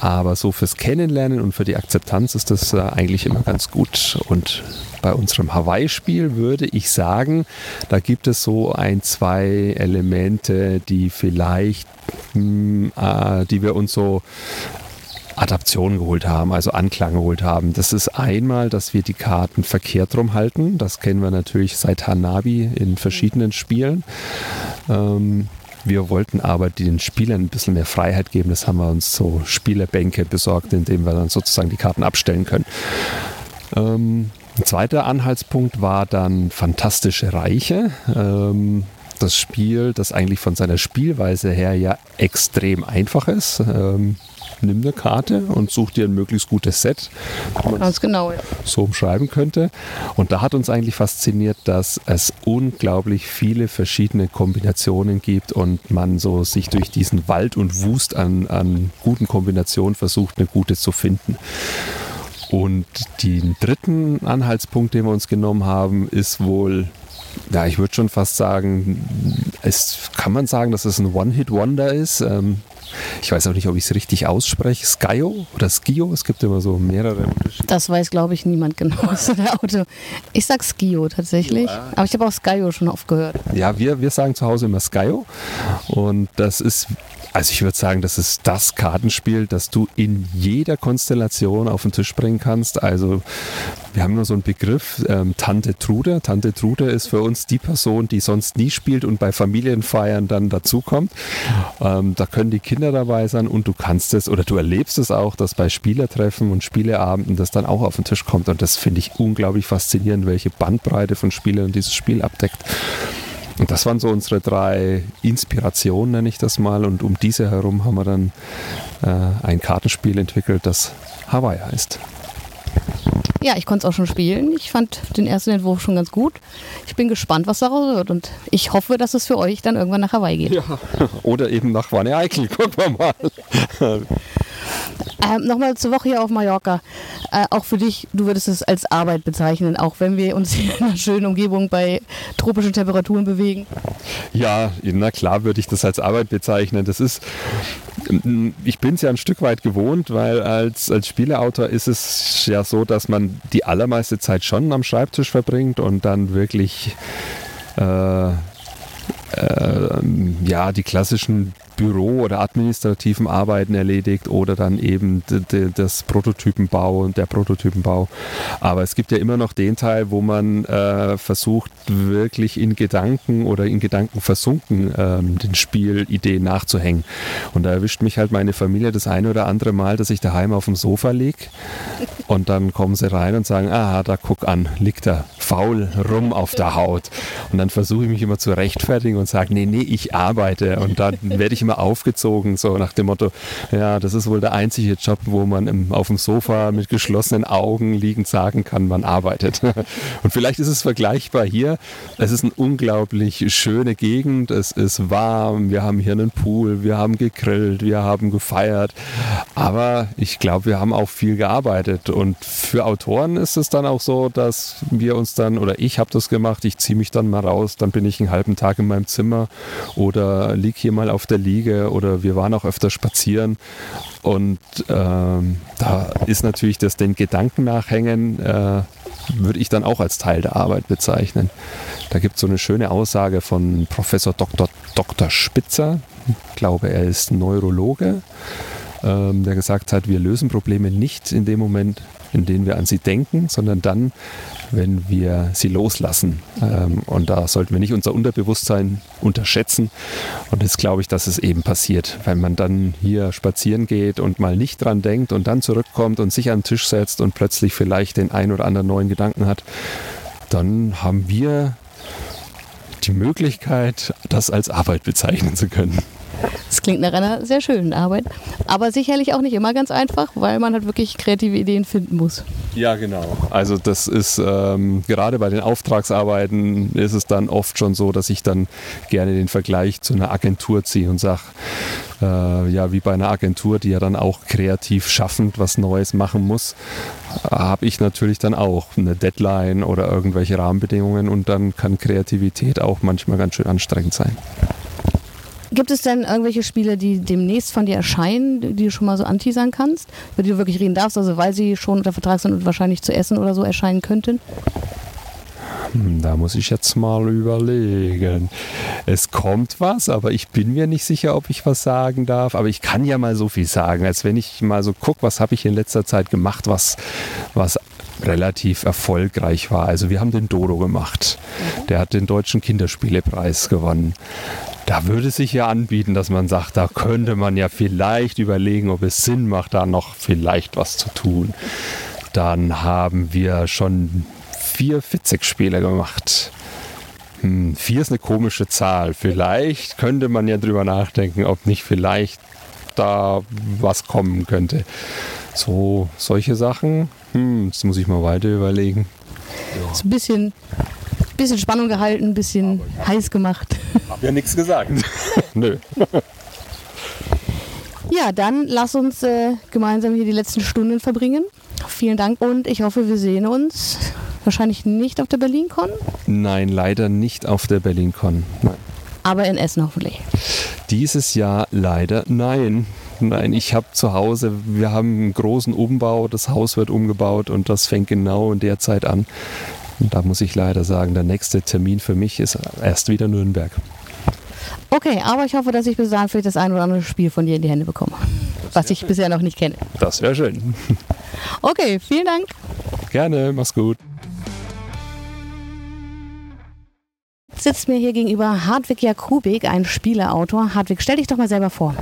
aber so fürs Kennenlernen und für die Akzeptanz ist das äh, eigentlich immer ganz gut. Und bei unserem Hawaii-Spiel würde ich sagen, da gibt es so ein, zwei Elemente, die vielleicht, mh, äh, die wir uns so Adaption geholt haben, also Anklang geholt haben. Das ist einmal, dass wir die Karten verkehrt rum halten. Das kennen wir natürlich seit Hanabi in verschiedenen Spielen. Ähm, wir wollten aber den Spielern ein bisschen mehr Freiheit geben. Das haben wir uns so Spielerbänke besorgt, in denen wir dann sozusagen die Karten abstellen können. Ähm, ein zweiter Anhaltspunkt war dann Fantastische Reiche. Ähm, das Spiel, das eigentlich von seiner Spielweise her ja extrem einfach ist. Ähm, nimm eine Karte und such dir ein möglichst gutes Set. Ganz genau. Ja. so umschreiben könnte. Und da hat uns eigentlich fasziniert, dass es unglaublich viele verschiedene Kombinationen gibt und man so sich durch diesen Wald und Wust an, an guten Kombinationen versucht, eine gute zu finden. Und den dritten Anhaltspunkt, den wir uns genommen haben, ist wohl, ja, ich würde schon fast sagen, es kann man sagen, dass es ein One-Hit-Wonder ist. Ähm, ich weiß auch nicht, ob ich es richtig ausspreche. Skyo oder Skio, es gibt immer so mehrere. Das weiß, glaube ich, niemand genau aus der Auto. Ich sag Skio tatsächlich, aber ich habe auch Skyo schon oft gehört. Ja, wir, wir sagen zu Hause immer Skyo. Und das ist, also ich würde sagen, das ist das Kartenspiel, das du in jeder Konstellation auf den Tisch bringen kannst. Also wir haben nur so einen Begriff, ähm, Tante Trude. Tante Trude ist für uns die Person, die sonst nie spielt und bei Familienfeiern dann dazukommt. Ähm, da können die Kinder dabei sein und du kannst es oder du erlebst es auch, dass bei Spielertreffen und Spieleabenden das dann auch auf den Tisch kommt. Und das finde ich unglaublich faszinierend, welche Bandbreite von Spielern dieses Spiel abdeckt. Und das waren so unsere drei Inspirationen, nenne ich das mal. Und um diese herum haben wir dann äh, ein Kartenspiel entwickelt, das Hawaii heißt. Ja, ich konnte es auch schon spielen. Ich fand den ersten Entwurf schon ganz gut. Ich bin gespannt, was daraus wird. Und ich hoffe, dass es für euch dann irgendwann nach Hawaii geht. Oder eben nach Wanne Eickel, gucken wir mal. Ähm, Nochmal zur Woche hier auf Mallorca. Äh, auch für dich, du würdest es als Arbeit bezeichnen, auch wenn wir uns in einer schönen Umgebung bei tropischen Temperaturen bewegen. Ja, na klar würde ich das als Arbeit bezeichnen. Das ist, ich bin es ja ein Stück weit gewohnt, weil als, als Spieleautor ist es ja so, dass man die allermeiste Zeit schon am Schreibtisch verbringt und dann wirklich äh, äh, ja, die klassischen Büro- oder administrativen Arbeiten erledigt oder dann eben das Prototypenbau und der Prototypenbau. Aber es gibt ja immer noch den Teil, wo man äh, versucht, wirklich in Gedanken oder in Gedanken versunken ähm, den Spielideen nachzuhängen. Und da erwischt mich halt meine Familie das eine oder andere Mal, dass ich daheim auf dem Sofa lieg und dann kommen sie rein und sagen, aha, da guck an, liegt er faul rum auf der Haut. Und dann versuche ich mich immer zu rechtfertigen und sage, nee, nee, ich arbeite. Und dann werde ich immer aufgezogen, so nach dem Motto, ja, das ist wohl der einzige Job, wo man im, auf dem Sofa mit geschlossenen Augen liegend sagen kann, man arbeitet. Und vielleicht ist es vergleichbar hier. Es ist eine unglaublich schöne Gegend, es ist warm, wir haben hier einen Pool, wir haben gegrillt, wir haben gefeiert. Aber ich glaube, wir haben auch viel gearbeitet und für Autoren ist es dann auch so, dass wir uns dann, oder ich habe das gemacht, ich ziehe mich dann mal raus, dann bin ich einen halben Tag in meinem Zimmer oder lieg hier mal auf der Liege oder wir waren auch öfter spazieren und ähm, da ist natürlich das den Gedanken nachhängen, äh, würde ich dann auch als Teil der Arbeit bezeichnen. Da gibt es so eine schöne Aussage von Professor Dr. Dr. Spitzer, ich glaube, er ist Neurologe, ähm, der gesagt hat, wir lösen Probleme nicht in dem Moment, in dem wir an sie denken, sondern dann, wenn wir sie loslassen. Ähm, und da sollten wir nicht unser Unterbewusstsein unterschätzen. Und das glaube ich, dass es eben passiert, wenn man dann hier spazieren geht und mal nicht dran denkt und dann zurückkommt und sich an den Tisch setzt und plötzlich vielleicht den ein oder anderen neuen Gedanken hat, dann haben wir die Möglichkeit, das als Arbeit bezeichnen zu können. Das klingt nach einer sehr schönen Arbeit, aber sicherlich auch nicht immer ganz einfach, weil man halt wirklich kreative Ideen finden muss. Ja, genau. Also das ist ähm, gerade bei den Auftragsarbeiten ist es dann oft schon so, dass ich dann gerne den Vergleich zu einer Agentur ziehe und sage, äh, ja, wie bei einer Agentur, die ja dann auch kreativ schaffend was Neues machen muss, habe ich natürlich dann auch eine Deadline oder irgendwelche Rahmenbedingungen und dann kann Kreativität auch manchmal ganz schön anstrengend sein. Gibt es denn irgendwelche Spiele, die demnächst von dir erscheinen, die du schon mal so anteasern kannst, über die du wirklich reden darfst, also weil sie schon unter Vertrag sind und wahrscheinlich zu essen oder so erscheinen könnten? Hm, Da muss ich jetzt mal überlegen. Es kommt was, aber ich bin mir nicht sicher, ob ich was sagen darf. Aber ich kann ja mal so viel sagen, als wenn ich mal so gucke, was habe ich in letzter Zeit gemacht, was, was relativ erfolgreich war. Also wir haben den Dodo gemacht. Der hat den Deutschen Kinderspielepreis gewonnen. Da würde es sich ja anbieten, dass man sagt, da könnte man ja vielleicht überlegen, ob es Sinn macht, da noch vielleicht was zu tun. Dann haben wir schon vier Fitzek-Spiele gemacht. Hm, vier ist eine komische Zahl. Vielleicht könnte man ja drüber nachdenken, ob nicht vielleicht da was kommen könnte. So, solche Sachen. Hm, jetzt muss ich mal weiter überlegen. Ist ein bisschen, bisschen Spannung gehalten, ein bisschen heiß gemacht. Hab ja nichts gesagt. Nö. Ja, dann lass uns äh, gemeinsam hier die letzten Stunden verbringen. Vielen Dank und ich hoffe, wir sehen uns wahrscheinlich nicht auf der BerlinCon, Nein, leider nicht auf der BerlinCon. Nein. aber in Essen hoffentlich. Dieses Jahr leider nein. Nein, ich habe zu Hause, wir haben einen großen Umbau, das Haus wird umgebaut und das fängt genau in der Zeit an. Und da muss ich leider sagen, der nächste Termin für mich ist erst wieder Nürnberg. Okay, aber ich hoffe, dass ich bis dahin vielleicht das ein oder andere Spiel von dir in die Hände bekomme, was ich bisher noch nicht kenne. Das wäre schön. Okay, vielen Dank. Gerne, mach's gut. Sitzt mir hier gegenüber Hartwig Jakubik, ein Spieleautor. Hartwig, stell dich doch mal selber vor.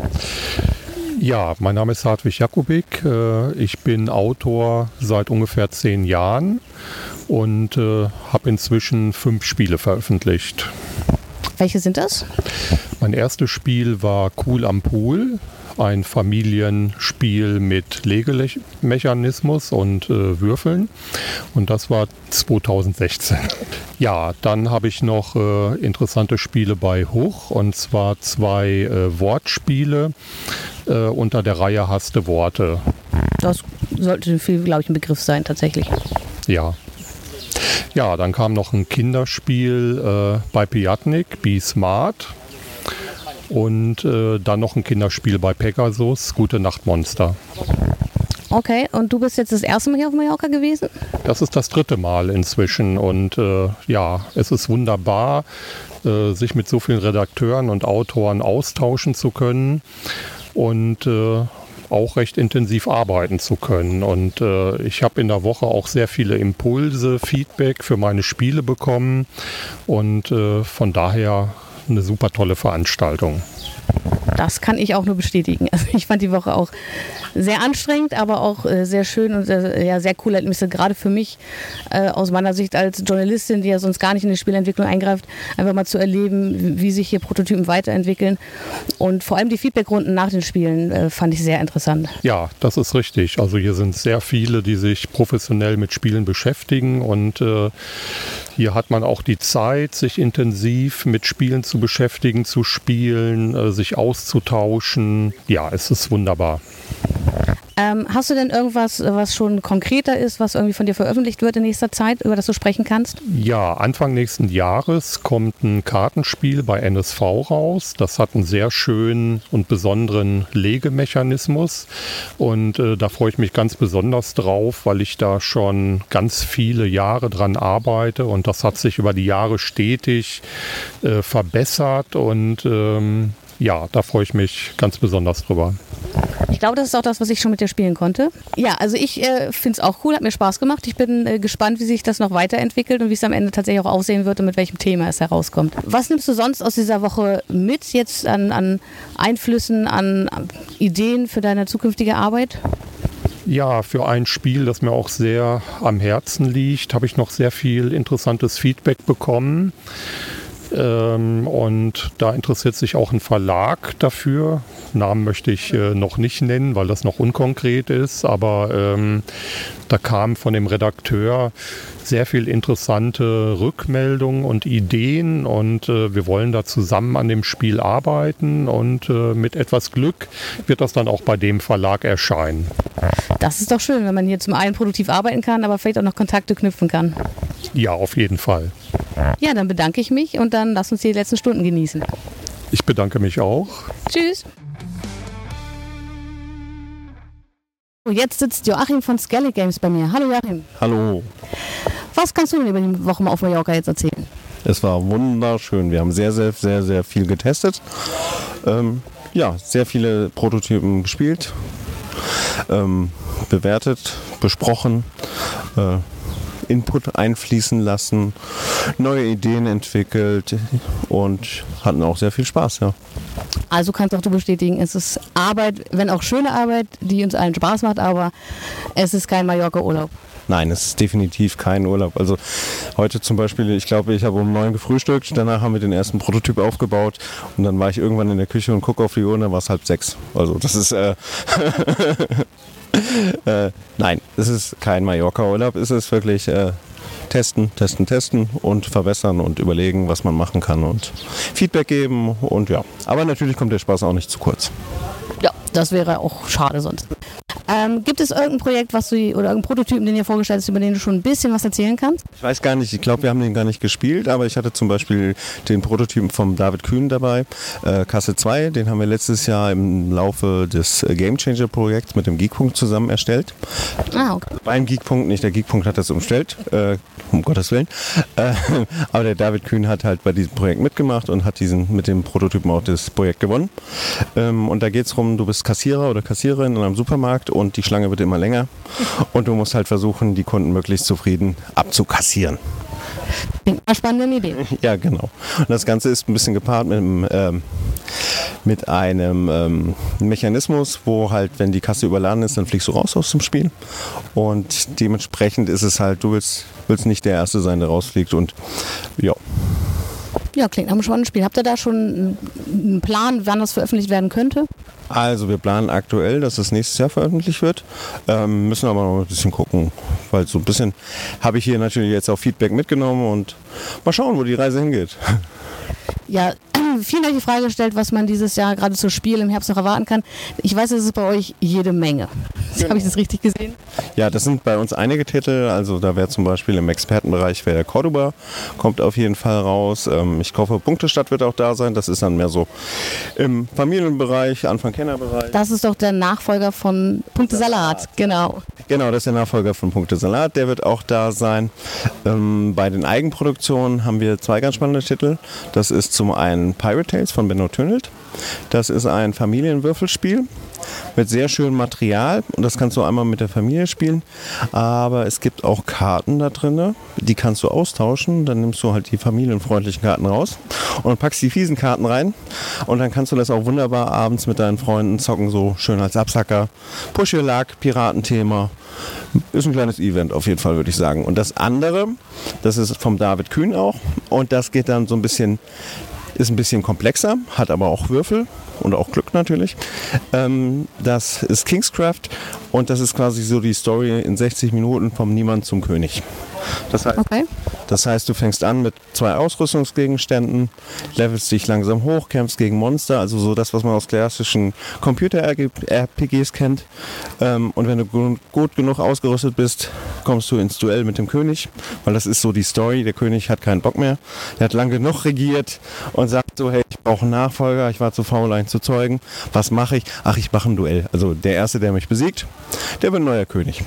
Ja, mein Name ist Hartwig Jakubik. Äh, Ich bin Autor seit ungefähr zehn Jahren und äh, habe inzwischen fünf Spiele veröffentlicht. Welche sind das? Mein erstes Spiel war Cool am Pool, ein Familienspiel mit Legemechanismus und äh, Würfeln. Und das war 2016. Ja, dann habe ich noch äh, interessante Spiele bei Hoch und zwar zwei äh, Wortspiele äh, unter der Reihe Hasste Worte. Das sollte für, glaube ich, ein Begriff sein, tatsächlich. Ja. Ja, dann kam noch ein Kinderspiel äh, bei Piatnik, Be Smart. Und äh, dann noch ein Kinderspiel bei Pegasus, Gute Nacht Monster. Okay, und du bist jetzt das erste Mal hier auf Mallorca gewesen? Das ist das dritte Mal inzwischen und äh, ja, es ist wunderbar, äh, sich mit so vielen Redakteuren und Autoren austauschen zu können und äh, auch recht intensiv arbeiten zu können. Und äh, ich habe in der Woche auch sehr viele Impulse, Feedback für meine Spiele bekommen und äh, von daher eine super tolle Veranstaltung. Das kann ich auch nur bestätigen. Also ich fand die Woche auch sehr anstrengend, aber auch äh, sehr schön und äh, ja, sehr coole Erlebnisse. Gerade für mich äh, aus meiner Sicht als Journalistin, die ja sonst gar nicht in die Spielentwicklung eingreift, einfach mal zu erleben, wie, sich hier Prototypen weiterentwickeln. Und vor allem die Feedbackrunden nach den Spielen äh, fand ich sehr interessant. Ja, das ist richtig. Also hier sind sehr viele, die sich professionell mit Spielen beschäftigen und hier hat man auch die Zeit, sich intensiv mit Spielen zu beschäftigen, zu spielen, äh, sich auszutauschen. Ja, es ist wunderbar. Ähm, hast du denn irgendwas, was schon konkreter ist, was irgendwie von dir veröffentlicht wird in nächster Zeit, über das du sprechen kannst? Ja, Anfang nächsten Jahres kommt ein Kartenspiel bei NSV raus. Das hat einen sehr schönen und besonderen Legemechanismus. Und äh, da freue ich mich ganz besonders drauf, weil ich da schon ganz viele Jahre dran arbeite. Und das hat sich über die Jahre stetig äh, verbessert. Und ähm, ja, da freue ich mich ganz besonders drüber. Ich glaube, das ist auch das, was ich schon mit dir spielen konnte. Ja, also ich äh, finde es auch cool, hat mir Spaß gemacht. Ich bin äh, gespannt, wie sich das noch weiterentwickelt und wie es am Ende tatsächlich auch aussehen wird und mit welchem Thema es herauskommt. Was nimmst du sonst aus dieser Woche mit jetzt an, an Einflüssen, an, an Ideen für deine zukünftige Arbeit? Ja, für ein Spiel, das mir auch sehr am Herzen liegt, habe ich noch sehr viel interessantes Feedback bekommen. Ähm, und da interessiert sich auch ein Verlag dafür. Namen möchte ich äh, noch nicht nennen, weil das noch unkonkret ist, aber ähm, da kam von dem Redakteur sehr viel interessante Rückmeldungen und Ideen und äh, wir wollen da zusammen an dem Spiel arbeiten und äh, mit etwas Glück wird das dann auch bei dem Verlag erscheinen. Das ist doch schön, wenn man hier zum einen produktiv arbeiten kann, aber vielleicht auch noch Kontakte knüpfen kann. Ja, auf jeden Fall. Ja, dann bedanke ich mich und dann lass uns die letzten Stunden genießen. Ich bedanke mich auch. Tschüss. Jetzt sitzt Joachim von Skelly Games bei mir. Hallo Joachim. Hallo. Was kannst du denn über die Woche mal auf Mallorca jetzt erzählen? Es war wunderschön. Wir haben sehr, sehr, sehr, sehr viel getestet. Ähm, ja, sehr viele Prototypen gespielt, ähm, bewertet, besprochen, äh, Input einfließen lassen, neue Ideen entwickelt und hatten auch sehr viel Spaß, ja. Also kannst auch du bestätigen, es ist Arbeit, wenn auch schöne Arbeit, die uns allen Spaß macht, aber es ist kein Mallorca-Urlaub. Nein, es ist definitiv kein Urlaub. Also heute zum Beispiel, ich glaube, ich habe um neun gefrühstückt, danach haben wir den ersten Prototyp aufgebaut und dann war ich irgendwann in der Küche und gucke auf die Uhr und dann war es halb sechs. Also das ist äh, äh, nein, es ist kein Mallorca-Urlaub, es ist wirklich äh, testen, testen, testen und verbessern und überlegen, was man machen kann und Feedback geben und ja. Aber natürlich kommt der Spaß auch nicht zu kurz. Ja, das wäre auch schade sonst. Ähm, gibt es irgendein Projekt, was du oder irgendeinen Prototypen, den ihr vorgestellt hast, über den du schon ein bisschen was erzählen kannst? Ich weiß gar nicht, ich glaube, wir haben den gar nicht gespielt, aber ich hatte zum Beispiel den Prototypen vom David Kühn dabei, äh, Kasse 2, den haben wir letztes Jahr im Laufe des äh, Game Changer Projekts mit dem Geekpunkt zusammen erstellt. Ah, okay. Beim Geekpunkt, nicht der Geekpunkt hat das umstellt, äh, um Gottes Willen. Äh, aber der David Kühn hat halt bei diesem Projekt mitgemacht und hat diesen mit dem Prototypen auch das Projekt gewonnen. Ähm, und da geht es darum, du bist Kassierer oder Kassiererin in einem Supermarkt und die Schlange wird immer länger und du musst halt versuchen, die Kunden möglichst zufrieden abzukassieren. Klingt eine spannende Idee. Ja, genau. Und das Ganze ist ein bisschen gepaart mit einem, ähm, mit einem ähm, Mechanismus, wo halt, wenn die Kasse überladen ist, dann fliegst du raus aus dem Spiel. Und dementsprechend ist es halt, du willst, willst nicht der Erste sein, der rausfliegt. Und ja, Ja, klingt nach einem spannenden Spiel. Habt ihr da schon einen Plan, wann das veröffentlicht werden könnte? Also wir planen aktuell, dass es nächstes Jahr veröffentlicht wird. Ähm, müssen aber noch ein bisschen gucken, weil so ein bisschen habe ich hier natürlich jetzt auch Feedback mitgenommen und mal schauen, wo die Reise hingeht. Ja, die Frage gestellt, was man dieses Jahr gerade zu Spiel im Herbst noch erwarten kann. Ich weiß, es ist bei euch jede Menge. Habe ich das richtig gesehen? Ja, das sind bei uns einige Titel. Also da wäre zum Beispiel im Expertenbereich wäre Cordoba, kommt auf jeden Fall raus. Ähm, ich hoffe, Punktestadt wird auch da sein. Das ist dann mehr so im Familienbereich, Anfang-Kenner-Bereich. Das ist doch der Nachfolger von Punkte Salat, genau. Genau, das ist der Nachfolger von Punkte Salat, der wird auch da sein. Ähm, bei den Eigenproduktionen haben wir zwei ganz spannende Titel. Das ist zum einen Pirate Tales von Benno Tünnelt. Das ist ein Familienwürfelspiel mit sehr schönem Material und das kannst du einmal mit der Familie spielen. Aber es gibt auch Karten da drin, die kannst du austauschen. Dann nimmst du halt die familienfreundlichen Karten raus und packst die fiesen Karten rein. Und dann kannst du das auch wunderbar abends mit deinen Freunden zocken, so schön als Absacker. Push-Your-Luck, Piratenthema. Ist ein kleines Event auf jeden Fall, würde ich sagen. Und das andere, das ist vom David Kühn auch. Und das geht dann so ein bisschen, ist ein bisschen komplexer, hat aber auch Würfel und auch Glück natürlich. Ähm, das ist Kingscraft und das ist quasi so die Story in 60 Minuten vom Niemand zum König. Das heißt, das heißt, du fängst an mit zwei Ausrüstungsgegenständen, levelst dich langsam hoch, kämpfst gegen Monster, also so das, was man aus klassischen Computer-RPGs kennt. Ähm, und wenn du gu- gut genug ausgerüstet bist, kommst du ins Duell mit dem König, weil das ist so die Story. Der König hat keinen Bock mehr. Er hat lang genug regiert und sagt so, hey, ich brauche einen Nachfolger, ich war zu faul, einen zu zeugen. Was mache ich? Ach, ich mache ein Duell. Also der Erste, der mich besiegt, der wird neuer König.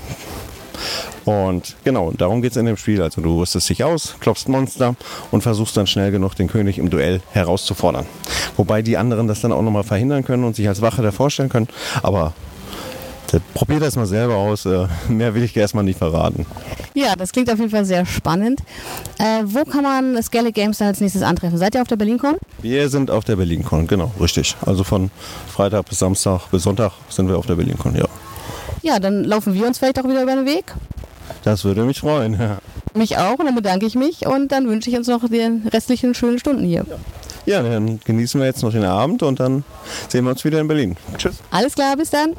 Und genau, darum geht es in dem Spiel. Also du rüstest dich aus, klopfst Monster und versuchst dann schnell genug den König im Duell herauszufordern. Wobei die anderen das dann auch nochmal verhindern können und sich als Wache davor stellen können. Aber äh, probier das mal selber aus. Äh, Mehr will ich erstmal nicht verraten. Ja, das klingt auf jeden Fall sehr spannend. Äh, wo kann man Skellig Games dann als nächstes antreffen? Seid ihr auf der BerlinCon? Wir sind auf der BerlinCon, genau, richtig. Also von Freitag bis Samstag bis Sonntag sind wir auf der BerlinCon, ja. Ja, dann laufen wir uns vielleicht auch wieder über den Weg. Das würde mich freuen. Ja, Mich auch und dann bedanke ich mich und dann wünsche ich uns noch die restlichen schönen Stunden hier. ja dann genießen wir jetzt noch den Abend und dann sehen wir uns wieder in Berlin. Tschüss. Alles klar, bis dann.